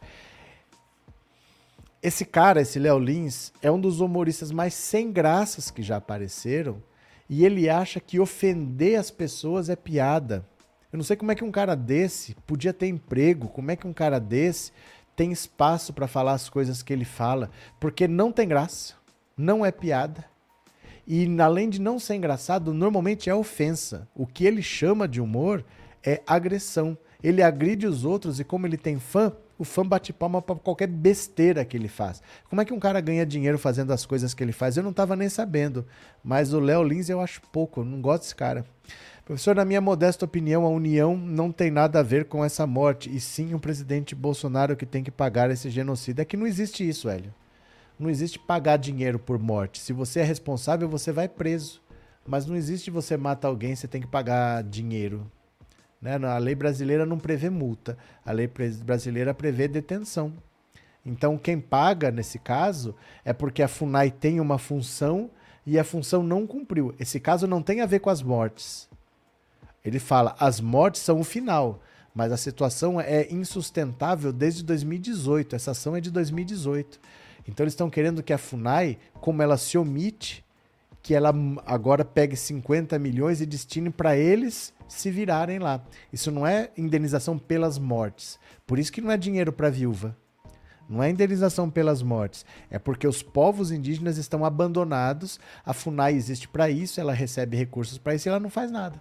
Esse cara, esse Léo Lins, é um dos humoristas mais sem graças que já apareceram. E ele acha que ofender as pessoas é piada. Eu não sei como é que um cara desse podia ter emprego, como é que um cara desse tem espaço para falar as coisas que ele fala, porque não tem graça, não é piada e além de não ser engraçado, normalmente é ofensa. O que ele chama de humor é agressão. Ele agride os outros e como ele tem fã, O fã bate palma pra qualquer besteira que ele faz. Como é que um cara ganha dinheiro fazendo as coisas que ele faz? Eu não tava nem sabendo. Mas o Léo Lins eu acho pouco, eu não gosto desse cara. Professor, na minha modesta opinião, a União não tem nada a ver com essa morte, e sim o presidente Bolsonaro que tem que pagar esse genocídio. É que não existe isso, Hélio. Não existe pagar dinheiro por morte. Se você é responsável, você vai preso. Mas não existe você mata alguém, você tem que pagar dinheiro. Né? A lei brasileira não prevê multa. A lei brasileira prevê detenção. Então, quem paga nesse caso é porque a FUNAI tem uma função e a função não cumpriu. Esse caso não tem a ver com as mortes. Ele fala: as mortes são o final, mas a situação é insustentável desde 2018. Essa ação é de 2018. Então eles estão querendo que a FUNAI, como ela se omite, que ela agora pegue 50 milhões e destine para eles se virarem lá. Isso não é indenização pelas mortes. Por isso que não é dinheiro para viúva. Não é indenização pelas mortes. É porque os povos indígenas estão abandonados. A FUNAI existe para isso, ela recebe recursos para isso e ela não faz nada.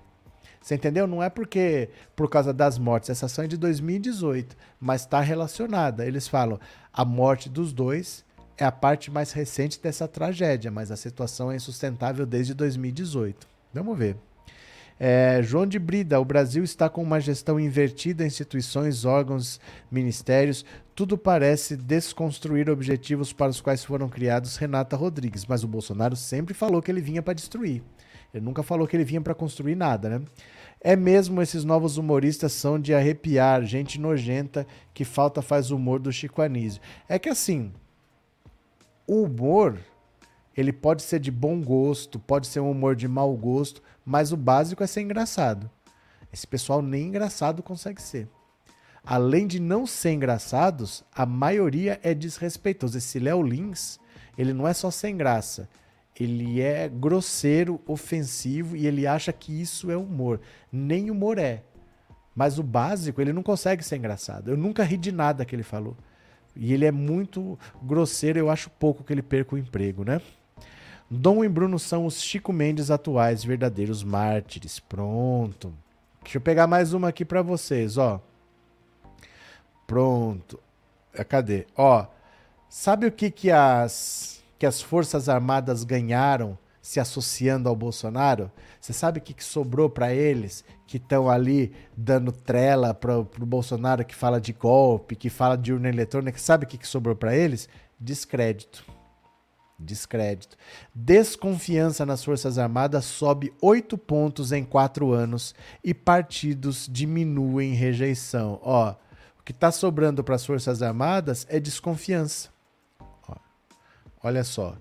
Você entendeu? Não é porque por causa das mortes. Essa ação é de 2018, mas está relacionada. Eles falam a morte dos dois é a parte mais recente dessa tragédia, mas a situação é insustentável desde 2018. Vamos ver. É, João de Brida, o Brasil está com uma gestão invertida, instituições, órgãos, ministérios, tudo parece desconstruir objetivos para os quais foram criados Renata Rodrigues, mas o Bolsonaro sempre falou que ele vinha para destruir. Ele nunca falou que ele vinha para construir nada, né? É mesmo esses novos humoristas são de arrepiar, gente nojenta que falta faz humor do Chico Anísio. É que assim, o humor ele pode ser de bom gosto, pode ser um humor de mau gosto, mas o básico é ser engraçado. Esse pessoal nem engraçado consegue ser. Além de não ser engraçados, a maioria é desrespeitoso. Esse Léo Lins, ele não é só sem graça. Ele é grosseiro, ofensivo e ele acha que isso é humor. Nem humor é. Mas o básico, ele não consegue ser engraçado. Eu nunca ri de nada que ele falou. E ele é muito grosseiro, eu acho pouco que ele perca o emprego, né? Dom e Bruno são os Chico Mendes atuais, verdadeiros mártires. Pronto. Deixa eu pegar mais uma aqui para vocês, ó. Pronto. É, cadê? Ó, sabe o que que as que as Forças Armadas ganharam se associando ao Bolsonaro? Você sabe o que, que sobrou para eles que estão ali dando trela para o Bolsonaro que fala de golpe, que fala de urna eletrônica? Sabe o que, que sobrou para eles? Descrédito. Descrédito. Desconfiança nas Forças Armadas sobe oito pontos em quatro anos e partidos diminuem rejeição. Ó, o que está sobrando para as Forças Armadas é desconfiança. Ó, olha só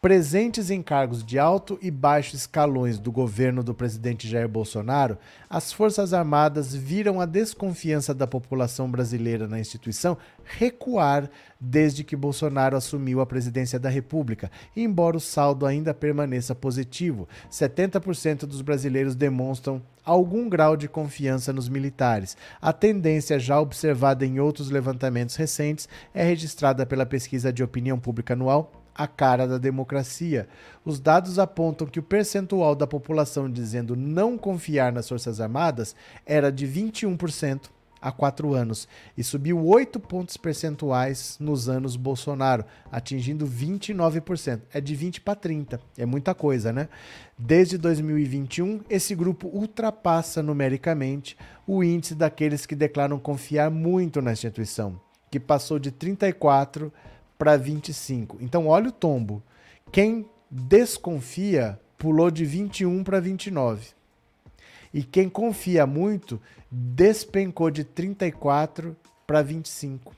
presentes em cargos de alto e baixo escalões do governo do presidente Jair Bolsonaro, as Forças Armadas viram a desconfiança da população brasileira na instituição recuar desde que Bolsonaro assumiu a presidência da República, embora o saldo ainda permaneça positivo. 70% dos brasileiros demonstram algum grau de confiança nos militares. A tendência já observada em outros levantamentos recentes é registrada pela pesquisa de opinião pública anual a cara da democracia. Os dados apontam que o percentual da população dizendo não confiar nas Forças Armadas era de 21% há quatro anos e subiu 8 pontos percentuais nos anos Bolsonaro, atingindo 29%. É de 20 para 30, é muita coisa, né? Desde 2021, esse grupo ultrapassa numericamente o índice daqueles que declaram confiar muito na instituição, que passou de 34 para 25. Então, olha o tombo. Quem desconfia pulou de 21 para 29. E quem confia muito despencou de 34 para 25.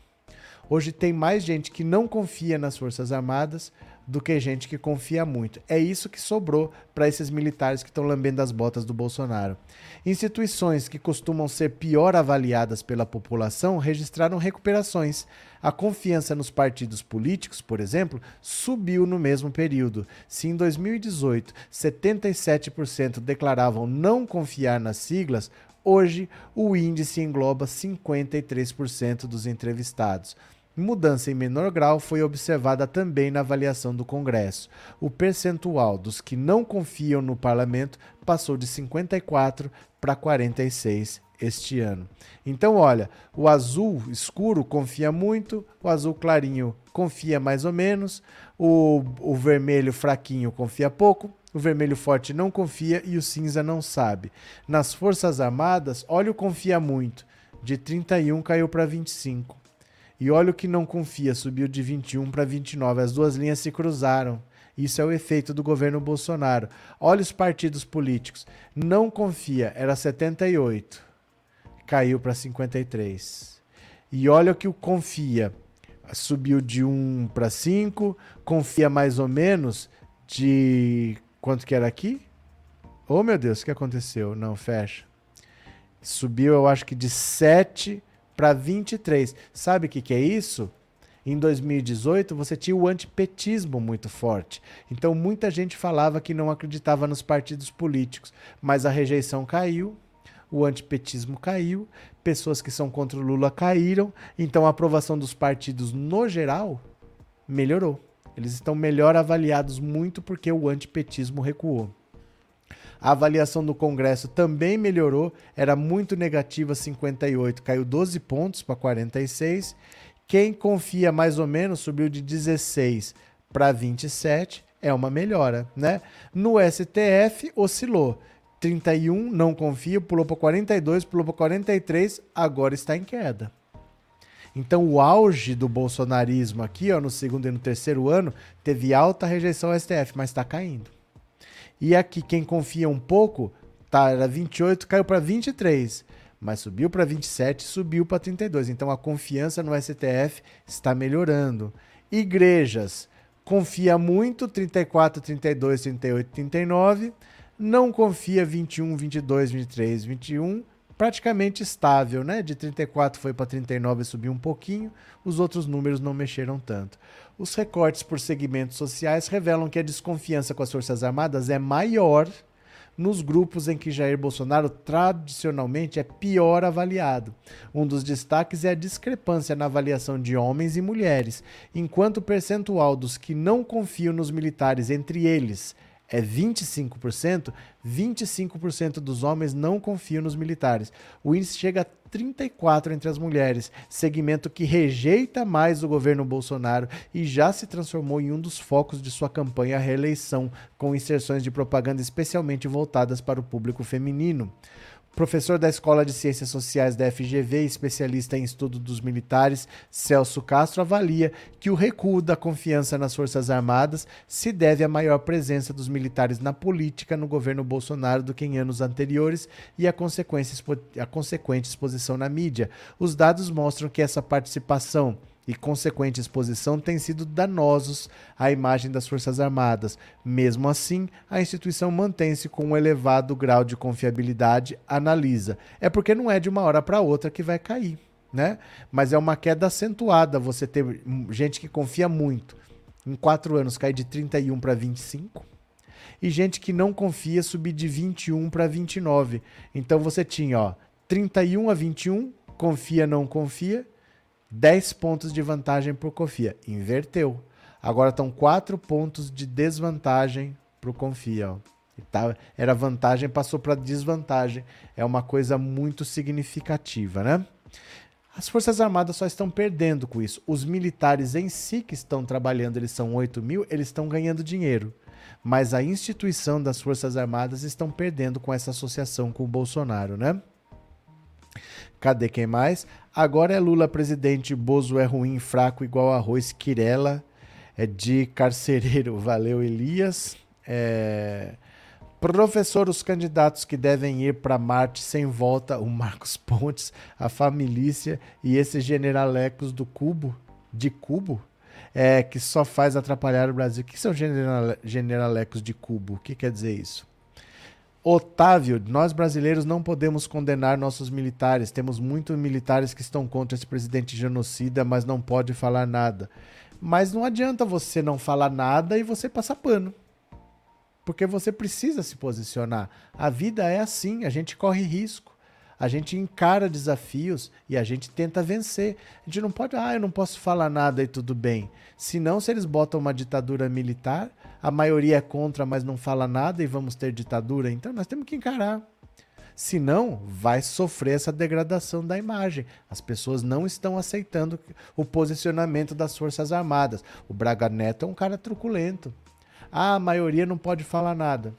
Hoje tem mais gente que não confia nas Forças Armadas do que gente que confia muito. É isso que sobrou para esses militares que estão lambendo as botas do Bolsonaro. Instituições que costumam ser pior avaliadas pela população registraram recuperações. A confiança nos partidos políticos, por exemplo, subiu no mesmo período. Se em 2018 77% declaravam não confiar nas siglas, hoje o índice engloba 53% dos entrevistados. Mudança em menor grau foi observada também na avaliação do Congresso. O percentual dos que não confiam no parlamento passou de 54 para 46 este ano. Então, olha, o azul escuro confia muito, o azul clarinho confia mais ou menos, o, o vermelho fraquinho confia pouco, o vermelho forte não confia e o cinza não sabe. Nas Forças Armadas, olha o confia muito, de 31 caiu para 25. E olha o que não confia, subiu de 21 para 29. As duas linhas se cruzaram. Isso é o efeito do governo Bolsonaro. Olha os partidos políticos. Não confia, era 78. Caiu para 53. E olha o que o confia. Subiu de 1 para 5. Confia mais ou menos de. Quanto que era aqui? Oh, meu Deus, o que aconteceu? Não, fecha. Subiu, eu acho que de 7 para 23. Sabe o que, que é isso? em 2018 você tinha o antipetismo muito forte. Então muita gente falava que não acreditava nos partidos políticos, mas a rejeição caiu, o antipetismo caiu, pessoas que são contra o Lula caíram, então a aprovação dos partidos no geral melhorou. Eles estão melhor avaliados muito porque o antipetismo recuou. A avaliação do Congresso também melhorou, era muito negativa, 58, caiu 12 pontos para 46. Quem confia mais ou menos subiu de 16 para 27, é uma melhora, né? No STF oscilou. 31 não confia, pulou para 42, pulou para 43, agora está em queda. Então o auge do bolsonarismo aqui, ó, no segundo e no terceiro ano, teve alta rejeição ao STF, mas está caindo. E aqui quem confia um pouco, tá, era 28, caiu para 23 mas subiu para 27, subiu para 32. Então a confiança no STF está melhorando. Igrejas, confia muito, 34, 32, 38, 39. Não confia 21, 22, 23, 21. Praticamente estável, né? De 34 foi para 39 e subiu um pouquinho. Os outros números não mexeram tanto. Os recortes por segmentos sociais revelam que a desconfiança com as Forças Armadas é maior nos grupos em que Jair Bolsonaro tradicionalmente é pior avaliado. Um dos destaques é a discrepância na avaliação de homens e mulheres, enquanto o percentual dos que não confiam nos militares entre eles é 25%, 25% dos homens não confiam nos militares. O índice chega a 34 entre as mulheres, segmento que rejeita mais o governo Bolsonaro e já se transformou em um dos focos de sua campanha à reeleição, com inserções de propaganda especialmente voltadas para o público feminino. Professor da Escola de Ciências Sociais da FGV e especialista em estudo dos militares, Celso Castro avalia que o recuo da confiança nas Forças Armadas se deve à maior presença dos militares na política no governo Bolsonaro do que em anos anteriores e a consequente exposição na mídia. Os dados mostram que essa participação e consequente exposição têm sido danosos à imagem das Forças Armadas. Mesmo assim, a instituição mantém-se com um elevado grau de confiabilidade, analisa. É porque não é de uma hora para outra que vai cair, né? Mas é uma queda acentuada você ter gente que confia muito. Em quatro anos cair de 31 para 25 e gente que não confia subir de 21 para 29. Então você tinha, ó, 31 a 21, confia, não confia, 10 pontos de vantagem para o Confia. Inverteu. Agora estão 4 pontos de desvantagem para o Confia. Tá, era vantagem, passou para desvantagem. É uma coisa muito significativa, né? As Forças Armadas só estão perdendo com isso. Os militares em si que estão trabalhando, eles são 8 mil, eles estão ganhando dinheiro. Mas a instituição das Forças Armadas estão perdendo com essa associação com o Bolsonaro, né? Cadê quem mais? Agora é Lula presidente, Bozo é ruim, fraco, igual arroz, Quirela, é de carcereiro. Valeu, Elias. É... Professor, os candidatos que devem ir para Marte sem volta, o Marcos Pontes, a família e esse generalecos do Cubo, de Cubo, é, que só faz atrapalhar o Brasil. O que são generalecos de Cubo? O que quer dizer isso? Otávio, nós brasileiros não podemos condenar nossos militares. Temos muitos militares que estão contra esse presidente genocida, mas não pode falar nada. Mas não adianta você não falar nada e você passar pano. Porque você precisa se posicionar. A vida é assim, a gente corre risco. A gente encara desafios e a gente tenta vencer. A gente não pode, ah, eu não posso falar nada e tudo bem. Senão, se eles botam uma ditadura militar, a maioria é contra, mas não fala nada e vamos ter ditadura. Então, nós temos que encarar. Senão, vai sofrer essa degradação da imagem. As pessoas não estão aceitando o posicionamento das Forças Armadas. O Braga Neto é um cara truculento. Ah, a maioria não pode falar nada.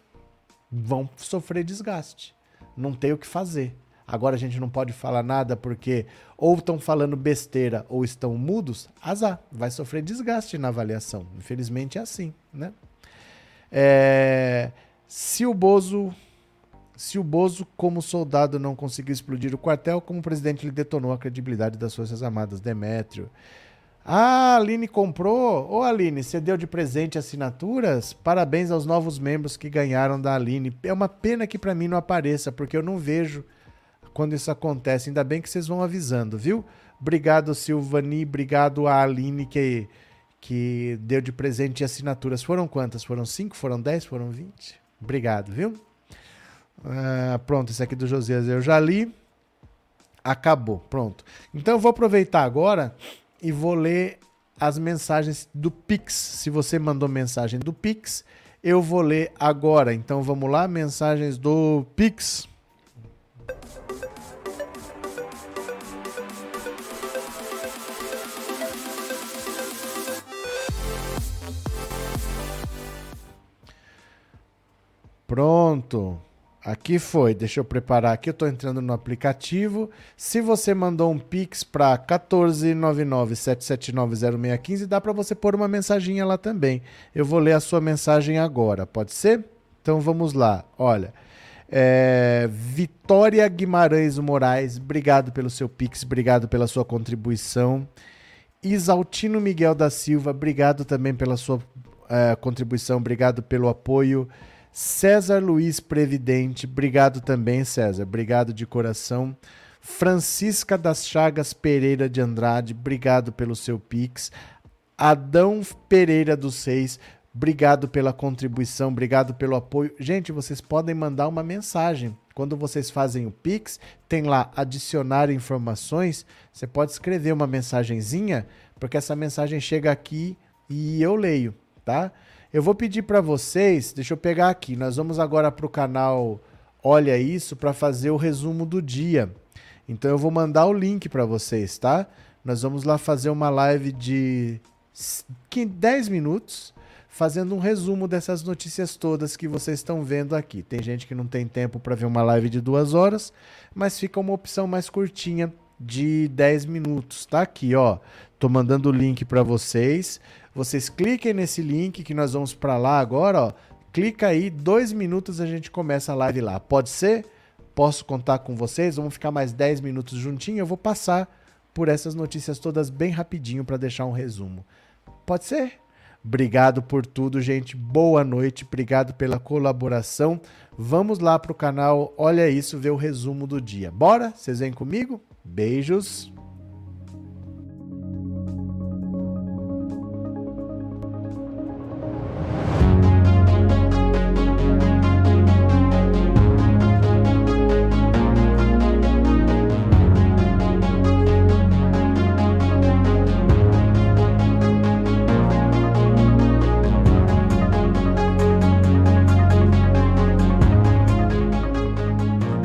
Vão sofrer desgaste. Não tem o que fazer. Agora a gente não pode falar nada porque ou estão falando besteira ou estão mudos. Azar, vai sofrer desgaste na avaliação. Infelizmente é assim, né? É... Se o Bozo se o Bozo, como soldado, não conseguiu explodir o quartel, como presidente, ele detonou a credibilidade das Forças Armadas. Demétrio. Ah, a Aline comprou. Ô, Aline, você deu de presente assinaturas? Parabéns aos novos membros que ganharam da Aline. É uma pena que para mim não apareça, porque eu não vejo quando isso acontece. Ainda bem que vocês vão avisando, viu? Obrigado, Silvani. Obrigado a Aline que, que deu de presente assinaturas. Foram quantas? Foram cinco? Foram dez? Foram vinte? Obrigado, viu? Ah, pronto, esse aqui do Josias eu já li. Acabou, pronto. Então eu vou aproveitar agora e vou ler as mensagens do Pix. Se você mandou mensagem do Pix, eu vou ler agora. Então vamos lá, mensagens do Pix. Pronto. Aqui foi, deixa eu preparar aqui, eu estou entrando no aplicativo. Se você mandou um Pix para 14997790615, dá para você pôr uma mensaginha lá também. Eu vou ler a sua mensagem agora, pode ser? Então vamos lá, olha. É, Vitória Guimarães Moraes, obrigado pelo seu Pix, obrigado pela sua contribuição. Isaltino Miguel da Silva, obrigado também pela sua é, contribuição, obrigado pelo apoio. César Luiz Previdente, obrigado também, César, obrigado de coração. Francisca das Chagas Pereira de Andrade, obrigado pelo seu Pix. Adão Pereira dos Seis, obrigado pela contribuição, obrigado pelo apoio. Gente, vocês podem mandar uma mensagem. Quando vocês fazem o Pix, tem lá adicionar informações. Você pode escrever uma mensagenzinha, porque essa mensagem chega aqui e eu leio, tá? Eu vou pedir para vocês, deixa eu pegar aqui. Nós vamos agora para o canal Olha Isso para fazer o resumo do dia. Então eu vou mandar o link para vocês, tá? Nós vamos lá fazer uma live de 10 minutos fazendo um resumo dessas notícias todas que vocês estão vendo aqui. Tem gente que não tem tempo para ver uma live de duas horas, mas fica uma opção mais curtinha de 10 minutos. Tá aqui, ó. Tô mandando o link para vocês. Vocês cliquem nesse link que nós vamos para lá agora, ó. Clica aí, dois minutos a gente começa a live lá. Pode ser? Posso contar com vocês? Vamos ficar mais 10 minutos juntinho. Eu vou passar por essas notícias todas bem rapidinho para deixar um resumo. Pode ser? Obrigado por tudo, gente. Boa noite. Obrigado pela colaboração. Vamos lá pro canal. Olha isso, ver o resumo do dia. Bora? Vocês vêm comigo? Beijos.